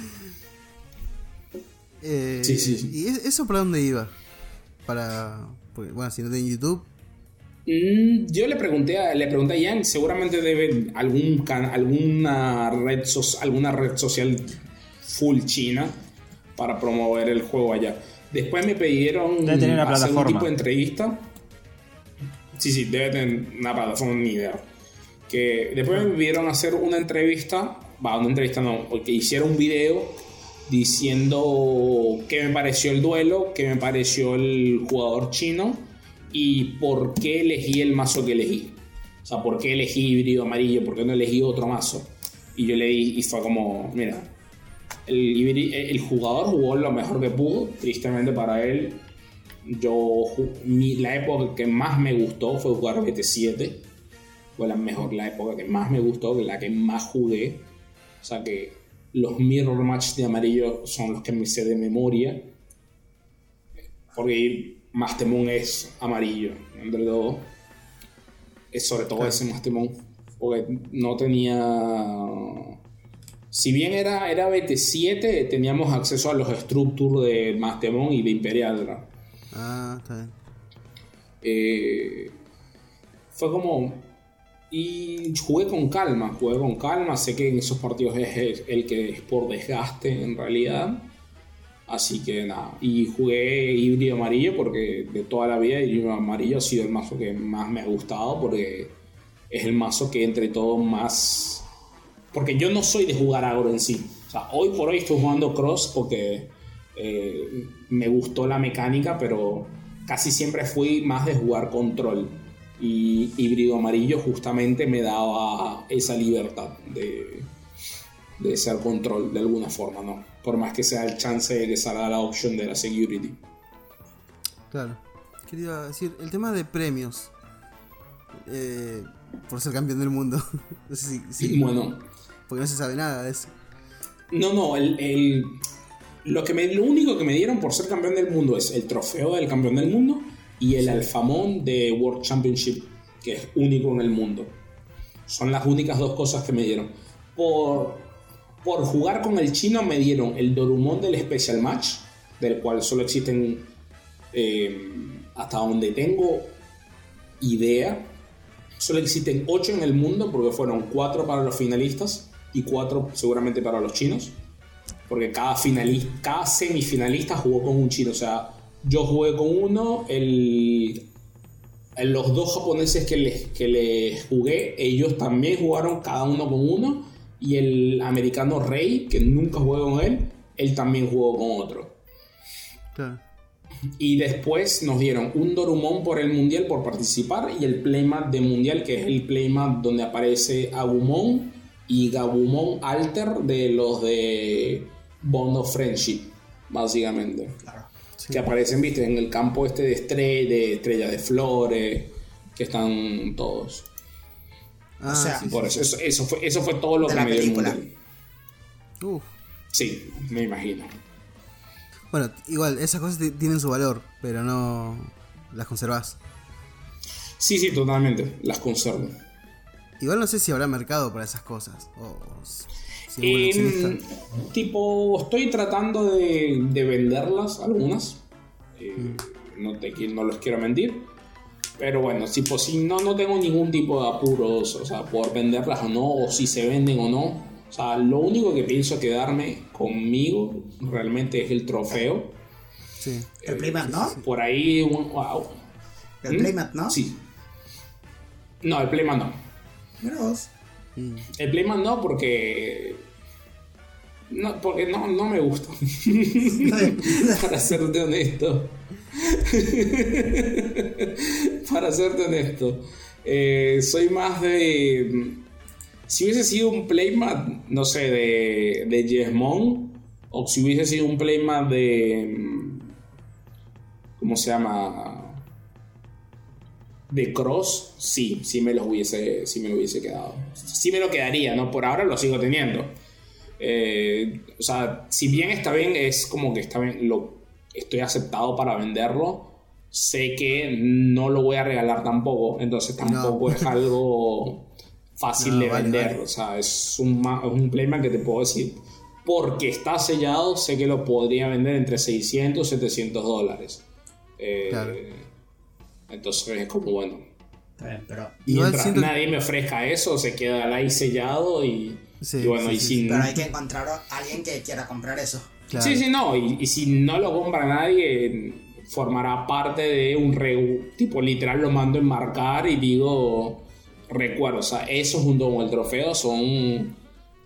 Eh, Sí, sí, sí. ¿Y es- eso para dónde iba? Para. Porque, bueno, si no tiene YouTube. Mm, yo le pregunté a, le pregunté a Ian, seguramente debe algún can- alguna red so- alguna red social full china para promover el juego allá. Después me pidieron Debe tener una hacer un tipo de entrevista. Sí, sí, debe tener una plataforma ni idea. Que después me pidieron hacer una entrevista, va, una entrevista no, que hiciera un video diciendo qué me pareció el duelo, qué me pareció el jugador chino y por qué elegí el mazo que elegí. O sea, por qué elegí híbrido amarillo, por qué no elegí otro mazo. Y yo le di, y fue como, mira, el, jugador jugó lo mejor que pudo, tristemente para él. Yo, mi- la época que más me gustó fue jugar BT7. Fue la mejor, la época que más me gustó, la que más jugué. O sea que los mirror match de amarillo son los que me sé de memoria. Porque Mastemon es amarillo, entre todo. Es sobre todo ese Mastemon. Porque no tenía. Si bien era, era BT7, teníamos acceso a los Structure de Mastemon y de Imperial. Ah, está bien. Eh, fue como. Y jugué con calma, jugué con calma. Sé que en esos partidos es el, que es por desgaste en realidad. Así que nada. Y jugué híbrido amarillo porque de toda la vida híbrido amarillo ha sido el mazo que más me ha gustado porque es el mazo que entre todo más. Porque yo no soy de jugar agro en sí. O sea, hoy por hoy estoy jugando cross porque eh, me gustó la mecánica, pero casi siempre fui más de jugar control. Y híbrido amarillo justamente me daba esa libertad de, de ser control de alguna forma, ¿no? Por más que sea el chance de que salga la opción de la security. Claro. Quería decir, el tema de premios. Eh, por ser campeón del mundo. no sé si, si- Bueno, Porque no se sabe nada de eso. no, no, el, el- lo, que me, lo único que me dieron por ser campeón del mundo es el trofeo del campeón del mundo y el alfamón de World Championship, que es único en el mundo. Son las únicas dos cosas que me dieron. Por, por jugar con el chino me dieron el Dorumon del Special Match, del cual solo existen, eh, hasta donde tengo idea, solo existen 8 en el mundo porque fueron 4 para los finalistas y 4 seguramente para los chinos. Porque cada, finalista, cada semifinalista jugó con un chino. O sea, yo jugué con uno, el, los dos japoneses que les, que les jugué, ellos también jugaron cada uno con uno. Y el americano Rey, que nunca jugué con él, él también jugó con otro. Claro. Y después nos dieron un Dorumon por el mundial por participar y el playmat de mundial, que es el playmat donde aparece Agumon y Gabumon Alter de los de Bond of Friendship, básicamente. Claro. Que aparecen, viste, en el campo este de estrella, de estrellas de flores, que están todos. Ah, sea, sí, Por eso, eso, eso fue, eso fue todo lo De que la me dio el película. sí. Uf. Sí, me imagino. Bueno, igual, esas cosas ti- tienen su valor, pero no las conservas. Sí, sí, totalmente. Las conservo. Igual no sé si habrá mercado para esas cosas. O si Em, coleccionista. tipo, estoy tratando de, de venderlas, algunas. Eh, Mm. no, te, no les quiero mentir. Pero bueno, tipo, si no, no tengo ningún tipo de apuros, o sea, por venderlas o no, o si se venden o no. O sea, lo único que pienso quedarme conmigo realmente es el trofeo. Sí. El playmat, ¿no? Por ahí, un- wow. El ¿Mm? playmat, ¿no? Sí. No, el Playman no. Mira vos. Mm. El Playman no porque... No, porque no, no me gusta. Para serte honesto. Para serte honesto. Eh, soy más de. Si hubiese sido un playmat, no sé, de, de Jesmon, o si hubiese sido un playmat de. mm, ¿Cómo se llama? De Cross, sí, sí me los hubiese, sí me lo hubiese quedado. Sí me lo quedaría, ¿no? Por ahora lo sigo teniendo. Eh, o sea, si bien está bien, es como que está bien, lo, estoy aceptado para venderlo. Sé que no lo voy a regalar tampoco, entonces tampoco es algo fácil No, de vale, vender. vale. O sea, es un, es un que te puedo decir. Porque está sellado, sé que lo podría vender entre 600 y 700 dólares. Eh, Claro. Entonces es como bueno. Está bien, pero, Mientras siento nadie me ofrezca eso, se queda ahí sellado y, Sí, y bueno, sí, y sí, sin, pero hay que encontrar a alguien que quiera comprar eso. Claro. Sí, sí, no. Y, y si no lo compra nadie, formará parte de un re- tipo literal lo mando a enmarcar y digo recuerdo. O sea, eso junto con el trofeo son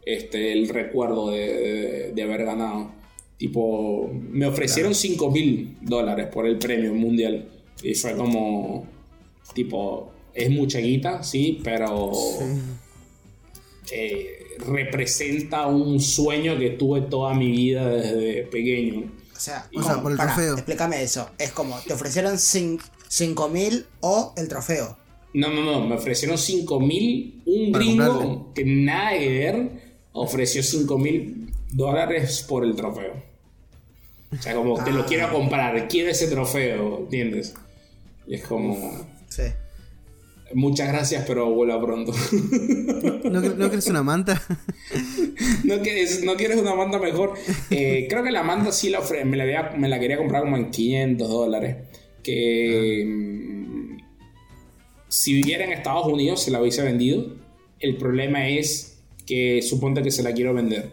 este, el recuerdo de, de- de haber ganado. Tipo, me ofrecieron 5 mil dólares por el premio mundial. Y fue como, tipo, es mucha guita, sí, pero eh, representa un sueño que tuve toda mi vida desde pequeño. O sea, O sea, por el trofeo. explícame eso. Es como, te ofrecieron 5000 o el trofeo. No, no, no, me ofrecieron 5 mil, un Para gringo comprarle. que nada que ver ofreció 5 mil dólares por el trofeo. O sea, como te lo Ah. quiero comprar, quiero ese trofeo, ¿entiendes? Y es como, Sí. muchas gracias, pero vuela pronto. ¿No, ¿No crees una manta? no, quieres, no quieres una manta mejor. Eh, creo que la manta sí la ofre- me la, había- me la quería comprar como en 500 dólares. Que mm, si viviera en Estados Unidos se la hubiese vendido. El problema es que suponte que se la quiero vender.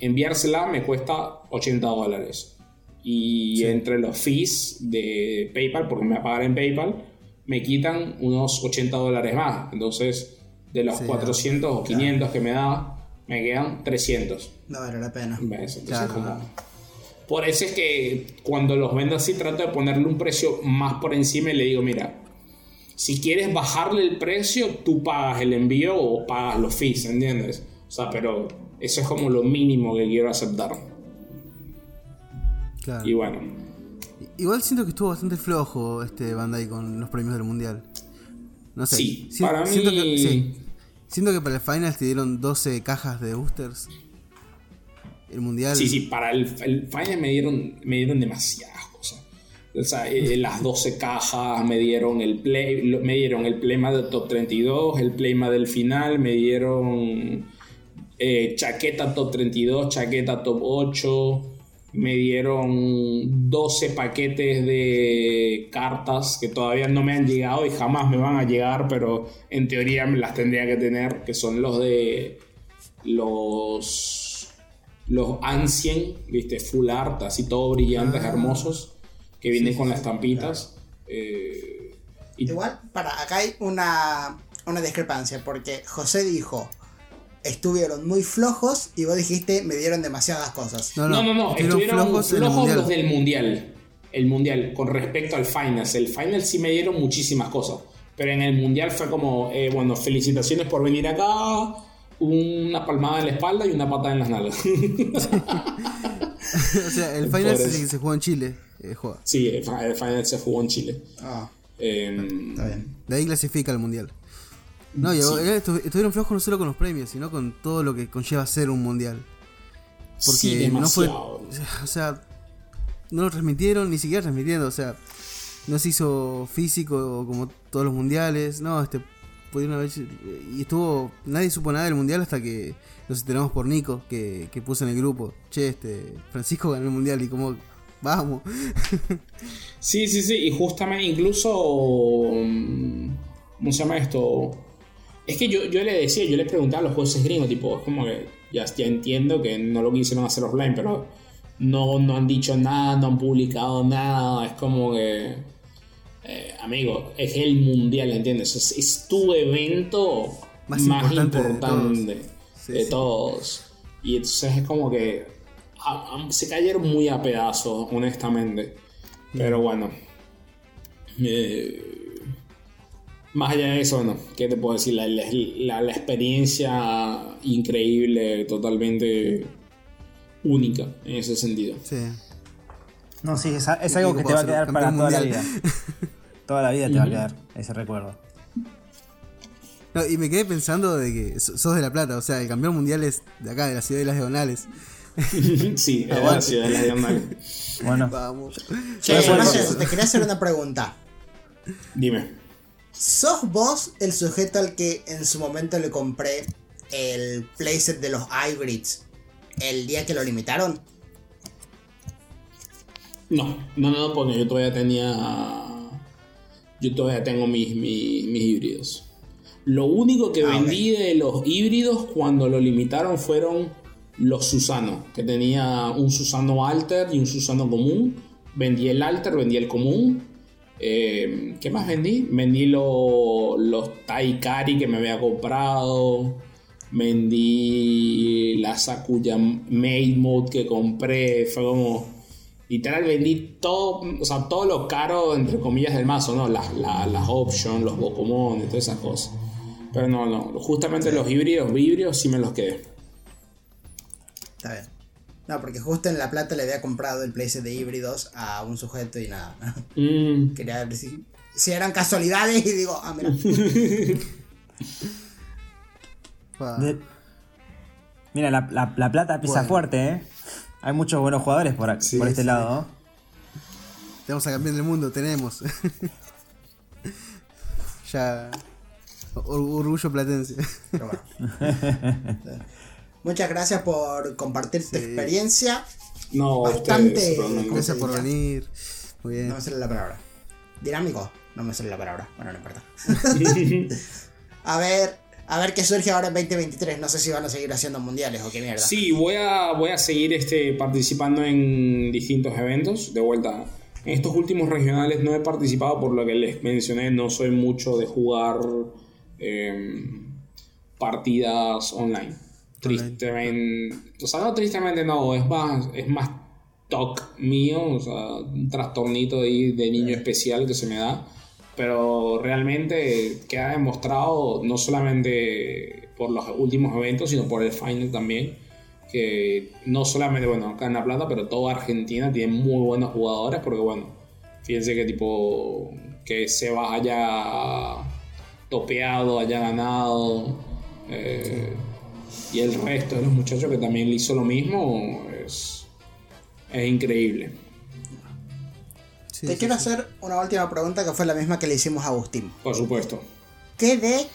Enviársela me cuesta 80 dólares. Y entre los fees de PayPal, porque me va a pagar en PayPal, me quitan unos 80 dólares más. Entonces, de los Sí, 400 o 500 que me da, me quedan 300. No vale la pena. ¿Ves? Entonces, Claro. como- Por eso es que cuando los vendo así trato de ponerle un precio más por encima y le digo, mira, si quieres bajarle el precio, tú pagas el envío o pagas los fees, ¿entiendes? O sea, pero eso es como lo mínimo que quiero aceptar. Claro. Y bueno, Igual siento que estuvo bastante flojo este Bandai con los premios del mundial. No sé. Sí, si- para siento mí- Que, sí. Siento que para el Finals te dieron 12 cajas de boosters. El mundial. sí, sí, para el, el final me dieron, me dieron demasiadas cosas. O sea, eh, las 12 cajas me dieron el play, me dieron el playmat del top 32, el playmat del final, me dieron eh, chaqueta top 32, chaqueta top 8, me dieron 12 paquetes de cartas que todavía no me han llegado y jamás me van a llegar, pero en teoría me las tendría que tener, que son los de los los Ancient, viste, full art, así todo brillantes, hermosos, que vienen con las estampitas. Eh, y- Igual, para acá hay una, una discrepancia, porque José dijo, estuvieron muy flojos y vos dijiste, me dieron demasiadas cosas. No, no, no, estuvieron estuvieron flojos, el mundial. los del mundial. El mundial, con respecto al finals. El final sí me dieron muchísimas cosas. Pero en el mundial fue como, eh, bueno, felicitaciones por venir acá. Una palmada en la espalda y una pata en las nalgas. o sea, el que se jugó en Chile. eh, juega. sí, el el final se jugó en Chile. Ah, Eh, está bien. De ahí clasifica al mundial. No, y Sí. estuvieron flojos no solo con los premios, sino con todo lo que conlleva ser un mundial. Porque sí, no fue. O sea, no lo transmitieron, ni siquiera transmitiendo. O sea, no se hizo físico como todos los mundiales. No, este. Pudieron haber. Y estuvo. Nadie supo nada del mundial hasta que nos enteramos por Nico, que, que puso en el grupo. Che, este. Francisco ganó el mundial y como. Vamos. Sí, sí, sí, y justamente incluso... mm, ¿Cómo se llama esto? Es que yo, yo le decía, yo le preguntaba a los jueces gringos, tipo, es como que ya, ya entiendo que no lo quisieron hacer offline, pero no, no han dicho nada, no han publicado nada, es como que... eh, amigo, es el mundial, ¿entiendes? Es, es tu evento Más más, importante importante, de de todos. Sí, de sí. todos. Y entonces es como que a- a- se cayeron muy a pedazos, honestamente. Pero bueno. Eh, más allá de eso, bueno, ¿qué te puedo decir? La, la- experiencia increíble, totalmente única en ese sentido. Sí. No, sí, es, es algo que te va a quedar para toda la vida. Toda la vida te va a quedar ese recuerdo. No, y me quedé pensando de que so- sos de La Plata, o sea, el campeón mundial es de acá, de la ciudad de las diagonales. sí, es Aguante. la ciudad de las diagonales. Bueno, Vamos. Che, te quería hacer una pregunta. Dime. ¿Sos vos el sujeto al que en su momento le compré el playset de los hybrids el día que lo limitaron? No, no, no, porque yo todavía tenía. Yo todavía tengo mis, mis, mis híbridos. Lo único que Ah, vendí de los híbridos cuando lo limitaron fueron los Susano, que tenía un Susano Alter y un Susano común. Vendí el Alter, vendí el común. Eh, ¿Qué más vendí? Vendí lo- los Taikari que me había comprado. Vendí la Sakuya Maid Mode que compré. Fue como literal vendí todo, o sea, todo lo caro, entre comillas, del mazo, ¿no? Las, la- las options, los Bokomon y todas esas cosas. Pero no, no, justamente los híbridos, híbridos sí me los quedé. Está bien. No, porque justo en La Plata le había comprado el playset de híbridos a un sujeto y nada. Mm, Quería ver si, si eran casualidades y digo, ah, mira. Mira, la, la- la plata pisa Bueno. fuerte, ¿eh? Hay muchos buenos jugadores por, ac- por este sí. lado, ¿no? Tenemos a campeón del mundo, tenemos. ya. or- orgullo platense. Pero bueno. Muchas gracias por compartir tu experiencia. no, Bastante ustedes. Gracias por venir. Muy bien. No me sale la palabra. Dinámico. No me sale la palabra. Bueno, no importa. a ver, a ver qué surge ahora en 2023. No sé si van a seguir haciendo mundiales o qué mierda. Sí, voy a, voy a seguir este, participando en distintos eventos. De vuelta, en estos últimos regionales no he participado por lo que les mencioné. No soy mucho de jugar em, partidas online. Tristemente. O sea, no tristemente no, es más, es más toc mío, o sea, un trastornito ahí de niño especial que se me da. Pero realmente queda demostrado, no solamente por los últimos eventos, sino por el final también, que no solamente, bueno, acá en La Plata, pero toda Argentina tiene muy buenos jugadores, porque bueno, fíjense que tipo, que Sebas haya topeado, haya ganado, eh, y el resto de los muchachos que también le hizo lo mismo, es, es increíble. Sí, Te sí, quiero sí. hacer una última pregunta que fue la misma que le hicimos a Agustín. Por supuesto. ¿Qué deck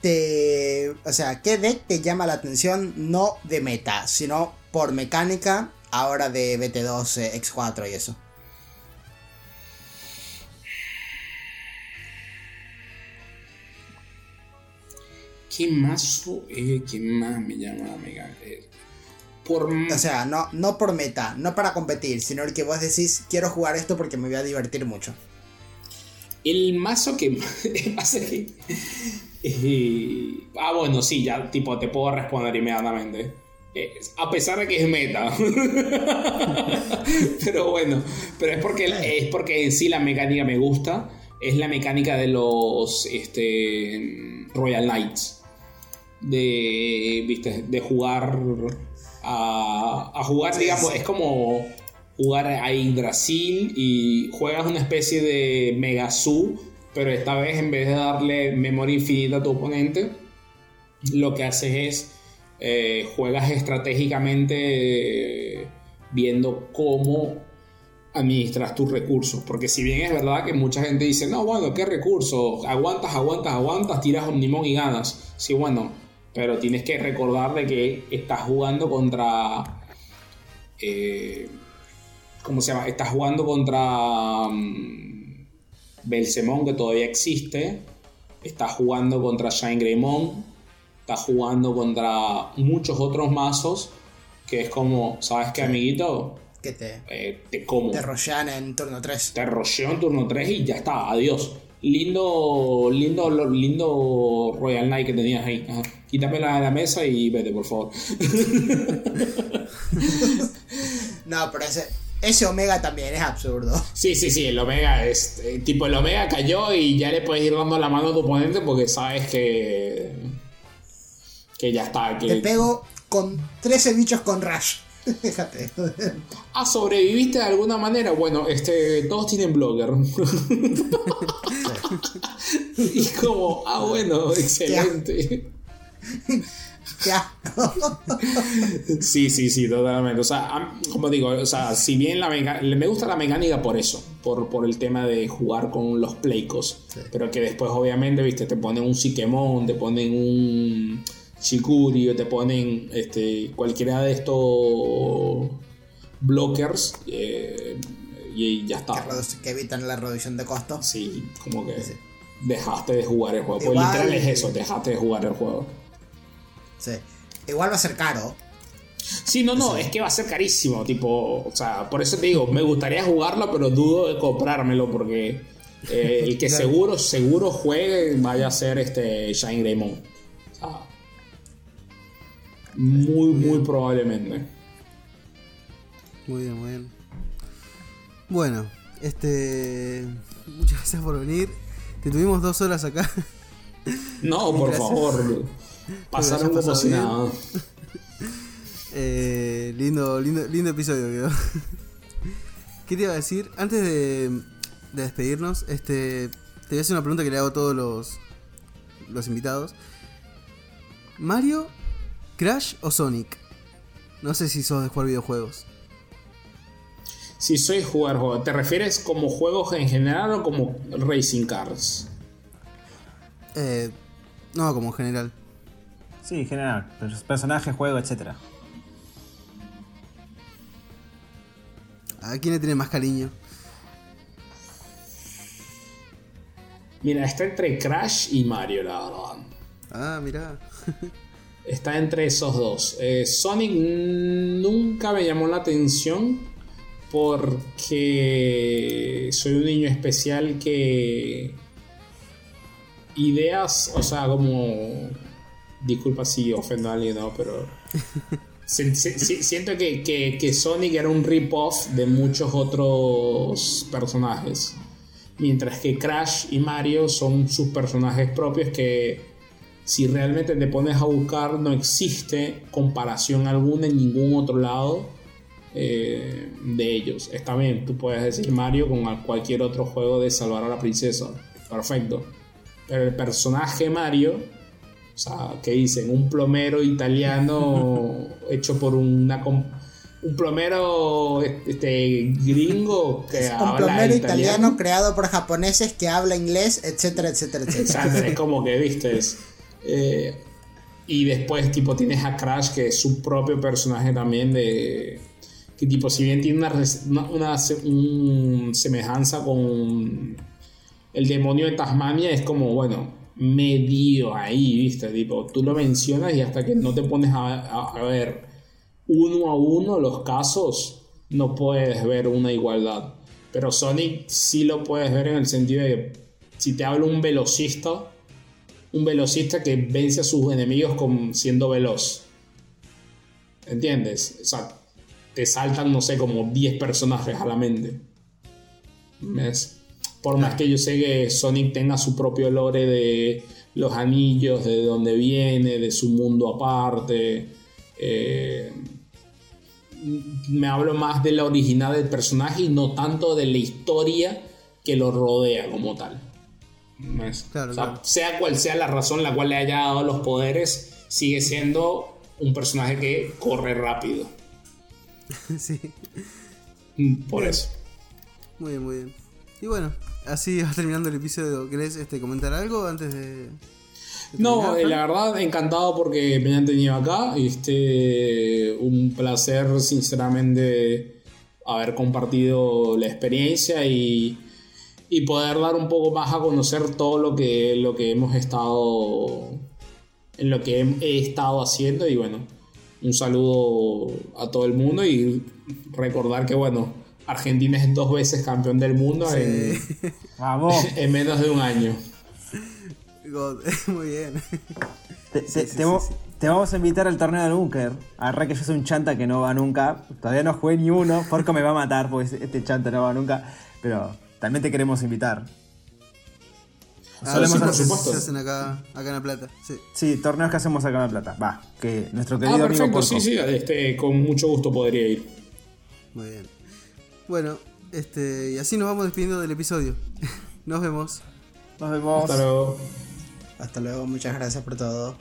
te. O sea, qué deck te llama la atención no de meta, sino por mecánica ahora de BT2, eh, X4 y eso? ¿Qué mazo es el que más me llama la mega? Eh, Por, O sea, no, no por meta, no para competir, sino el que vos decís, quiero jugar esto porque me voy a divertir mucho. El mazo que mazo que- eh, ah, bueno, sí, ya tipo te puedo responder inmediatamente. Eh, a pesar de que es meta. pero bueno, pero es porque es porque en sí la mecánica me gusta. Es la mecánica de los este, Royal Knights. De, ¿viste? de jugar a, a jugar, digamos, es como jugar a Yggdrasil y juegas una especie de Megazoo, pero esta vez en vez de darle memoria infinita a tu oponente, lo que haces es eh, juegas estratégicamente eh, viendo cómo administras tus recursos. Porque si bien es verdad que mucha gente dice, no, bueno, ¿qué recursos? Aguantas, aguantas, aguantas, tiras Omnimon y ganas. Sí, bueno, pero tienes que recordar de que estás jugando contra... eh, ¿Cómo se llama? Estás jugando contra mm, Belzemon, que todavía existe. Estás jugando contra Shine Greymon. Estás jugando contra muchos otros mazos. Que es como, ¿sabes qué, amiguito? Que te, Eh, te como. te rollan en turno 3. Te rolleo en turno 3 y ya está, adiós. Lindo, lindo, lindo Royal Knight que tenías ahí. Ajá. Quítamela de la mesa y vete, por favor. No, pero ese, ese Omega también es absurdo. Sí, sí, sí, el Omega es. eh, tipo, el Omega cayó y ya le puedes ir dando la mano a tu oponente porque sabes que. que ya está. Te pego con 13 bichos con Rush. Déjate. ah, sobreviviste de alguna manera. Bueno, este. Todos tienen blogger. y como, ah, bueno, excelente. Asco. Sí, sí, sí, totalmente. O sea, como digo, o sea, si bien la me gusta la mecánica por eso, por, por el tema de jugar con los Playcos, pero que después obviamente, viste, te ponen un Sikemon, te ponen un Shikurio, te ponen este, cualquiera de estos blockers eh, y ya está. que evitan la reducción de costo. Sí, como que Sí. dejaste de jugar el juego. Pues Igual- literal es eso, dejaste de jugar el juego. Sí. Igual va a ser caro. Sí, no, no, es que va a ser carísimo, tipo, o sea, por eso te digo, me gustaría jugarlo, pero dudo de comprármelo porque eh, el que seguro, seguro juegue vaya a ser este Shine Greymon. Muy, muy probablemente. Muy bien, muy bien. Bueno, este. Muchas gracias por venir. Te tuvimos dos horas acá. No, por Gracias. favor. Pasado si bien. nada. Eh, lindo, lindo, lindo episodio quedó. ¿Qué te iba a decir? Antes de, de despedirnos, este, te voy a hacer una pregunta que le hago a todos los, los invitados. ¿Mario, Crash o Sonic? No sé si sos de jugar videojuegos. Si soy jugar juegos, ¿te refieres como juegos en general o como racing cars? Eh, no, como en general. Sí, en general. pers- Personaje, juego, etcétera. ¿A quién le tiene más cariño? Mira, está entre Crash y Mario, la verdad. Ah, mirá. Está entre esos dos. Eh, Sonic nunca me llamó la atención porque soy un niño especial que ideas, o sea, como disculpa si ofendo a alguien, ¿no? Pero si- si- si- siento que, que- que Sonic era un rip-off de muchos otros personajes. Mientras que Crash y Mario son sus personajes propios que si realmente te pones a buscar no existe comparación alguna en ningún otro lado eh, de ellos. Está bien, tú puedes decir Mario con cualquier otro juego de salvar a la princesa. Perfecto. Pero el personaje Mario, o sea, que dicen? Un plomero italiano hecho por una... Un plomero este, gringo que Un habla plomero italiano. italiano creado por japoneses que habla inglés, etcétera, etcétera, etcétera. Exacto, es como que, viste, es, eh, y después, tipo, tienes a Crash, que es su propio personaje también de... Que, tipo, si bien tiene una, una, una se- un semejanza con el demonio de Tasmania, es como, bueno, medio ahí, viste, tipo, tú lo mencionas y hasta que no te pones a, a- a ver uno a uno los casos, no puedes ver una igualdad. Pero Sonic sí lo puedes ver en el sentido de que si te habla un velocista, un velocista que vence a sus enemigos con, siendo veloz. ¿Entiendes? O sea, te saltan, no sé, como 10 personajes a la mente. Por más que yo sé que Sonic tenga su propio lore de los anillos, de dónde viene, de su mundo aparte. eh, me hablo más de la original del personaje y no tanto de la historia que lo rodea como tal. O sea, claro. sea cual sea la razón la cual le haya dado los poderes, sigue siendo un personaje que corre rápido. sí. Por eso. Muy bien, muy bien. Y bueno, así va terminando el episodio. ¿Querés este, comentar algo antes de.? de No, eh, la verdad, encantado porque me han tenido acá. Este, un placer, sinceramente, haber compartido la experiencia y, y poder dar un poco más a conocer todo lo que, lo que hemos estado. en lo que he, he estado haciendo. Y bueno, un saludo a todo el mundo y recordar que, bueno, Argentina es dos veces campeón del mundo en, Vamos. en menos de un año. God, muy bien. Te, te- Sí, sí, te sí, vo- sí. te vamos a invitar al torneo del búnker. Agarra que yo soy un chanta que no va nunca. Todavía no jugué ni uno. Porco me va a matar porque este chanta no va nunca. Pero también te queremos invitar. Ah, Solemos sí, por se- supuesto. Se hacen acá, acá en La Plata. Sí. Sí, torneos que hacemos acá en La Plata. Va, que nuestro querido Ah, amigo perfecto, Porco. sí, sí, este, con mucho gusto podría ir. Muy bien. Bueno, este, y así nos vamos despidiendo del episodio. Nos vemos. Nos vemos. Hasta luego. Hasta luego, muchas gracias por todo.